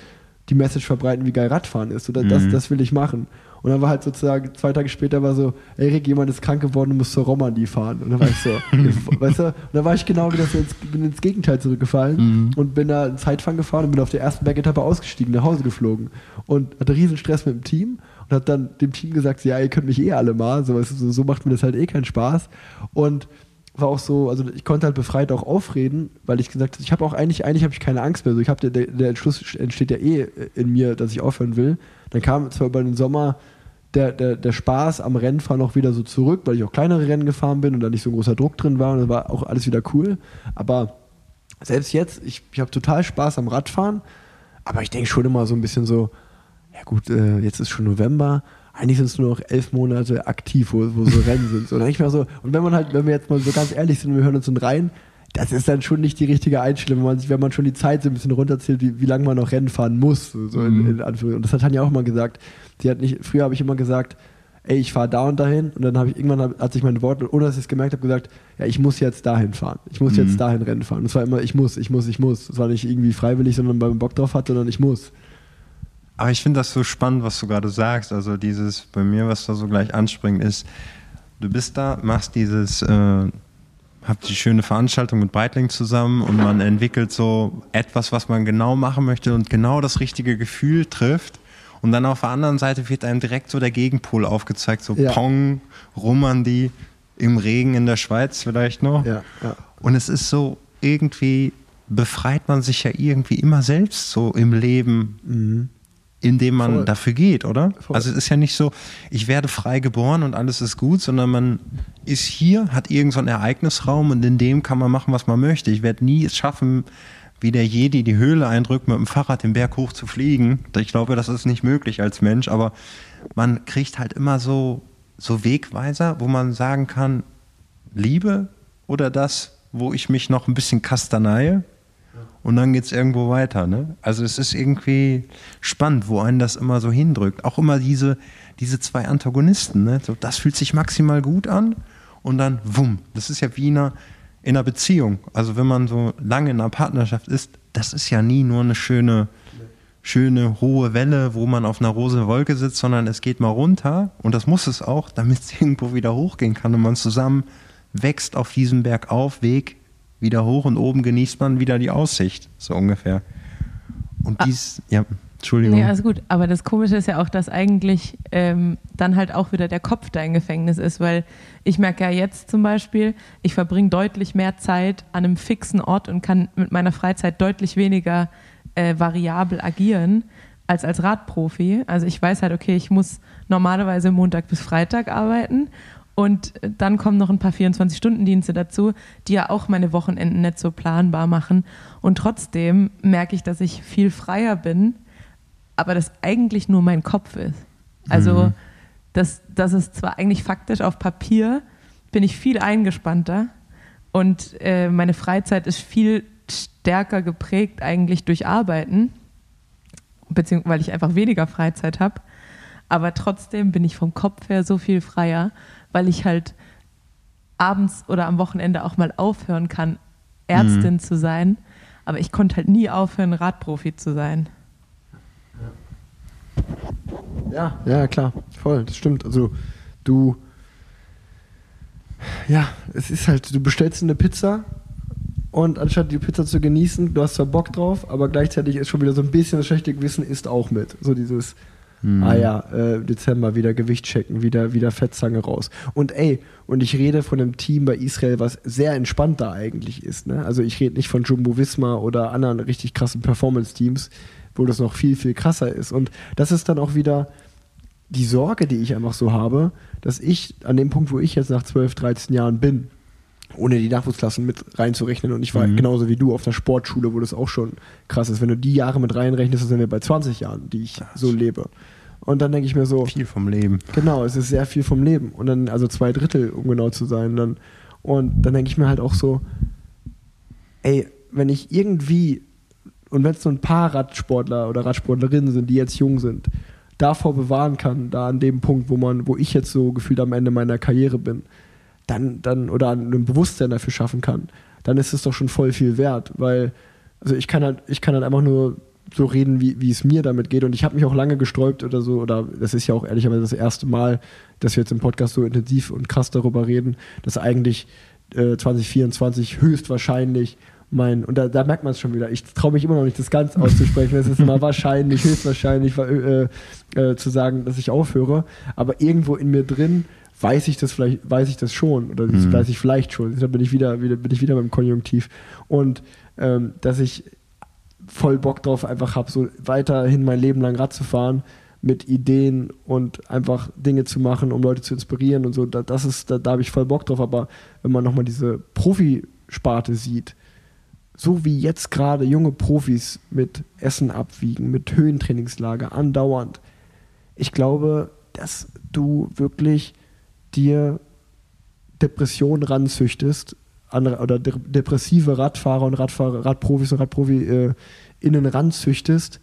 die Message verbreiten, wie geil Radfahren ist. Oder das, Mhm. das will ich machen. Und dann war halt sozusagen, zwei Tage später war so, ey Rick, jemand ist krank geworden und muss zur Romandie fahren. Und dann war ich so, weißt du, und dann war ich genau wieder so ins, bin ins Gegenteil zurückgefallen und bin da in Zeitfahren gefahren und bin auf der ersten Bergetappe ausgestiegen, nach Hause geflogen. Und hatte riesen Stress mit dem Team und hat dann dem Team gesagt, ja, ihr könnt mich eh alle mal, so, weißt du, so, so macht mir das halt eh keinen Spaß. Und war auch so, also ich konnte halt befreit auch aufreden, weil ich gesagt habe, ich habe auch eigentlich, eigentlich habe ich keine Angst mehr. So, ich habe der, der, der Entschluss entsteht ja eh in mir, dass ich aufhören will. Dann kam zwar über den Sommer der, der, der Spaß am Rennfahren auch wieder so zurück, weil ich auch kleinere Rennen gefahren bin und da nicht so ein großer Druck drin war und dann war auch alles wieder cool. Aber selbst jetzt, ich, ich habe total Spaß am Radfahren, aber ich denke schon immer so ein bisschen so, ja gut, äh, jetzt ist schon November, eigentlich sind es nur noch elf Monate aktiv, wo, wo so Rennen sind. So, dann ich mir so, und wenn man halt, wenn wir jetzt mal so ganz ehrlich sind und wir hören uns in rein, das ist dann schon nicht die richtige Einstellung, wenn man, sich- wenn man schon die Zeit so ein bisschen runterzählt, wie, wie lange man noch Rennen fahren muss. So so in, in. Und das hat Tanja auch mal gesagt. Sie hat nicht, früher habe ich immer gesagt, ey, ich fahre da und dahin. Und dann habe ich irgendwann hab, hat sich mein Wort, ohne dass ich es gemerkt habe, gesagt, ja, ich muss jetzt dahin fahren. Ich muss jetzt dahin Rennen fahren. Und es war immer, ich muss, ich muss, ich muss. Es war nicht irgendwie freiwillig, sondern weil man Bock drauf hat, sondern ich muss. Aber ich finde das so spannend, was du gerade sagst. Also dieses bei mir, was da so gleich anspringt, ist, du bist da, machst dieses, äh, habt die schöne Veranstaltung mit Breitling zusammen und man entwickelt so etwas, was man genau machen möchte und genau das richtige Gefühl trifft. Und dann auf der anderen Seite wird einem direkt so der Gegenpol aufgezeigt, so Ja. Pong, Romandie, im Regen in der Schweiz vielleicht noch. Ja, ja. Und es ist so, irgendwie befreit man sich ja irgendwie immer selbst so im Leben, indem man Voll. dafür geht, oder? Voll. Also es ist ja nicht so, ich werde frei geboren und alles ist gut, sondern man ist hier, hat irgendeinen so einen Ereignisraum und in dem kann man machen, was man möchte. Ich werde nie es schaffen, wie der Jedi die Höhle eindrückt, mit dem Fahrrad den Berg hoch zu fliegen. Ich glaube, das ist nicht möglich als Mensch, aber man kriegt halt immer so, so Wegweiser, wo man sagen kann, Liebe oder das, wo ich mich noch ein bisschen kastaneie und dann geht es irgendwo weiter. Ne? Also es ist irgendwie spannend, wo einen das immer so hindrückt. Auch immer diese, diese zwei Antagonisten. Ne? So, das fühlt sich maximal gut an und dann wumm. Das ist ja wie in einer, in einer Beziehung. Also wenn man so lange in einer Partnerschaft ist, das ist ja nie nur eine schöne, schöne hohe Welle, wo man auf einer rosa Wolke sitzt, sondern es geht mal runter und das muss es auch, damit es irgendwo wieder hochgehen kann und man zusammen wächst auf diesem Bergaufweg wieder hoch und oben genießt man wieder die Aussicht, so ungefähr. Und dies, ja, Entschuldigung. Nee, alles gut. Aber das Komische ist ja auch, dass eigentlich ähm, dann halt auch wieder der Kopf dein Gefängnis ist, weil ich merke ja jetzt zum Beispiel, ich verbringe deutlich mehr Zeit an einem fixen Ort und kann mit meiner Freizeit deutlich weniger äh, variabel agieren als als Radprofi. Also ich weiß halt, okay, ich muss normalerweise Montag bis Freitag arbeiten und dann kommen noch ein paar 24-Stunden-Dienste dazu, die ja auch meine Wochenenden nicht so planbar machen. Und trotzdem merke ich, dass ich viel freier bin, aber das eigentlich nur mein Kopf ist. Also, das, das ist zwar eigentlich faktisch auf Papier, bin ich viel eingespannter und äh, meine Freizeit ist viel stärker geprägt eigentlich durch Arbeiten, beziehungsweise weil ich einfach weniger Freizeit habe. Aber trotzdem bin ich vom Kopf her so viel freier, weil ich halt abends oder am Wochenende auch mal aufhören kann, Ärztin zu sein. Aber ich konnte halt nie aufhören, Radprofi zu sein. Ja, ja, klar, voll, das stimmt. Also du, ja, es ist halt, du bestellst eine Pizza und anstatt die Pizza zu genießen, du hast zwar Bock drauf, aber gleichzeitig ist schon wieder so ein bisschen das schlechte Gewissen ist auch mit. So dieses, ah ja, äh, Dezember wieder Gewicht checken, wieder, wieder Fettzange raus. Und ey, und ich rede von einem Team bei Israel, was sehr entspannt da eigentlich ist. Ne? Also ich rede nicht von Jumbo Visma oder anderen richtig krassen Performance-Teams, wo das noch viel, viel krasser ist. Und das ist dann auch wieder die Sorge, die ich einfach so habe, dass ich an dem Punkt, wo ich jetzt nach 12, 13 Jahren bin, ohne die Nachwuchsklassen mit reinzurechnen. Und ich war genauso wie du auf der Sportschule, wo das auch schon krass ist. Wenn du die Jahre mit reinrechnest, dann sind wir bei 20 Jahren, die ich so lebe. Und dann denke ich mir so, Viel vom Leben. Genau, es ist sehr viel vom Leben. Und dann, also zwei Drittel, um genau zu sein. Dann, und dann denke ich mir halt auch so, ey, wenn ich irgendwie, und wenn es nur ein paar Radsportler oder Radsportlerinnen sind, die jetzt jung sind, davor bewahren kann, da an dem Punkt, wo man, wo ich jetzt so gefühlt am Ende meiner Karriere bin, dann, dann, oder ein Bewusstsein dafür schaffen kann, dann ist es doch schon voll viel wert, weil, also ich kann halt, ich kann halt einfach nur so reden, wie, wie es mir damit geht. Und ich habe mich auch lange gesträubt oder so, oder das ist ja auch ehrlicherweise das erste Mal, dass wir jetzt im Podcast so intensiv und krass darüber reden, dass eigentlich äh, 2024 höchstwahrscheinlich mein, und da, da merkt man es schon wieder, ich traue mich immer noch nicht, das ganz auszusprechen. Es ist immer wahrscheinlich, höchstwahrscheinlich äh, äh, zu sagen, dass ich aufhöre. Aber irgendwo in mir drin weiß ich das vielleicht, weiß ich das schon. Oder das weiß ich vielleicht schon. Da bin ich wieder, wieder, bin ich wieder beim Konjunktiv. Und ähm, dass ich voll Bock drauf einfach habe, so weiterhin mein Leben lang Rad zu fahren mit Ideen und einfach Dinge zu machen, um Leute zu inspirieren und so. Da, das ist, da, da habe ich voll Bock drauf. Aber wenn man nochmal diese Profisparte sieht, so wie jetzt gerade junge Profis mit Essen abwiegen, mit Höhentrainingslager andauernd, ich glaube, dass du wirklich dir Depressionen ranzüchtest andere, oder de depressive Radfahrer und Radfahrer, Radprofis und Radprofi äh, innen ranzüchtest,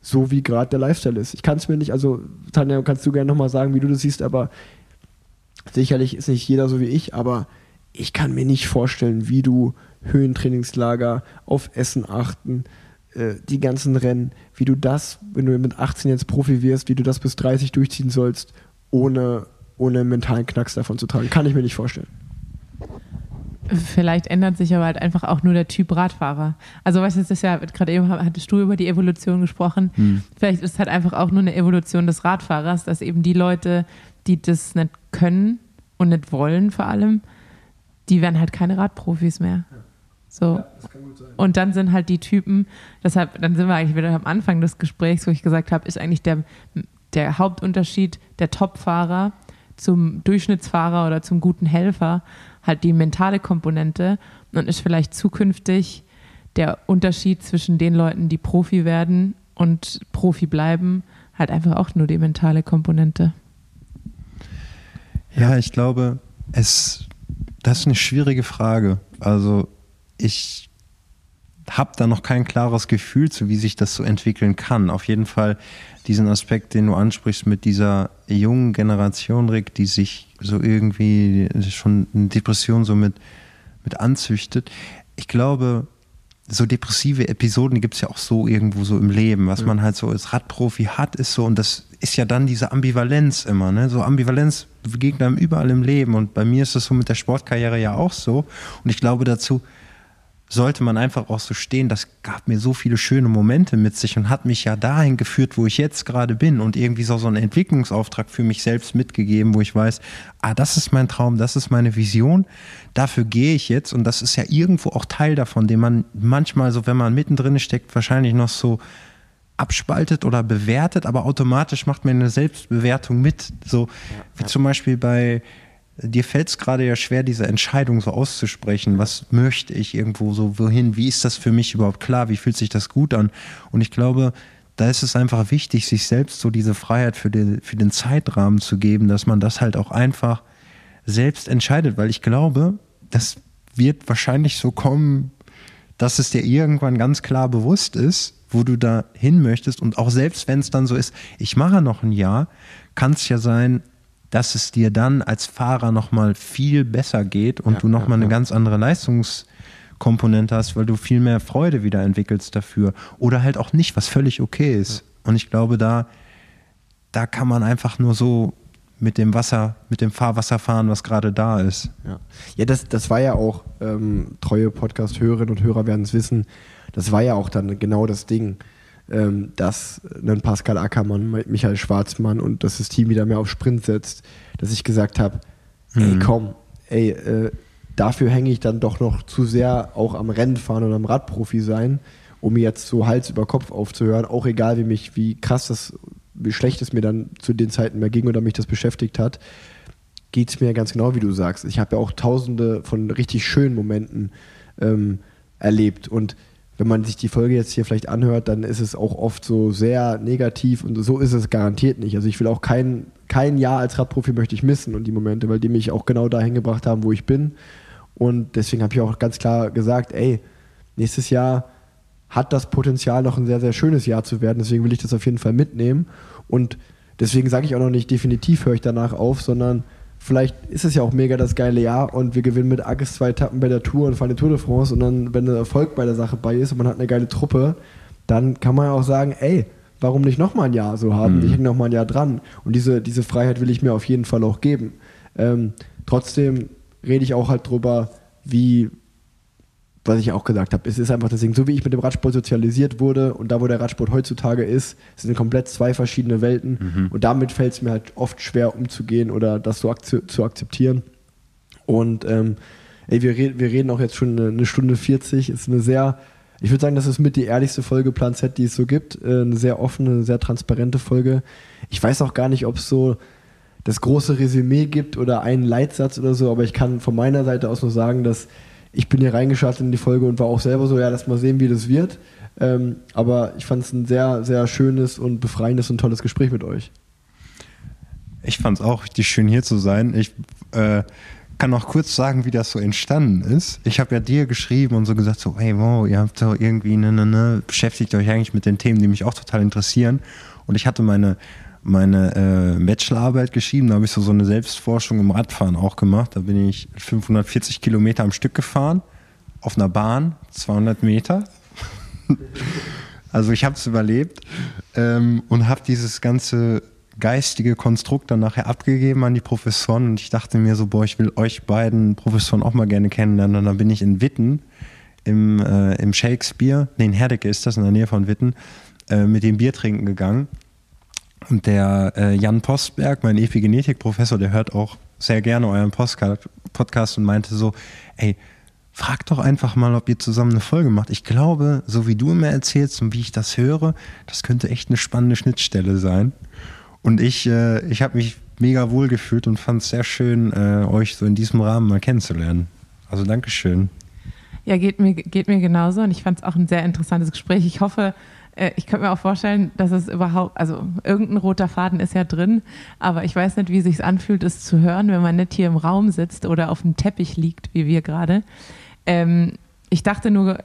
so wie gerade der Lifestyle ist. Ich kann es mir nicht, also Tanja, kannst du gerne nochmal sagen, wie du das siehst, aber sicherlich ist nicht jeder so wie ich, aber ich kann mir nicht vorstellen, wie du Höhentrainingslager auf Essen achten, äh, die ganzen Rennen, wie du das, wenn du mit 18 jetzt Profi wirst, wie du das bis 30 durchziehen sollst, ohne ohne mentalen Knacks davon zu tragen. Kann ich mir nicht vorstellen. Vielleicht ändert sich aber halt einfach auch nur der Typ Radfahrer. Also, weißt du, das ist ja, gerade eben hattest du über die Evolution gesprochen. Hm. Vielleicht ist es halt einfach auch nur eine Evolution des Radfahrers, dass eben die Leute, die das nicht können und nicht wollen vor allem, die werden halt keine Radprofis mehr. So. Und dann sind halt die Typen, deshalb, dann sind wir eigentlich wieder am Anfang des Gesprächs, wo ich gesagt habe, ist eigentlich der, der Hauptunterschied der Topfahrer zum Durchschnittsfahrer oder zum guten Helfer halt die mentale Komponente und ist vielleicht zukünftig der Unterschied zwischen den Leuten, die Profi werden und Profi bleiben, halt einfach auch nur die mentale Komponente. Ja, ich glaube, es, das ist eine schwierige Frage. Also ich habe da noch kein klares Gefühl zu, wie sich das so entwickeln kann. Auf jeden Fall diesen Aspekt, den du ansprichst mit dieser jungen Generation, Rick, die sich so irgendwie schon eine Depression so mit, mit anzüchtet. Ich glaube, so depressive Episoden gibt es ja auch so irgendwo so im Leben. Was man halt so als Radprofi hat, ist so, und das ist ja dann diese Ambivalenz immer, ne? So Ambivalenz begegnet einem überall im Leben. Und bei mir ist das so mit der Sportkarriere ja auch so. Und ich glaube, dazu sollte man einfach auch so stehen, das gab mir so viele schöne Momente mit sich und hat mich ja dahin geführt, wo ich jetzt gerade bin. Und irgendwie so, so einen Entwicklungsauftrag für mich selbst mitgegeben, wo ich weiß, ah, das ist mein Traum, das ist meine Vision, dafür gehe ich jetzt. Und das ist ja irgendwo auch Teil davon, den man manchmal so, wenn man mittendrin steckt, wahrscheinlich noch so abspaltet oder bewertet, aber automatisch macht man eine Selbstbewertung mit, so wie zum Beispiel bei dir fällt es gerade ja schwer, diese Entscheidung so auszusprechen. Was möchte ich irgendwo so, wohin? Wie ist das für mich überhaupt klar? Wie fühlt sich das gut an? Und ich glaube, da ist es einfach wichtig, sich selbst so diese Freiheit für den, für den Zeitrahmen zu geben, dass man das halt auch einfach selbst entscheidet, weil ich glaube, das wird wahrscheinlich so kommen, dass es dir irgendwann ganz klar bewusst ist, wo du da hin möchtest. Und auch selbst wenn es dann so ist, ich mache noch ein Jahr, kann es ja sein, dass es dir dann als Fahrer nochmal viel besser geht und Ja, du nochmal ja, eine ja. ganz andere Leistungskomponente hast, weil du viel mehr Freude wieder entwickelst dafür. Oder halt auch nicht, was völlig okay ist. Und ich glaube, da, da kann man einfach nur so mit dem Wasser, mit dem Fahrwasser fahren, was gerade da ist. Ja, ja das, das war ja auch, ähm, treue Podcast-Hörerinnen und Hörer werden es wissen, das war ja auch dann genau das Ding, ähm, dass ein Pascal Ackermann, Michael Schwarzmann und dass das Team wieder mehr auf Sprint setzt, dass ich gesagt habe, ey Mhm. komm, ey, äh, dafür hänge ich dann doch noch zu sehr auch am Rennfahren und am Radprofi sein, um jetzt so Hals über Kopf aufzuhören, auch egal wie mich, wie krass das, wie schlecht es mir dann zu den Zeiten mehr ging oder mich das beschäftigt hat, geht es mir ganz genau, wie du sagst. Ich habe ja auch tausende von richtig schönen Momenten ähm, erlebt. Und wenn man sich die Folge jetzt hier vielleicht anhört, dann ist es auch oft so sehr negativ und so ist es garantiert nicht. Also ich will auch kein, kein Jahr als Radprofi möchte ich missen und die Momente, weil die mich auch genau dahin gebracht haben, wo ich bin. Und deswegen habe ich auch ganz klar gesagt, ey, nächstes Jahr hat das Potenzial, noch ein sehr, sehr schönes Jahr zu werden. Deswegen will ich das auf jeden Fall mitnehmen. Und deswegen sage ich auch noch nicht, definitiv höre ich danach auf, sondern vielleicht ist es ja auch mega das geile Jahr und wir gewinnen mit Agis zwei Etappen bei der Tour und fahren die Tour de France und dann, wenn der Erfolg bei der Sache bei ist und man hat eine geile Truppe, dann kann man ja auch sagen, ey, warum nicht nochmal ein Jahr so haben? Ich hänge nochmal ein Jahr dran. Und diese, diese Freiheit will ich mir auf jeden Fall auch geben. Ähm, trotzdem rede ich auch halt drüber, wie, was ich auch gesagt habe, es ist einfach Ding, so wie ich mit dem Radsport sozialisiert wurde und da, wo der Radsport heutzutage ist, sind komplett zwei verschiedene Welten. Und damit fällt es mir halt oft schwer umzugehen oder das so akze zu akzeptieren. Und ähm, ey, wir, red wir reden auch jetzt schon eine, eine Stunde 40, ist eine sehr, ich würde sagen, das ist mit die ehrlichste Folge Plan Z, die es so gibt, äh, eine sehr offene, eine sehr transparente Folge. Ich weiß auch gar nicht, ob es so das große Resümee gibt oder einen Leitsatz oder so, aber ich kann von meiner Seite aus nur sagen, dass ich bin hier reingeschaltet in die Folge und war auch selber so, ja, lass mal sehen, wie das wird. Ähm, aber ich fand es ein sehr, sehr schönes und befreiendes und tolles Gespräch mit euch. Ich fand es auch richtig schön hier zu sein. Ich äh, kann noch kurz sagen, wie das so entstanden ist. Ich habe ja dir geschrieben und so gesagt, so, hey, wow, ihr habt so irgendwie, ne, ne, ne, beschäftigt euch eigentlich mit den Themen, die mich auch total interessieren. Und ich hatte meine, meine äh, Bachelorarbeit geschrieben, da habe ich so, so eine Selbstforschung im Radfahren auch gemacht. Da bin ich 540 Kilometer am Stück gefahren, auf einer Bahn, 200 Meter. Also ich habe es überlebt ähm, und habe dieses ganze geistige Konstrukt dann nachher abgegeben an die Professoren und ich dachte mir so, boah, ich will euch beiden Professoren auch mal gerne kennenlernen. Und dann bin ich in Witten im, äh, im Shakespeare, nee, in Herdecke ist das, in der Nähe von Witten, äh, mit dem Bier trinken gegangen. Und der äh, Jan Postberg, mein Epigenetik-Professor, der hört auch sehr gerne euren Podcast und meinte so, ey, frag doch einfach mal, ob ihr zusammen eine Folge macht. Ich glaube, so wie du immer erzählst und wie ich das höre, das könnte echt eine spannende Schnittstelle sein. Und ich, äh, ich habe mich mega wohl gefühlt und fand es sehr schön, äh, euch so in diesem Rahmen mal kennenzulernen. Also Dankeschön. Ja, geht mir, geht mir genauso und ich fand es auch ein sehr interessantes Gespräch. Ich hoffe, ich könnte mir auch vorstellen, dass es überhaupt, also irgendein roter Faden ist ja drin, aber ich weiß nicht, wie sich anfühlt, es zu hören, wenn man nicht hier im Raum sitzt oder auf dem Teppich liegt, wie wir gerade. Ähm, ich dachte nur,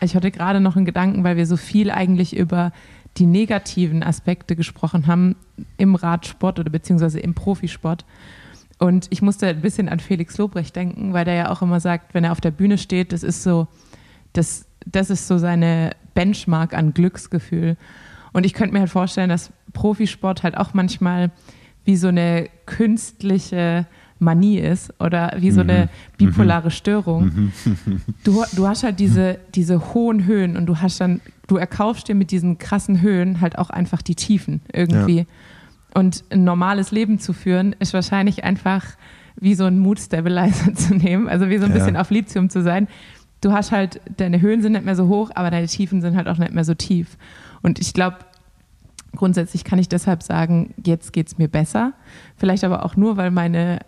ich hatte gerade noch einen Gedanken, weil wir so viel eigentlich über die negativen Aspekte gesprochen haben im Radsport oder beziehungsweise im Profisport. Und ich musste ein bisschen an Felix Lobrecht denken, weil der ja auch immer sagt, wenn er auf der Bühne steht, das ist so, das, das ist so seine Benchmark an Glücksgefühl. Und ich könnte mir halt vorstellen, dass Profisport halt auch manchmal wie so eine künstliche Manie ist oder wie so eine mhm. bipolare mhm. Störung. Mhm. Du, du hast halt diese, diese hohen Höhen und du hast dann, du erkaufst dir mit diesen krassen Höhen halt auch einfach die Tiefen irgendwie. Ja. Und ein normales Leben zu führen, ist wahrscheinlich einfach wie so ein Mood-Stabilizer zu nehmen, also wie so ein ja. bisschen auf Lithium zu sein. Du hast halt, deine Höhen sind nicht mehr so hoch, aber deine Tiefen sind halt auch nicht mehr so tief. Und ich glaube, grundsätzlich kann ich deshalb sagen, jetzt geht es mir besser. Vielleicht aber auch nur, weil meine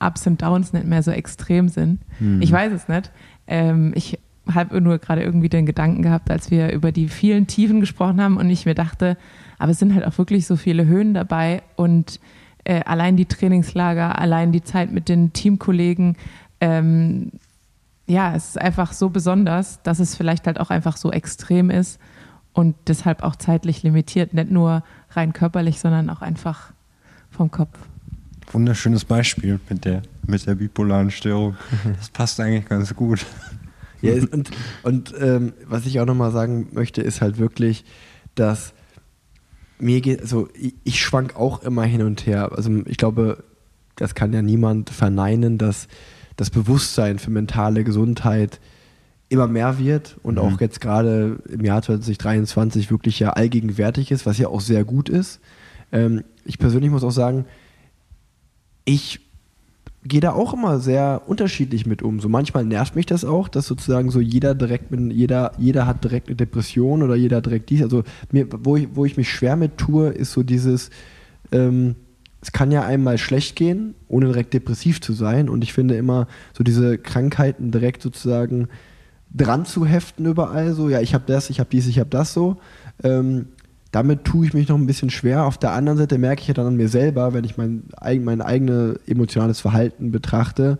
Ups und Downs nicht mehr so extrem sind. Hm. Ich weiß es nicht. Ähm, ich habe nur gerade irgendwie den Gedanken gehabt, als wir über die vielen Tiefen gesprochen haben und ich mir dachte, aber es sind halt auch wirklich so viele Höhen dabei und äh, allein die Trainingslager, allein die Zeit mit den Teamkollegen, ähm, ja, es ist einfach so besonders, dass es vielleicht halt auch einfach so extrem ist und deshalb auch zeitlich limitiert, nicht nur rein körperlich, sondern auch einfach vom Kopf wunderschönes Beispiel mit der, mit der bipolaren Störung. Das passt eigentlich ganz gut. Ja, und, und ähm, was ich auch nochmal sagen möchte, ist halt wirklich, dass mir geht, also ich, ich schwank auch immer hin und her. Also ich glaube, das kann ja niemand verneinen, dass das Bewusstsein für mentale Gesundheit immer mehr wird und mhm. auch jetzt gerade im Jahr 2023 wirklich ja allgegenwärtig ist, was ja auch sehr gut ist. Ähm, ich persönlich muss auch sagen, ich gehe da auch immer sehr unterschiedlich mit um. So manchmal nervt mich das auch, dass sozusagen so jeder direkt mit, jeder, jeder hat direkt eine Depression oder jeder direkt dies. Also mir, wo ich, wo ich mich schwer mit tue, ist so dieses, ähm, es kann ja einmal schlecht gehen, ohne direkt depressiv zu sein. Und ich finde immer, so diese Krankheiten direkt sozusagen dran zu heften überall, so, ja, ich habe das, ich habe dies, ich habe das so. Ähm, damit tue ich mich noch ein bisschen schwer. Auf der anderen Seite merke ich ja dann an mir selber, wenn ich mein, mein eigenes emotionales Verhalten betrachte,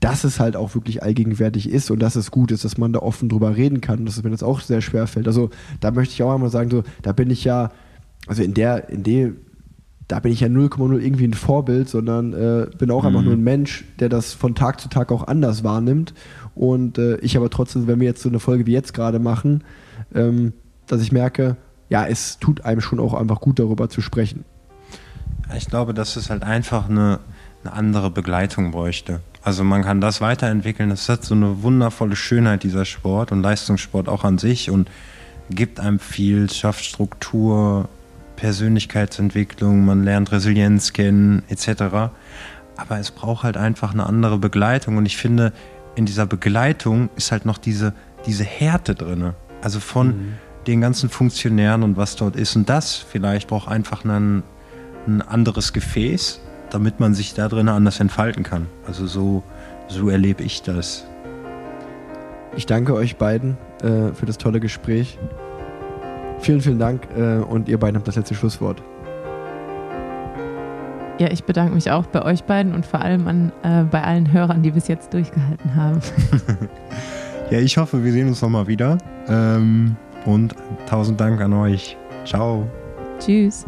dass es halt auch wirklich allgegenwärtig ist und dass es gut ist, dass man da offen drüber reden kann, dass es mir das auch sehr schwer fällt. Also da möchte ich auch einmal sagen, so, da bin ich ja, also in der, in der, da bin ich ja 0,0 irgendwie ein Vorbild, sondern äh, bin auch mhm. einfach nur ein Mensch, der das von Tag zu Tag auch anders wahrnimmt. Und äh, ich aber trotzdem, wenn wir jetzt so eine Folge wie jetzt gerade machen, ähm, dass ich merke, ja, es tut einem schon auch einfach gut, darüber zu sprechen. Ich glaube, dass es halt einfach eine, eine andere Begleitung bräuchte. Also man kann das weiterentwickeln. Das hat so eine wundervolle Schönheit, dieser Sport und Leistungssport auch an sich und gibt einem viel, schafft Struktur, Persönlichkeitsentwicklung, man lernt Resilienz kennen, etc. Aber es braucht halt einfach eine andere Begleitung und ich finde, in dieser Begleitung ist halt noch diese, diese Härte drin. Also von, mhm den ganzen Funktionären und was dort ist. Und das vielleicht braucht einfach ein, ein anderes Gefäß, damit man sich da drin anders entfalten kann. Also so, so erlebe ich das. Ich danke euch beiden äh, für das tolle Gespräch. Vielen, vielen Dank äh, und ihr beiden habt das letzte Schlusswort. Ja, ich bedanke mich auch bei euch beiden und vor allem an, äh, bei allen Hörern, die bis jetzt durchgehalten haben. ja, ich hoffe, wir sehen uns nochmal wieder. Ähm und tausend Dank an euch. Ciao. Tschüss.